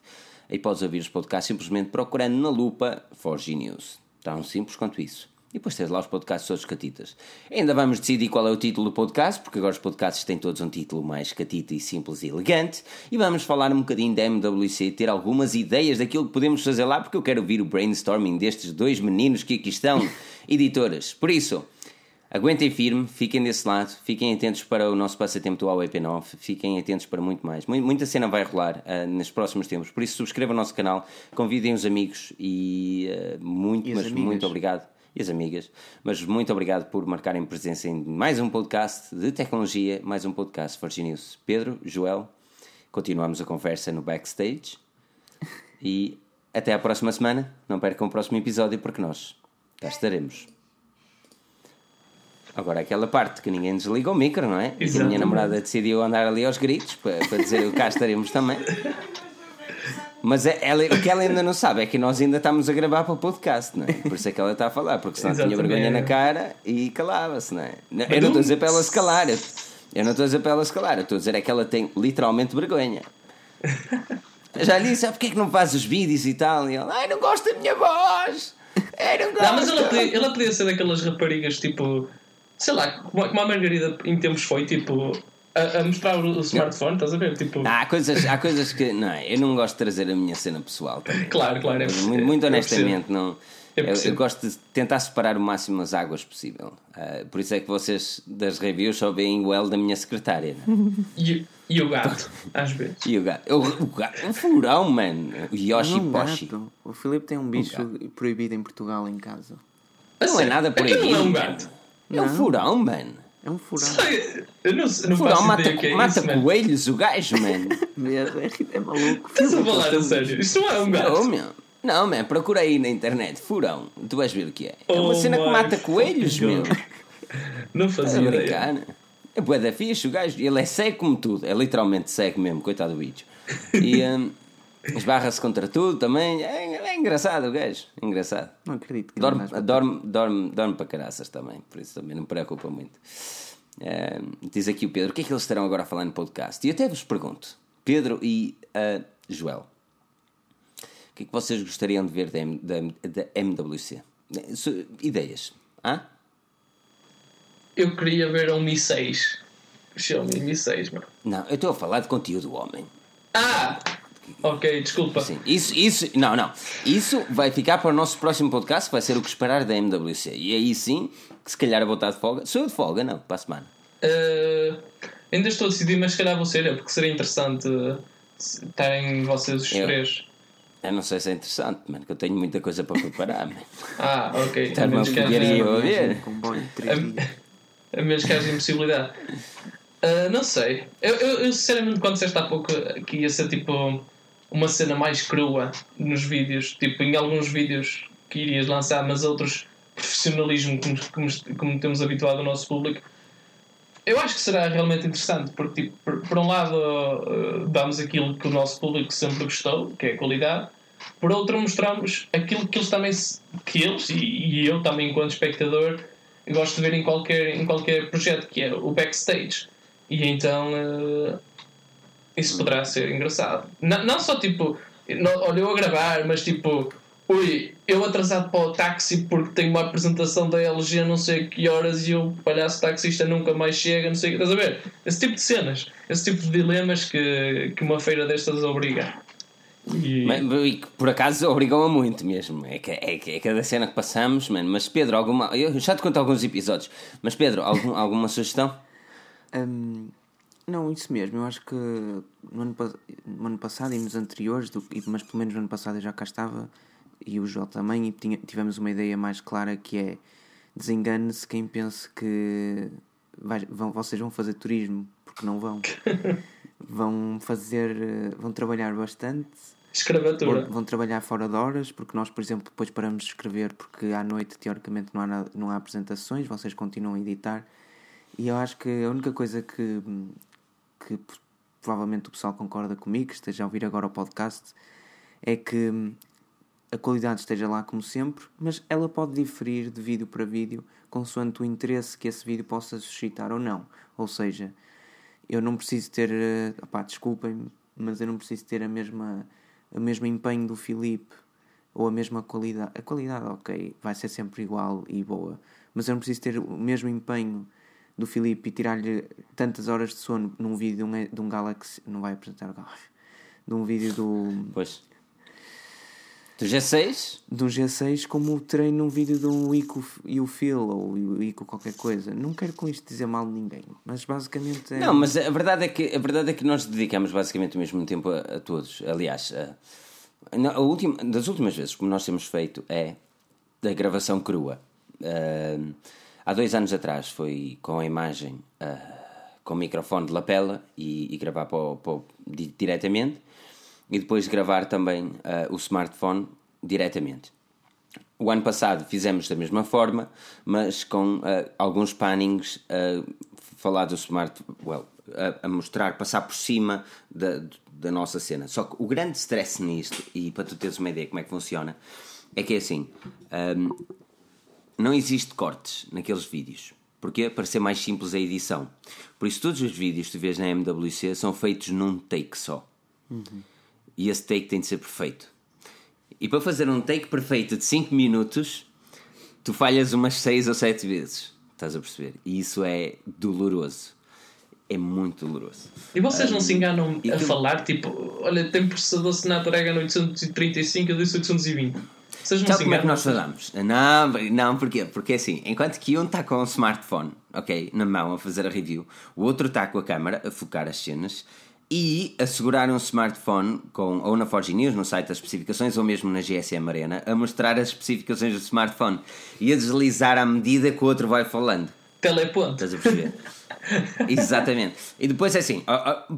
Aí podes ouvir os podcasts simplesmente procurando na lupa Forge News. Tão simples quanto isso. E depois tens lá os podcasts todos catitas. Ainda vamos decidir qual é o título do podcast, porque agora os podcasts têm todos um título mais catita e simples e elegante. E vamos falar um bocadinho da MWC, ter algumas ideias daquilo que podemos fazer lá, porque eu quero ouvir o brainstorming destes dois meninos que aqui estão, [laughs] editoras. Por isso, aguentem firme, fiquem desse lado, fiquem atentos para o nosso passatempo do AWP9, fiquem atentos para muito mais. Muita cena vai rolar uh, nos próximos tempos, por isso subscrevam o nosso canal, convidem os amigos e uh, muito, e mas amigas. muito obrigado e as amigas. Mas muito obrigado por marcarem presença em mais um podcast de tecnologia, mais um podcast Forge News. Pedro, Joel, continuamos a conversa no backstage e até à próxima semana. Não percam o próximo episódio porque nós cá estaremos. Agora aquela parte que ninguém desliga o micro, não é? E a minha namorada decidiu andar ali aos gritos para, para dizer cá estaremos também. Mas é, ela, o que ela ainda não sabe é que nós ainda estamos a gravar para o podcast, não é? Por isso é que ela está a falar, porque senão tinha vergonha na cara e calava-se, não é? Eu não estou a dizer para ela se calar, eu não estou a dizer para ela se calar, eu estou a dizer é que ela tem literalmente vergonha. Já lhe disse, ah, porque é que não faz os vídeos e tal? E ela, ai, não gosto da minha voz! Ai, não gosto! Não, mas ela podia, ela podia ser daquelas raparigas tipo, sei lá, como a Margarida em tempos foi, tipo a, a, mostrar o smartphone, estás a ver? Tipo... há, coisas, há coisas que. Não, eu não gosto de trazer a minha cena pessoal também. Claro, claro. É, muito, muito honestamente, não. Eu, eu, gosto de tentar separar o máximo as águas possível. Uh, por isso é que vocês das reviews só veem o L da minha secretária. Né? E, e, o gato, às vezes. E o gato. O, o gato. Um furão, mano. O Yoshi não, Poshi. O Filipe tem um bicho um proibido em Portugal em casa. Não é nada proibido. Não é um gato. É um furão, mano. É um furão. Sei, eu não, não furão mata, é mata isso, coelhos, o gajo, mano. [laughs] é, é maluco. Estás a falar a sério? Isto não é um gajo. Não, meu. Não, man, procura aí na internet. Furão. Tu vais ver o que é. É uma oh cena que mata coelhos, meu. [laughs] Não fazia ideia. Brincar. É bué da fixe, o gajo. Ele é cego como tudo. É literalmente cego mesmo, coitado do bicho. E [laughs] um, esbarra-se contra tudo também. É, é, engraçado o gajo. É engraçado. Não acredito. Que dorme, dorme, dorme, dorme para caraças também. Por isso também não me preocupa muito. Uh, diz aqui o Pedro, o que é que eles estarão agora a falar no podcast? E até vos pergunto, Pedro e uh, Joel, o que é que vocês gostariam de ver da, da, da MWC? Ideias? Hã? Eu queria ver um Mi 6. Xiaomi Mi 6, mano. Não, eu estou a falar de conteúdo homem. Ah! Ok, desculpa. Sim, isso, isso, não, não. Isso vai ficar para o nosso próximo podcast, vai ser o que esperar da MWC. E aí sim, que se calhar vou estar de folga. Sou eu de folga, não, para a semana. Uh, ainda estou a decidir, mas se calhar vou ser porque seria interessante estarem vocês os eu, três. Eu não sei se é interessante, mano, que eu tenho muita coisa para preparar. Man. [laughs] Ah, ok. [laughs] Estar-me a fogueira e eu a ver. A, [laughs] a menos que haja impossibilidade. Uh, não sei. Eu, eu, eu, sinceramente, quando disseste há pouco que ia ser tipo uma cena mais crua nos vídeos, tipo em alguns vídeos que irias lançar, mas outros profissionalismo como, como, como temos habituado o nosso público, eu acho que será realmente interessante, porque tipo, por, por um lado uh, damos aquilo que o nosso público sempre gostou, que é a qualidade, por outro mostramos aquilo que eles também que eles e, e eu também enquanto espectador gosto de ver em qualquer, em qualquer projeto, que é o backstage. E então uh, isso poderá ser engraçado. Não, não só tipo, não, olha, eu a gravar, mas tipo, ui, eu atrasado para o táxi porque tenho uma apresentação da LG não sei a que horas e o palhaço taxista nunca mais chega, não sei o que. Estás a ver? Esse tipo de cenas, esse tipo de dilemas que, que uma feira destas obriga. E... Mas, por acaso obrigou-me muito mesmo. É, que, é, que, é cada cena que passamos, mano. Mas Pedro, alguma. Eu já te conto alguns episódios, mas Pedro, algum, alguma sugestão? Um, não, isso mesmo. Eu acho que no ano, no ano passado e nos anteriores, do, mas pelo menos no ano passado eu já cá estava, e o João também, e tinha, tivemos uma ideia mais clara que é desengane-se quem pense que vai, vão, vocês vão fazer turismo, porque não vão. [laughs] vão fazer, vão trabalhar bastante. Escravatura. Vão trabalhar fora de horas, porque nós, por exemplo, depois paramos de escrever porque à noite, teoricamente, não há, nada, não há apresentações, vocês continuam a editar. E eu acho que a única coisa que, que provavelmente o pessoal concorda comigo, que esteja a ouvir agora o podcast, é que a qualidade esteja lá como sempre, mas ela pode diferir de vídeo para vídeo consoante o interesse que esse vídeo possa suscitar ou não. Ou seja, eu não preciso ter, eh, opá, desculpem, mas eu não preciso ter a mesma, o mesmo empenho do Filipe ou a mesma qualidade. A qualidade, ok, vai ser sempre igual e boa, mas eu não preciso ter o mesmo empenho do Filipe e tirar-lhe tantas horas de sono num vídeo de um, de um Galaxy. Não vai apresentar o Galaxy. De um vídeo do. Pois. Do G6? De um G6, como terei num vídeo de um Ico e o Phil, ou o Ico qualquer coisa. Não quero com isto dizer mal de ninguém, mas basicamente é. Não, mas a verdade é que, a verdade é que nós dedicamos basicamente o mesmo tempo a, a todos. Aliás, a, a última, das últimas vezes que nós temos feito é da gravação crua. Uh, há dois anos atrás foi com a imagem, uh, com o microfone de lapela e, e gravar para o, para o, diretamente e depois gravar também uh, o smartphone diretamente. O ano passado fizemos da mesma forma, mas com uh, alguns pannings falar do smart, well, a, a, mostrar, passar por cima da, da nossa cena. Só que o grande stress nisto, e para tu teres uma ideia como é que funciona, é que é assim: um, não existe cortes naqueles vídeos. Porquê? Para ser mais simples a edição. Por isso, todos os vídeos que tu vês na MWC são feitos num take só. Uhum e esse take tem de ser perfeito. E para fazer um take perfeito de 5 minutos, tu falhas umas 6 ou 7 vezes. Estás a perceber? E isso é doloroso. É muito doloroso. E vocês um, não se enganam a falar, tipo, olha, tem processador Snapdragon 835 e 820. Vocês não Sabe como é que nós falamos? Não, não, porquê? Porque assim, enquanto que um está com o smartphone, ok, na mão a fazer a review, o outro está com a câmera a focar as cenas e assegurar um smartphone com, ou na Forge News, no site das especificações, ou mesmo na GSM Arena, a mostrar as especificações do smartphone e a deslizar à medida que o outro vai falando. Teleponto. Estás a perceber? [laughs] Exatamente. E depois é assim,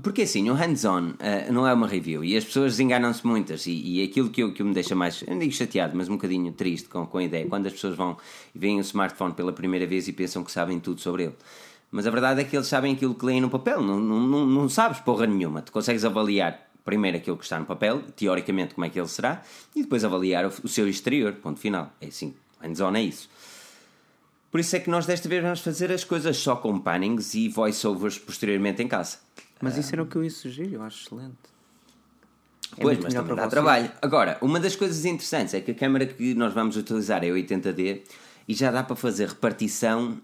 porque assim, o hands-on uh, não é uma review e as pessoas enganam-se muitas e, e aquilo que, eu, que me deixa mais, não digo chateado, mas um bocadinho triste com, com a ideia, quando as pessoas vão e veem o smartphone pela primeira vez e pensam que sabem tudo sobre ele. Mas a verdade é que eles sabem aquilo que leem no papel, não, não, não, não sabes porra nenhuma. Tu consegues avaliar primeiro aquilo que está no papel, teoricamente como é que ele será, e depois avaliar o, o seu exterior, ponto final. É assim, hands-on é isso. Por isso é que nós desta vez vamos fazer as coisas só com pannings e voiceovers posteriormente em casa. Mas isso era o que eu ia sugerir, eu acho excelente. É pois, mas também dá trabalho. Agora, uma das coisas interessantes é que a câmera que nós vamos utilizar é 80D e já dá para fazer repartição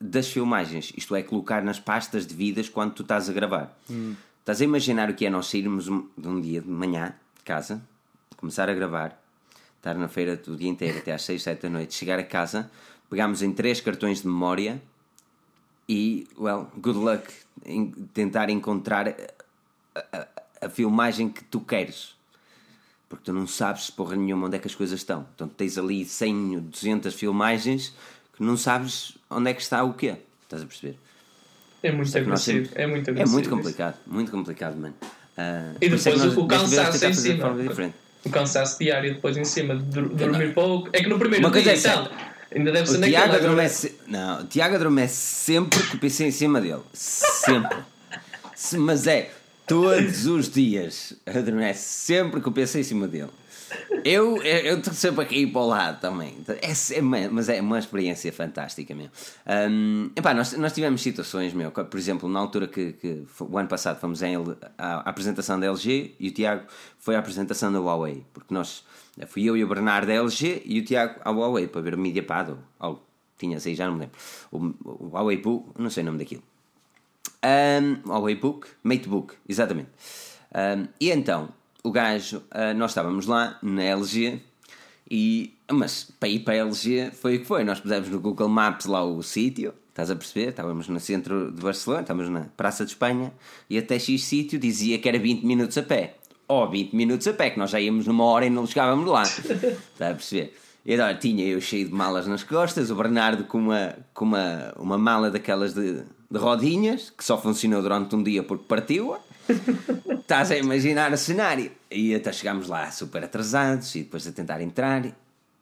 das filmagens, isto é, colocar nas pastas devidas quando tu estás a gravar. Hum. Estás a imaginar o que é nós sairmos de um dia de manhã de casa, começar a gravar, estar na feira o dia inteiro até às 6, 7 da noite, chegar a casa, pegarmos em três cartões de memória e, well, good luck em tentar encontrar a, a, a filmagem que tu queres porque tu não sabes porra nenhuma onde é que as coisas estão. Então tens ali 100, 200 filmagens que não sabes onde é que está o quê. Estás a perceber? É muito agressivo. É muito agressivo. É muito complicado. Muito complicado, mano. Uh, e depois é o cansaço em cima. O cansaço diário depois em cima. De dormir pouco. É que no primeiro Uma dia, é então, ainda deve ser o Tiago adormece, Não, o Tiago adormece sempre com o PC em cima dele. Sempre. [laughs] Mas é todos os dias. Adormece sempre com o PC em cima dele. Eu estou sempre aqui para o lado também. É, é, mas é uma experiência fantástica mesmo. Um, epá, nós, nós tivemos situações, meu, por exemplo, na altura que, que o ano passado fomos em, à, apresentação da LG e o Tiago foi à apresentação da Huawei, porque nós fui eu e o Bernardo da LG e o Tiago à Huawei para ver o MediaPad ou algo tinhas aí, já não me lembro. O, o Huawei Book, não sei o nome daquilo. Um, Huawei Book, Matebook, exatamente. Um, e então, o gajo, uh, nós estávamos lá na LG e. Mas para ir para a LG foi o que foi. Nós pusemos no Google Maps lá o sítio, estás a perceber? Estávamos no centro de Barcelona, estávamos na Praça de Espanha e até X sítio dizia que era 20 minutos a pé. Ou 20 minutos a pé, que nós já íamos numa hora e não chegávamos lá. Está a perceber? E agora tinha eu cheio de malas nas costas, o Bernardo com uma, com uma, uma mala daquelas de, de rodinhas, que só funcionou durante um dia porque partiu-a. Estás a imaginar o cenário. E até chegámos lá super atrasados e depois a tentar entrar.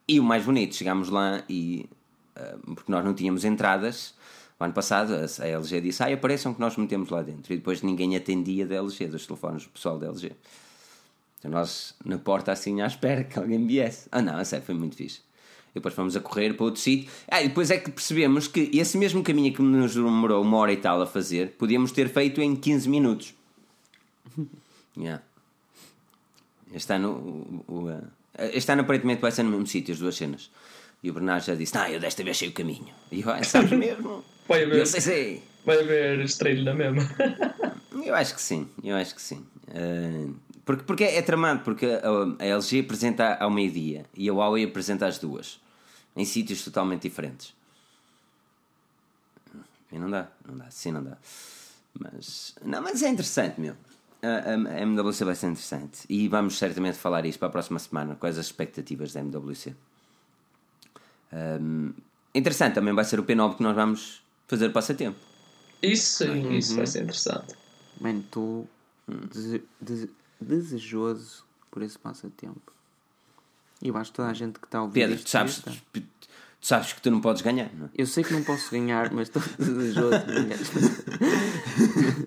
E o mais bonito, chegámos lá e. Uh, porque nós não tínhamos entradas. O ano passado a LG disse: Ah, apareçam que nós metemos lá dentro. E depois ninguém atendia da LG, dos telefones do pessoal da LG. Então nós na porta assim à espera que alguém viesse. Ah não, a sério, foi muito fixe. E depois fomos a correr para outro sítio. Ah, e depois é que percebemos que esse mesmo caminho que nos demorou uma hora e tal a fazer, podíamos ter feito em 15 minutos. [laughs] Yeah. Este ano, o, o, uh, este ano aparentemente vai ser no mesmo sítio, as duas cenas. E o Bernardo já disse: Não, eu desta vez sei o caminho. E eu, "Ah, sabes [laughs] mesmo? Vai haver, eu sei, sei. vai haver estrela na mesma. Eu acho que sim, eu acho que sim. Uh, porque, porque é tramado, porque a, a LG apresenta ao meio-dia e a Huawei apresenta às duas, em sítios totalmente diferentes. E não dá, não dá, sim, não dá. Mas, não, mas é interessante, meu. A, a, a MWC vai ser interessante e vamos certamente falar isto para a próxima semana, quais as expectativas da MWC. Um, interessante também vai ser o P9 que nós vamos fazer passatempo. Isso sim, isso vai ser interessante. Mano, dese- dese- desejoso por esse passatempo. E eu acho que toda a gente que está a ouvir Pedro, tu sabes, tu sabes que tu não podes ganhar, não é? Eu sei que não posso ganhar, mas estou [laughs] desejoso de ganhar. [laughs]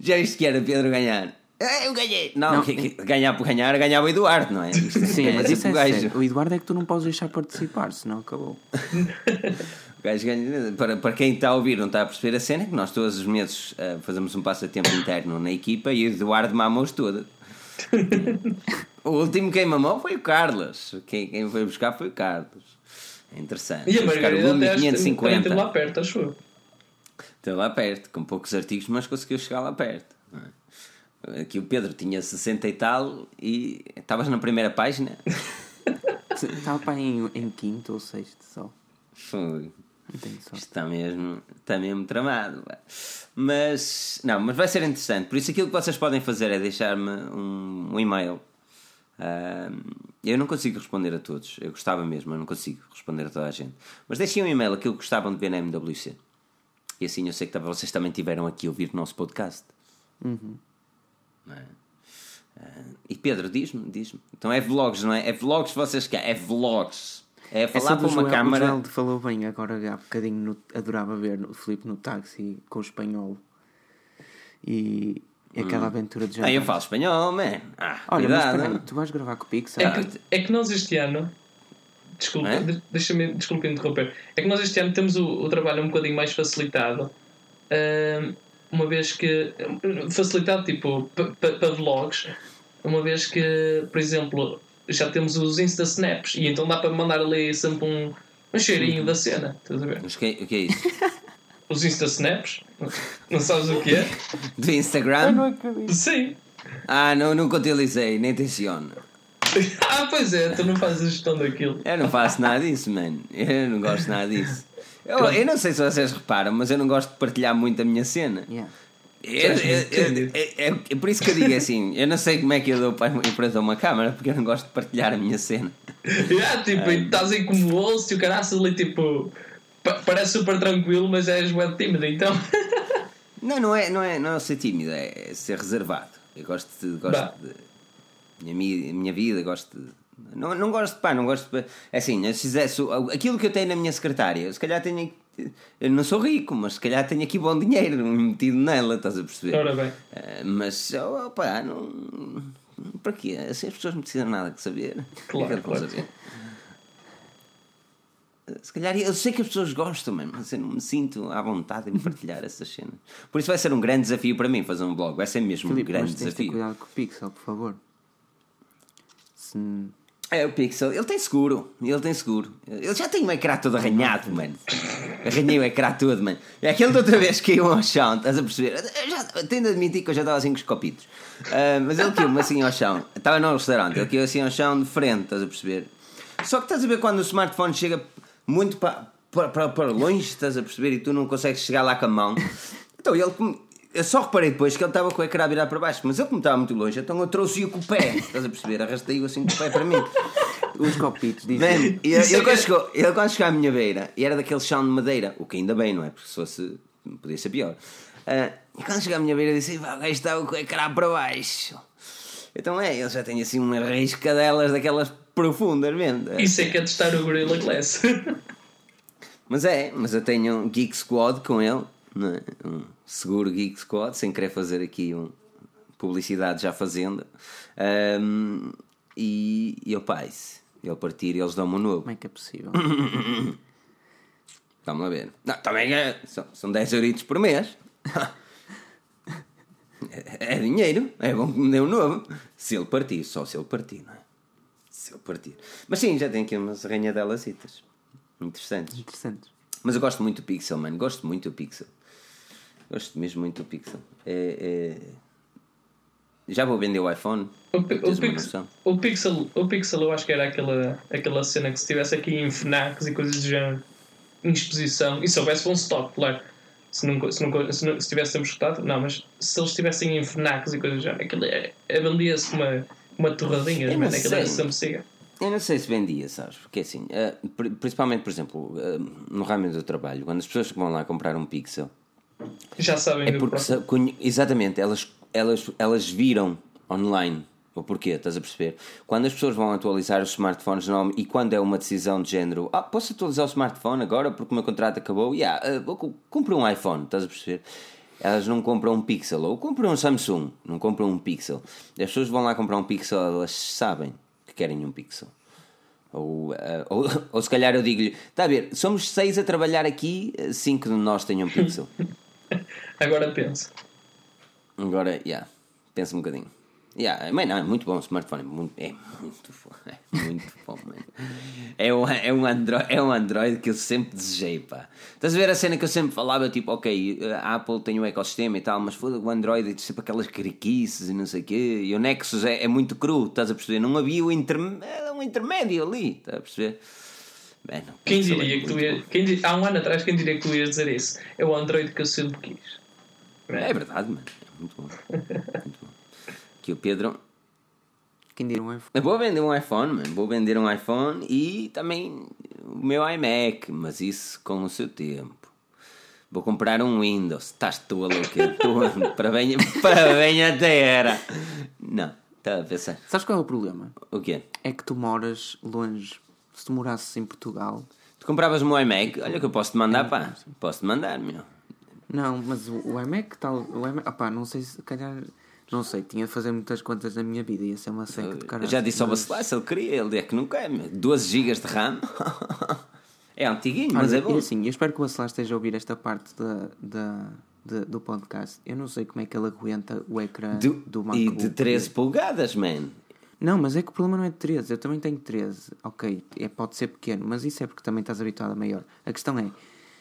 Já viste que era Pedro ganhar? Ah, Eu ganhei! Não, Não, que- que- ganhar por ganhar, ganhava o Eduardo, não é? Sim, mas isso tipo é o gajo. sério. O Eduardo é que tu não podes deixar participar, senão acabou. [laughs] O gajo ganha. Para, para quem está a ouvir não está a perceber a cena, é que nós todos os meses ah, fazemos um passatempo interno na equipa e o Eduardo mamou-os todas. [laughs] o último quem mamou foi o Carlos. Quem, quem foi buscar foi o Carlos. É interessante. E a buscar o Margarida Lume até também 550. esteve lá perto, acho eu. Esteve lá perto, com poucos artigos, mas conseguiu chegar lá perto. é? Aqui o Pedro tinha 60 e tal e estavas na primeira página. [laughs] Estava para em, em quinto ou sexto só. Foi. Está mesmo, está mesmo tramado. Mas, não, mas vai ser interessante. Por isso, aquilo que vocês podem fazer é deixar-me um, um e-mail. Ahm, eu não consigo responder a todos. Eu gostava mesmo, eu não consigo responder a toda a gente. Mas deixem um e-mail aquilo que gostavam de ver na MWC. E assim eu sei que vocês também tiveram aqui a ouvir o nosso podcast. É? Ah, e Pedro, diz-me, diz-me. Então é vlogs, não é? É vlogs vocês querem. É vlogs. É falar Essa para uma Joel, câmara. O Joel falou bem agora há bocadinho. No, adorava ver o Filipe no táxi com o espanhol. E, e aquela aventura de Ah, eu jantar. falo espanhol, man. Ah, Olha, mas cuidado. espera aí, tu vais gravar com o Pixar? É que, é que nós este ano. Desculpa, É? de- deixa-me desculpa interromper. É que nós este ano temos o, o trabalho um bocadinho mais facilitado. Uma vez que. Facilitado, tipo, para vlogs. Uma vez que, por exemplo, já temos os Insta Snaps e então dá para mandar ali sempre um, um cheirinho da cena. Estás a ver? Mas que, o que é isso? [laughs] Os Insta Snaps? Não sabes o que é? [laughs] Do Instagram? acredito. Sim. Ah, não, nunca utilizei, nem tenciono. [laughs] Ah, pois é, tu não fazes a gestão daquilo. Eu não faço nada disso, mano. Eu não gosto nada disso. Eu, eu não sei se vocês reparam, mas eu não gosto de partilhar muito a minha cena. Yeah. Eu- eu- eu- é, é- é por isso que eu digo assim: eu não sei como é que eu dou para empresa uma câmara, porque eu não gosto de partilhar a minha cena. Yeah, [laughs] tipo, estás aí como osso e o caraças ali, tipo, pa- parece super tranquilo, mas és web tímido, então. [laughs] Não, não é, não é, não é ser tímido, é ser reservado. Eu gosto de. Gosto de minha, mi- minha vida, gosto de. Não, não gosto de pá, não gosto de. é Assim, se fizesse aquilo que eu tenho na minha secretária, se calhar tenho. Eu não sou rico, mas se calhar tenho aqui bom dinheiro metido nela, estás a perceber? Ora bem. Eh, mas, oh, pá, não. Para quê? Assim as pessoas não precisam nada de saber. Que é Claro, que claro. saber? Se calhar eu sei que as pessoas gostam, mesmo, mas eu não me sinto à vontade em partilhar [laughs] essas cenas. Por isso vai ser um grande desafio para mim fazer um blog. Vai ser mesmo um Filipe, grande mas tens de ter desafio. cuidado com o Pixel, por favor. Se... É o Pixel, ele tem seguro. Ele tem seguro. Ele já tem o ecrã todo arranhado, mano. Arranhei o ecrã todo, mano. É aquele da outra vez que caiu ao chão, estás a perceber? Eu já, tenho de admitir que eu já estava assim com os copitos. Ah, mas ele caiu-me assim ao chão. Estava no restaurante, ele caiu assim ao chão de frente, estás a perceber? Só que estás a ver quando o smartphone chega muito para, para, para longe, estás a perceber? E tu não consegues chegar lá com a mão. Então ele. Eu só reparei depois que ele estava com o ecrã virado para baixo, mas ele como estava muito longe, então eu trouxe-o com o pé, estás a perceber? Arrastei-o assim com o pé para mim. Os copitos, dizem. Man, e ele, é ele quando chegou, ele quando chegou à minha beira, e era daquele chão de madeira, o que ainda bem, não é? Porque se fosse, podia ser pior. Ah, e quando chegou à minha beira, disse: "Vá, o gajo estava com o ecrã para baixo. Então é, ele já tem assim uma riscadelas daquelas profundas mesmo. Isso é que é testar o Gorilla Glass. Mas é, mas eu tenho um Geek Squad com ele, não é? um seguro Geek Squad, sem querer fazer aqui um publicidade já fazendo. Um, e, e eu, pai, ele partir e eles dão-me um novo. Como é que é possível? [coughs] Vamos a ver. Não, também é, são, são 10 euritos por mês. [laughs] é, é dinheiro. É bom que me dê um novo. Se ele partir, só se ele partir, não é? Se ele partir. Mas sim, já tem aqui umas arranhadelas interessantes. Interessantes. Mas eu gosto muito do Pixel, mano. Gosto muito do Pixel. Gosto mesmo muito do Pixel. É, é... Já vou vender o iPhone. O, o Pixel, o, Pixel, o Pixel eu acho que era aquela, aquela cena que se estivesse aqui em FNACs e coisas do género em exposição e se houvesse um stock, claro. Se, não, se, não, se, não, se tivesse sempre escutado, não, mas se eles estivessem em FNACs e coisas do género, aquilo é, é vendia-se uma, uma torradinha, não mano, aquilo era sei. sempre siga. Eu não sei se vendia, sabes? Porque assim, eh, pri- principalmente, por exemplo, eh, no ramo do trabalho, quando as pessoas vão lá comprar um Pixel, Já sabem É do porque, sa- exatamente, elas, elas, elas viram online o porquê, estás a perceber? Quando as pessoas vão atualizar os smartphones não, e quando é uma decisão de género, ah, posso atualizar o smartphone agora porque o meu contrato acabou? Yeah, ah, vou um iPhone, estás a perceber? Elas não compram um Pixel ou compram um Samsung, não compram um Pixel. As pessoas vão lá comprar um Pixel, elas sabem que querem um Pixel. Ou, ah, ou, [laughs] ou se calhar eu digo-lhe: está a ver, somos seis a trabalhar aqui, cinco de nós têm um Pixel. [laughs] [laughs] Agora pensa. Agora, yeah, pensa um bocadinho. Yeah, não, é muito bom o smartphone, é muito, é muito bom, [laughs] é muito bom, mano. É um, é, um Android, é um Android que eu sempre desejei, pá. Estás a ver a cena que eu sempre falava, tipo, ok, a Apple tem o ecossistema e tal, mas foda o Android, sempre aquelas cariquices e não sei o quê, e o Nexus é, é muito cru, estás a perceber? Não havia o interm era um intermédio ali, estás a perceber? Mano, Quem Pixel é diria que tu bom. Quem há um ano atrás, quem diria que tu ias dizer isso? É o Android que eu sempre quis. É verdade, mano, é muito bom. Muito bom. Que o Pedro Quem diria um iPhone? Eu vou vender um iPhone, mano. Vou vender um iPhone e também o meu iMac, mas isso com o seu tempo. Vou comprar um Windows. Estás tu a louca? Tu, [laughs] para bem, para bem até era. Não, está a pensar. Sabes qual é o problema? O quê? É que tu moras longe. Se tu morasses em Portugal. Tu compravas o meu iMac? Olha que eu posso te mandar, pá. Posso te mandar, meu. Não, mas o, o iMac tal. O iMac, opá, não sei se calhar. Não sei, tinha de fazer muitas contas na minha vida. Ia ser uma seca de Eu caralho. já disse ao mas- Bacelar se ele queria. Ele é que não quer, meu. 12 GB de RAM. [laughs] É antiguinho, mas Olha, é bom. e assim, eu espero que o Bacelar esteja a ouvir esta parte da, da, de- do podcast. Eu não sei como é que ele aguenta o ecrã Do- do e MacBook. de 13 polegadas, man. Não, mas é que o problema não é de 13. Eu também tenho 13. Ok, é, pode ser pequeno, mas isso é porque também estás habituado a maior. A questão é,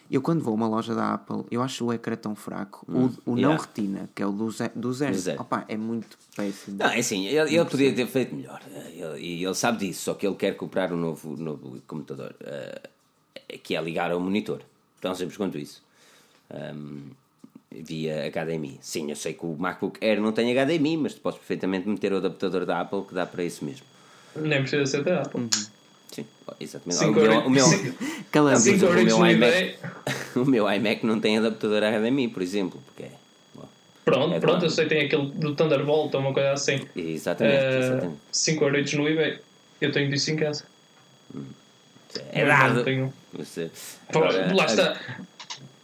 eu quando vou a uma loja da Apple, eu acho o ecrã tão fraco. o o não yeah. retina, que é o do, ze, do zero, Do zero. Opa, é muito péssimo. Não, é assim, ele, ele podia ter feito melhor. eh, ele- E ele, sabe disso, só que ele quer comprar um novo, novo computador eh, que é ligar ao monitor. Tão simples quanto isso. Ahm, via HDMI. Sim, eu sei que o MacBook Air não tem HDMI, mas tu podes perfeitamente meter o adaptador da Apple que dá para isso mesmo. Nem precisa ser da Apple. Sim, exatamente. Cinco o meu, euros- o meu, cinco- [laughs] Cala Não, cinco por exemplo, euritos o meu no iMac- [laughs] o meu iMac não tem adaptador HDMI, por exemplo, porque é. Pronto, É pronto, bom. eu sei, tem aquele do Thunderbolt ou uma coisa assim. Exatamente, exatamente. 5 euritos no eBay. Eu tenho disso em casa. É Mas dado. tenho- Você- Pô, Agora, lá está.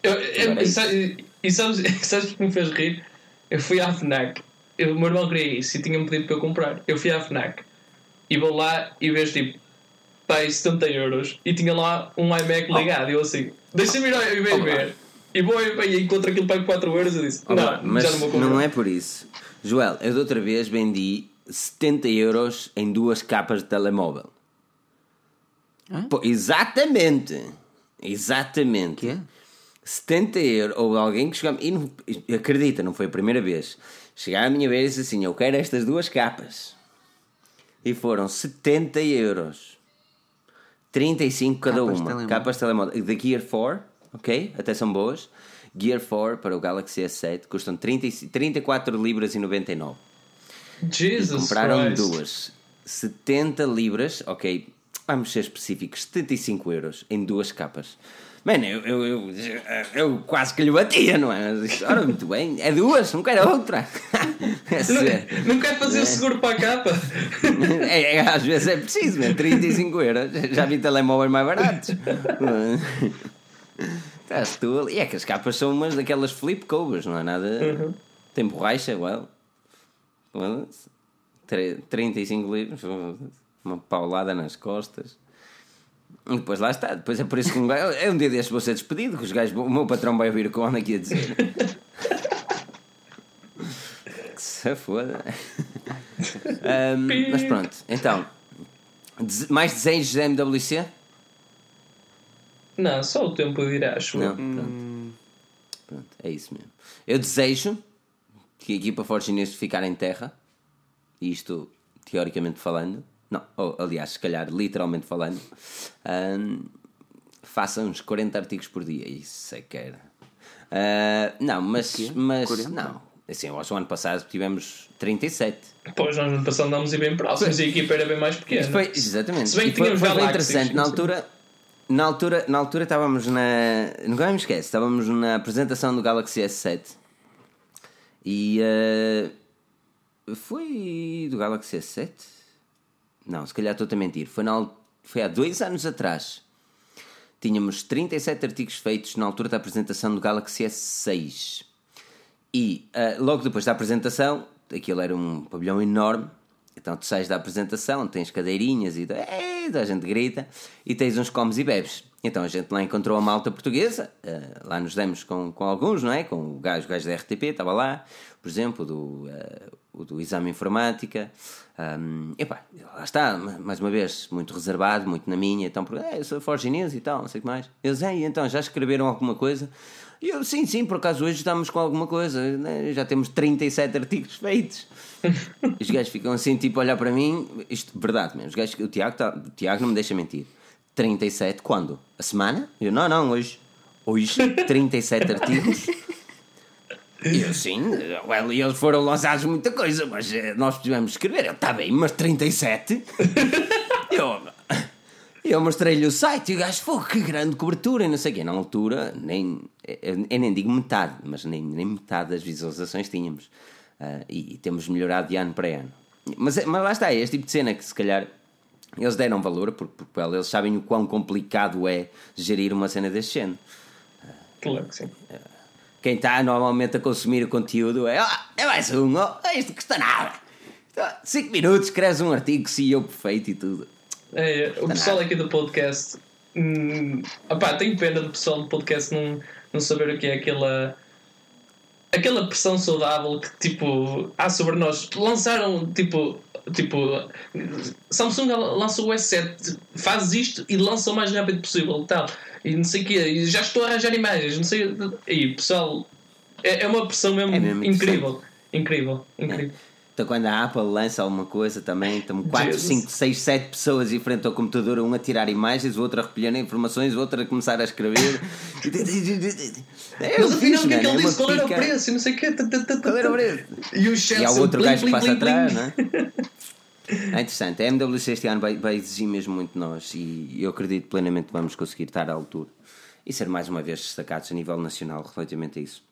Eu, eu, Agora é e sabe- sabes, [laughs] sabes o que me fez rir? Eu fui à FNAC. Eu, o meu irmão queria isso e tinha-me pedido para eu comprar. Eu fui à FNAC e vou lá e vejo tipo, pai, 70 euros. E tinha lá um iMac ligado. E eu assim, deixa-me ir ao eBay Oh, ver. E vou e encontro aquilo para 4 euros. Eu disse, Oh, não, mas já não vou comprar. não é por isso. Joel, eu de outra vez vendi 70 euros em duas capas de telemóvel. Hã? Pô, exatamente. Exatamente. Que é? 70 euros. Ou alguém que chegava. E não, acredita, não foi a primeira vez. Chegava a minha vez e disse assim: Eu quero estas duas capas. E foram 70 euros. 35 cada Capas de uma. telemóvel. Capas de telemóvel. Da Gear 4, ok? Até são boas. Gear 4 para o Galaxy S7 custam 30, 34 libras e 99. Jesus Compraram Christ. duas. 70 libras, ok, vamos ser específicos, 75 euros em duas capas. Mano, eu, eu, eu, eu quase que lhe batia, não é? Mas disse, Ora, muito bem, é duas, não quero outra. [laughs] É- Não, não quer fazer o seguro para a capa? é, é, às vezes é preciso, mesmo, 35 euros. Já vi telemóveis mais baratos. Estás tu ali. E é que as capas são umas daquelas flip covers, não é nada. Tem borracha, well. Tre- 35 livros, uma paulada nas costas. E depois lá está. Depois é por isso que um gajo. É um dia destes vou ser despedido, que os gajos, o meu patrão vai ouvir o ando aqui a dizer. [laughs] que se foda. Ahm, mas pronto, então. Mais desejos da MWC? Não, só o tempo dirá, acho. Não, pronto. Pronto, é isso mesmo. Eu desejo que a equipa Forge News ficar em terra, e isto teoricamente falando, não, ou, aliás, se calhar literalmente falando, ahm, faça uns 40 artigos por dia. Isso é que era. Ah, não, mas, mas 40? não. Assim, o ano passado tivemos 37. Depois nós no ano passado andámos bem próximos e a equipa era bem mais pequena. Foi, exatamente. Se bem que foi, tínhamos foi bem interessante. Na altura, na altura, na altura estávamos na. Nunca me esquece, estávamos na apresentação do Galaxy S7 e eh, foi do Galaxy S7? Não, se calhar estou a mentir. Foi, na, foi há dois anos atrás. Tínhamos 37 artigos feitos na altura da apresentação do Galaxy S6. E ah, logo depois da apresentação, aquilo era um pavilhão enorme. Então tu sais da apresentação, tens cadeirinhas e Ei, a gente grita e tens uns comes e bebes. Então a gente lá encontrou a malta portuguesa, ah, lá nos demos com, com alguns, não é? Com o gajo, o gajo da RTP, estava lá, por exemplo, do, ah, o do exame informática. Um, epá, lá está, mais uma vez, muito reservado, muito na minha. Então, é, eu sou Forge News e tal, não sei o que mais. Eles, é, então, já escreveram alguma coisa? E eu, sim, sim, por acaso hoje estamos com alguma coisa, né? já temos 37 artigos feitos. Os gajos ficam assim, tipo, a olhar para mim, isto, verdade mesmo, os gajos, o, Tiago tá, o Tiago não me deixa mentir. 37, quando? A semana? Eu, não, não, hoje. Hoje, 37 artigos. E eu, sim, well, e eles foram lançados muita coisa, mas eh, nós de escrever. Ele, está bem, mas 37? [laughs] eu, eu mostrei-lhe o site e o gajo, pô, que grande cobertura e não sei o quê. Na altura, nem, eu, eu nem digo metade, mas nem, nem metade das visualizações tínhamos. Ah, e, e temos melhorado de ano para ano. Mas, mas lá está, é este tipo de cena que se calhar eles deram valor, porque, porque well, eles sabem o quão complicado é gerir uma cena deste género. Claro que sim. Quem está normalmente a consumir o conteúdo é, ah, é mais um, oh, isto custa nada. 5 minutos, escreves um artigo, CEO perfeito e tudo. É, o pessoal aqui do podcast. Hum, opá, tenho pena do pessoal do podcast não, não saber o que é aquela. Aquela pressão saudável que tipo há sobre nós. Lançaram tipo. Tipo, Samsung lança o S7, faz isto e lança o mais rápido possível tal. E não sei o quê, e já estou a arranjar imagens, não sei. E pessoal, é, é uma pressão mesmo, É mesmo incrível. Incrível, incrível. Então quando a Apple lança alguma coisa também, estão 4, Jesus. 5, 6, 7 pessoas em frente ao computador, um a tirar imagens, o outro a recolher informações, o outro a começar a escrever. É Mas afinal, o que é que ele é disse? Qual era o preço? E não sei o quê. Qual era o preço? E o E há outro gajo que passa atrás, não é? É interessante. A MWC este ano vai, vai exigir mesmo muito de nós e eu acredito plenamente que vamos conseguir estar à altura e ser mais uma vez destacados a nível nacional relativamente a isso.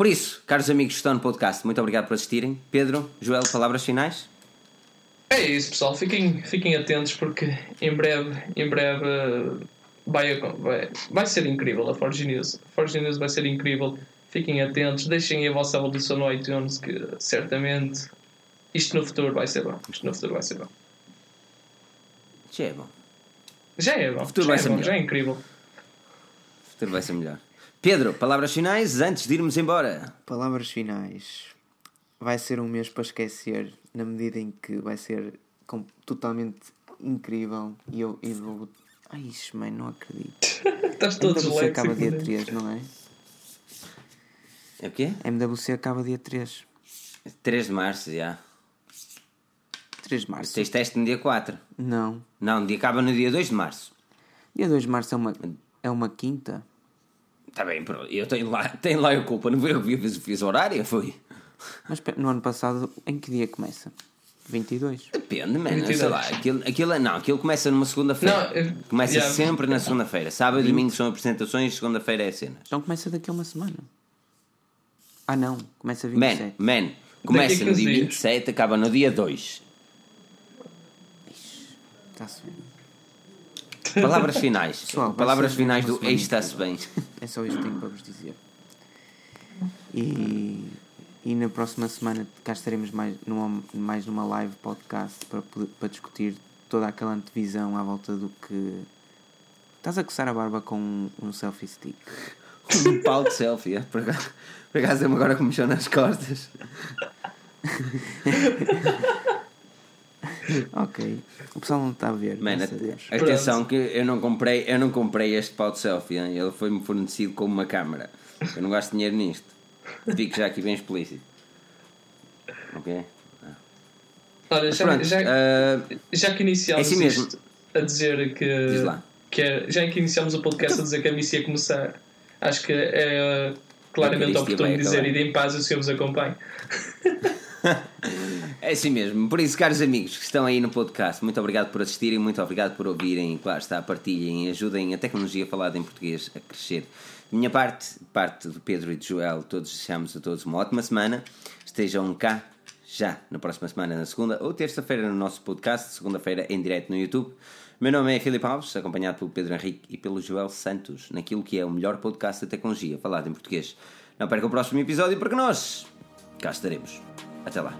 Por isso, caros amigos que estão no podcast, muito obrigado por assistirem. Pedro, Joel, palavras finais? É isso, pessoal. Fiquem, fiquem atentos porque em breve, em breve eh, vai, vai, vai ser incrível a Forge News. A Forge News vai ser incrível. Fiquem atentos, deixem a vossa avaliação no iTunes que certamente isto no futuro vai ser bom. Isto no futuro vai ser bom. Já é bom. Já é bom. futuro já vai é ser bom, melhor. já é incrível. O futuro vai ser melhor. Pedro, palavras finais antes de irmos embora. Palavras finais. Vai ser um mês para esquecer, na medida em que vai ser com- totalmente incrível. E eu, eu vou. Ai, isso, mãe, não acredito. [laughs] Estás todo MWC acaba dia disléxico. 3, não é? É o quê? MWC acaba dia 3. 3 de março, já. 3 de março. Tens teste no dia 4. Não. Não, o dia acaba no dia 2 de março. Dia 2 de março é uma, é uma quinta. Está bem, pronto. Eu tenho lá, [laughs] tenho lá a culpa. Não foi eu que fiz, fiz o horário? Foi. Mas no ano passado, em que dia começa? 22. Depende, mano. 22. Sei lá. Aquilo, aquilo, não, aquilo começa numa segunda-feira. Não, eu- Começa yeah. sempre na segunda-feira. Sábado e domingo são apresentações, segunda-feira é cenas. Então começa daqui a uma semana. Ah, não. Começa Man, 27. man. Começa no 15 dia dias. 27, acaba no dia 2. Está-se bem. Palavras finais. Pessoal, Palavras finais do Ei, está-se bem. É só isto que tenho para vos dizer. E e na próxima semana cá estaremos mais numa, mais numa live podcast para, para discutir toda aquela antevisão à volta do que. Estás a coçar a barba com um selfie stick. [laughs] Um pau de selfie, é? por acaso, por acaso me agora começou nas costas. [laughs] ok. O pessoal não está a ver. Mano, a atenção que eu não comprei, eu não comprei este pau de selfie, hein? ele foi-me fornecido com uma câmara. Eu não gasto dinheiro nisto. Fico já aqui bem explícito. Ok? Olha, já, Pronto, já, ah, já que iniciámos é assim isto a dizer que, que é- já que iniciámos o podcast a dizer que a missa ia começar, acho que é claramente oportuno vai dizer e em paz o Senhor vos acompanhe. [laughs] [laughs] É assim mesmo. Por isso, caros amigos que estão aí no podcast, muito obrigado por assistirem, muito obrigado por ouvirem. Claro está, partilhem, ajudem a tecnologia falada em português a crescer. De minha parte, parte do Pedro e do Joel, todos desejamos a todos uma ótima semana. Estejam cá já na próxima semana, na segunda ou terça-feira, no nosso podcast, segunda-feira em direto no YouTube. Meu nome é Filipe Alves, acompanhado pelo Pedro Henrique e pelo Joel Santos, naquilo que é o melhor podcast da tecnologia falado em português. Não perca o próximo episódio porque nós cá estaremos. Até lá.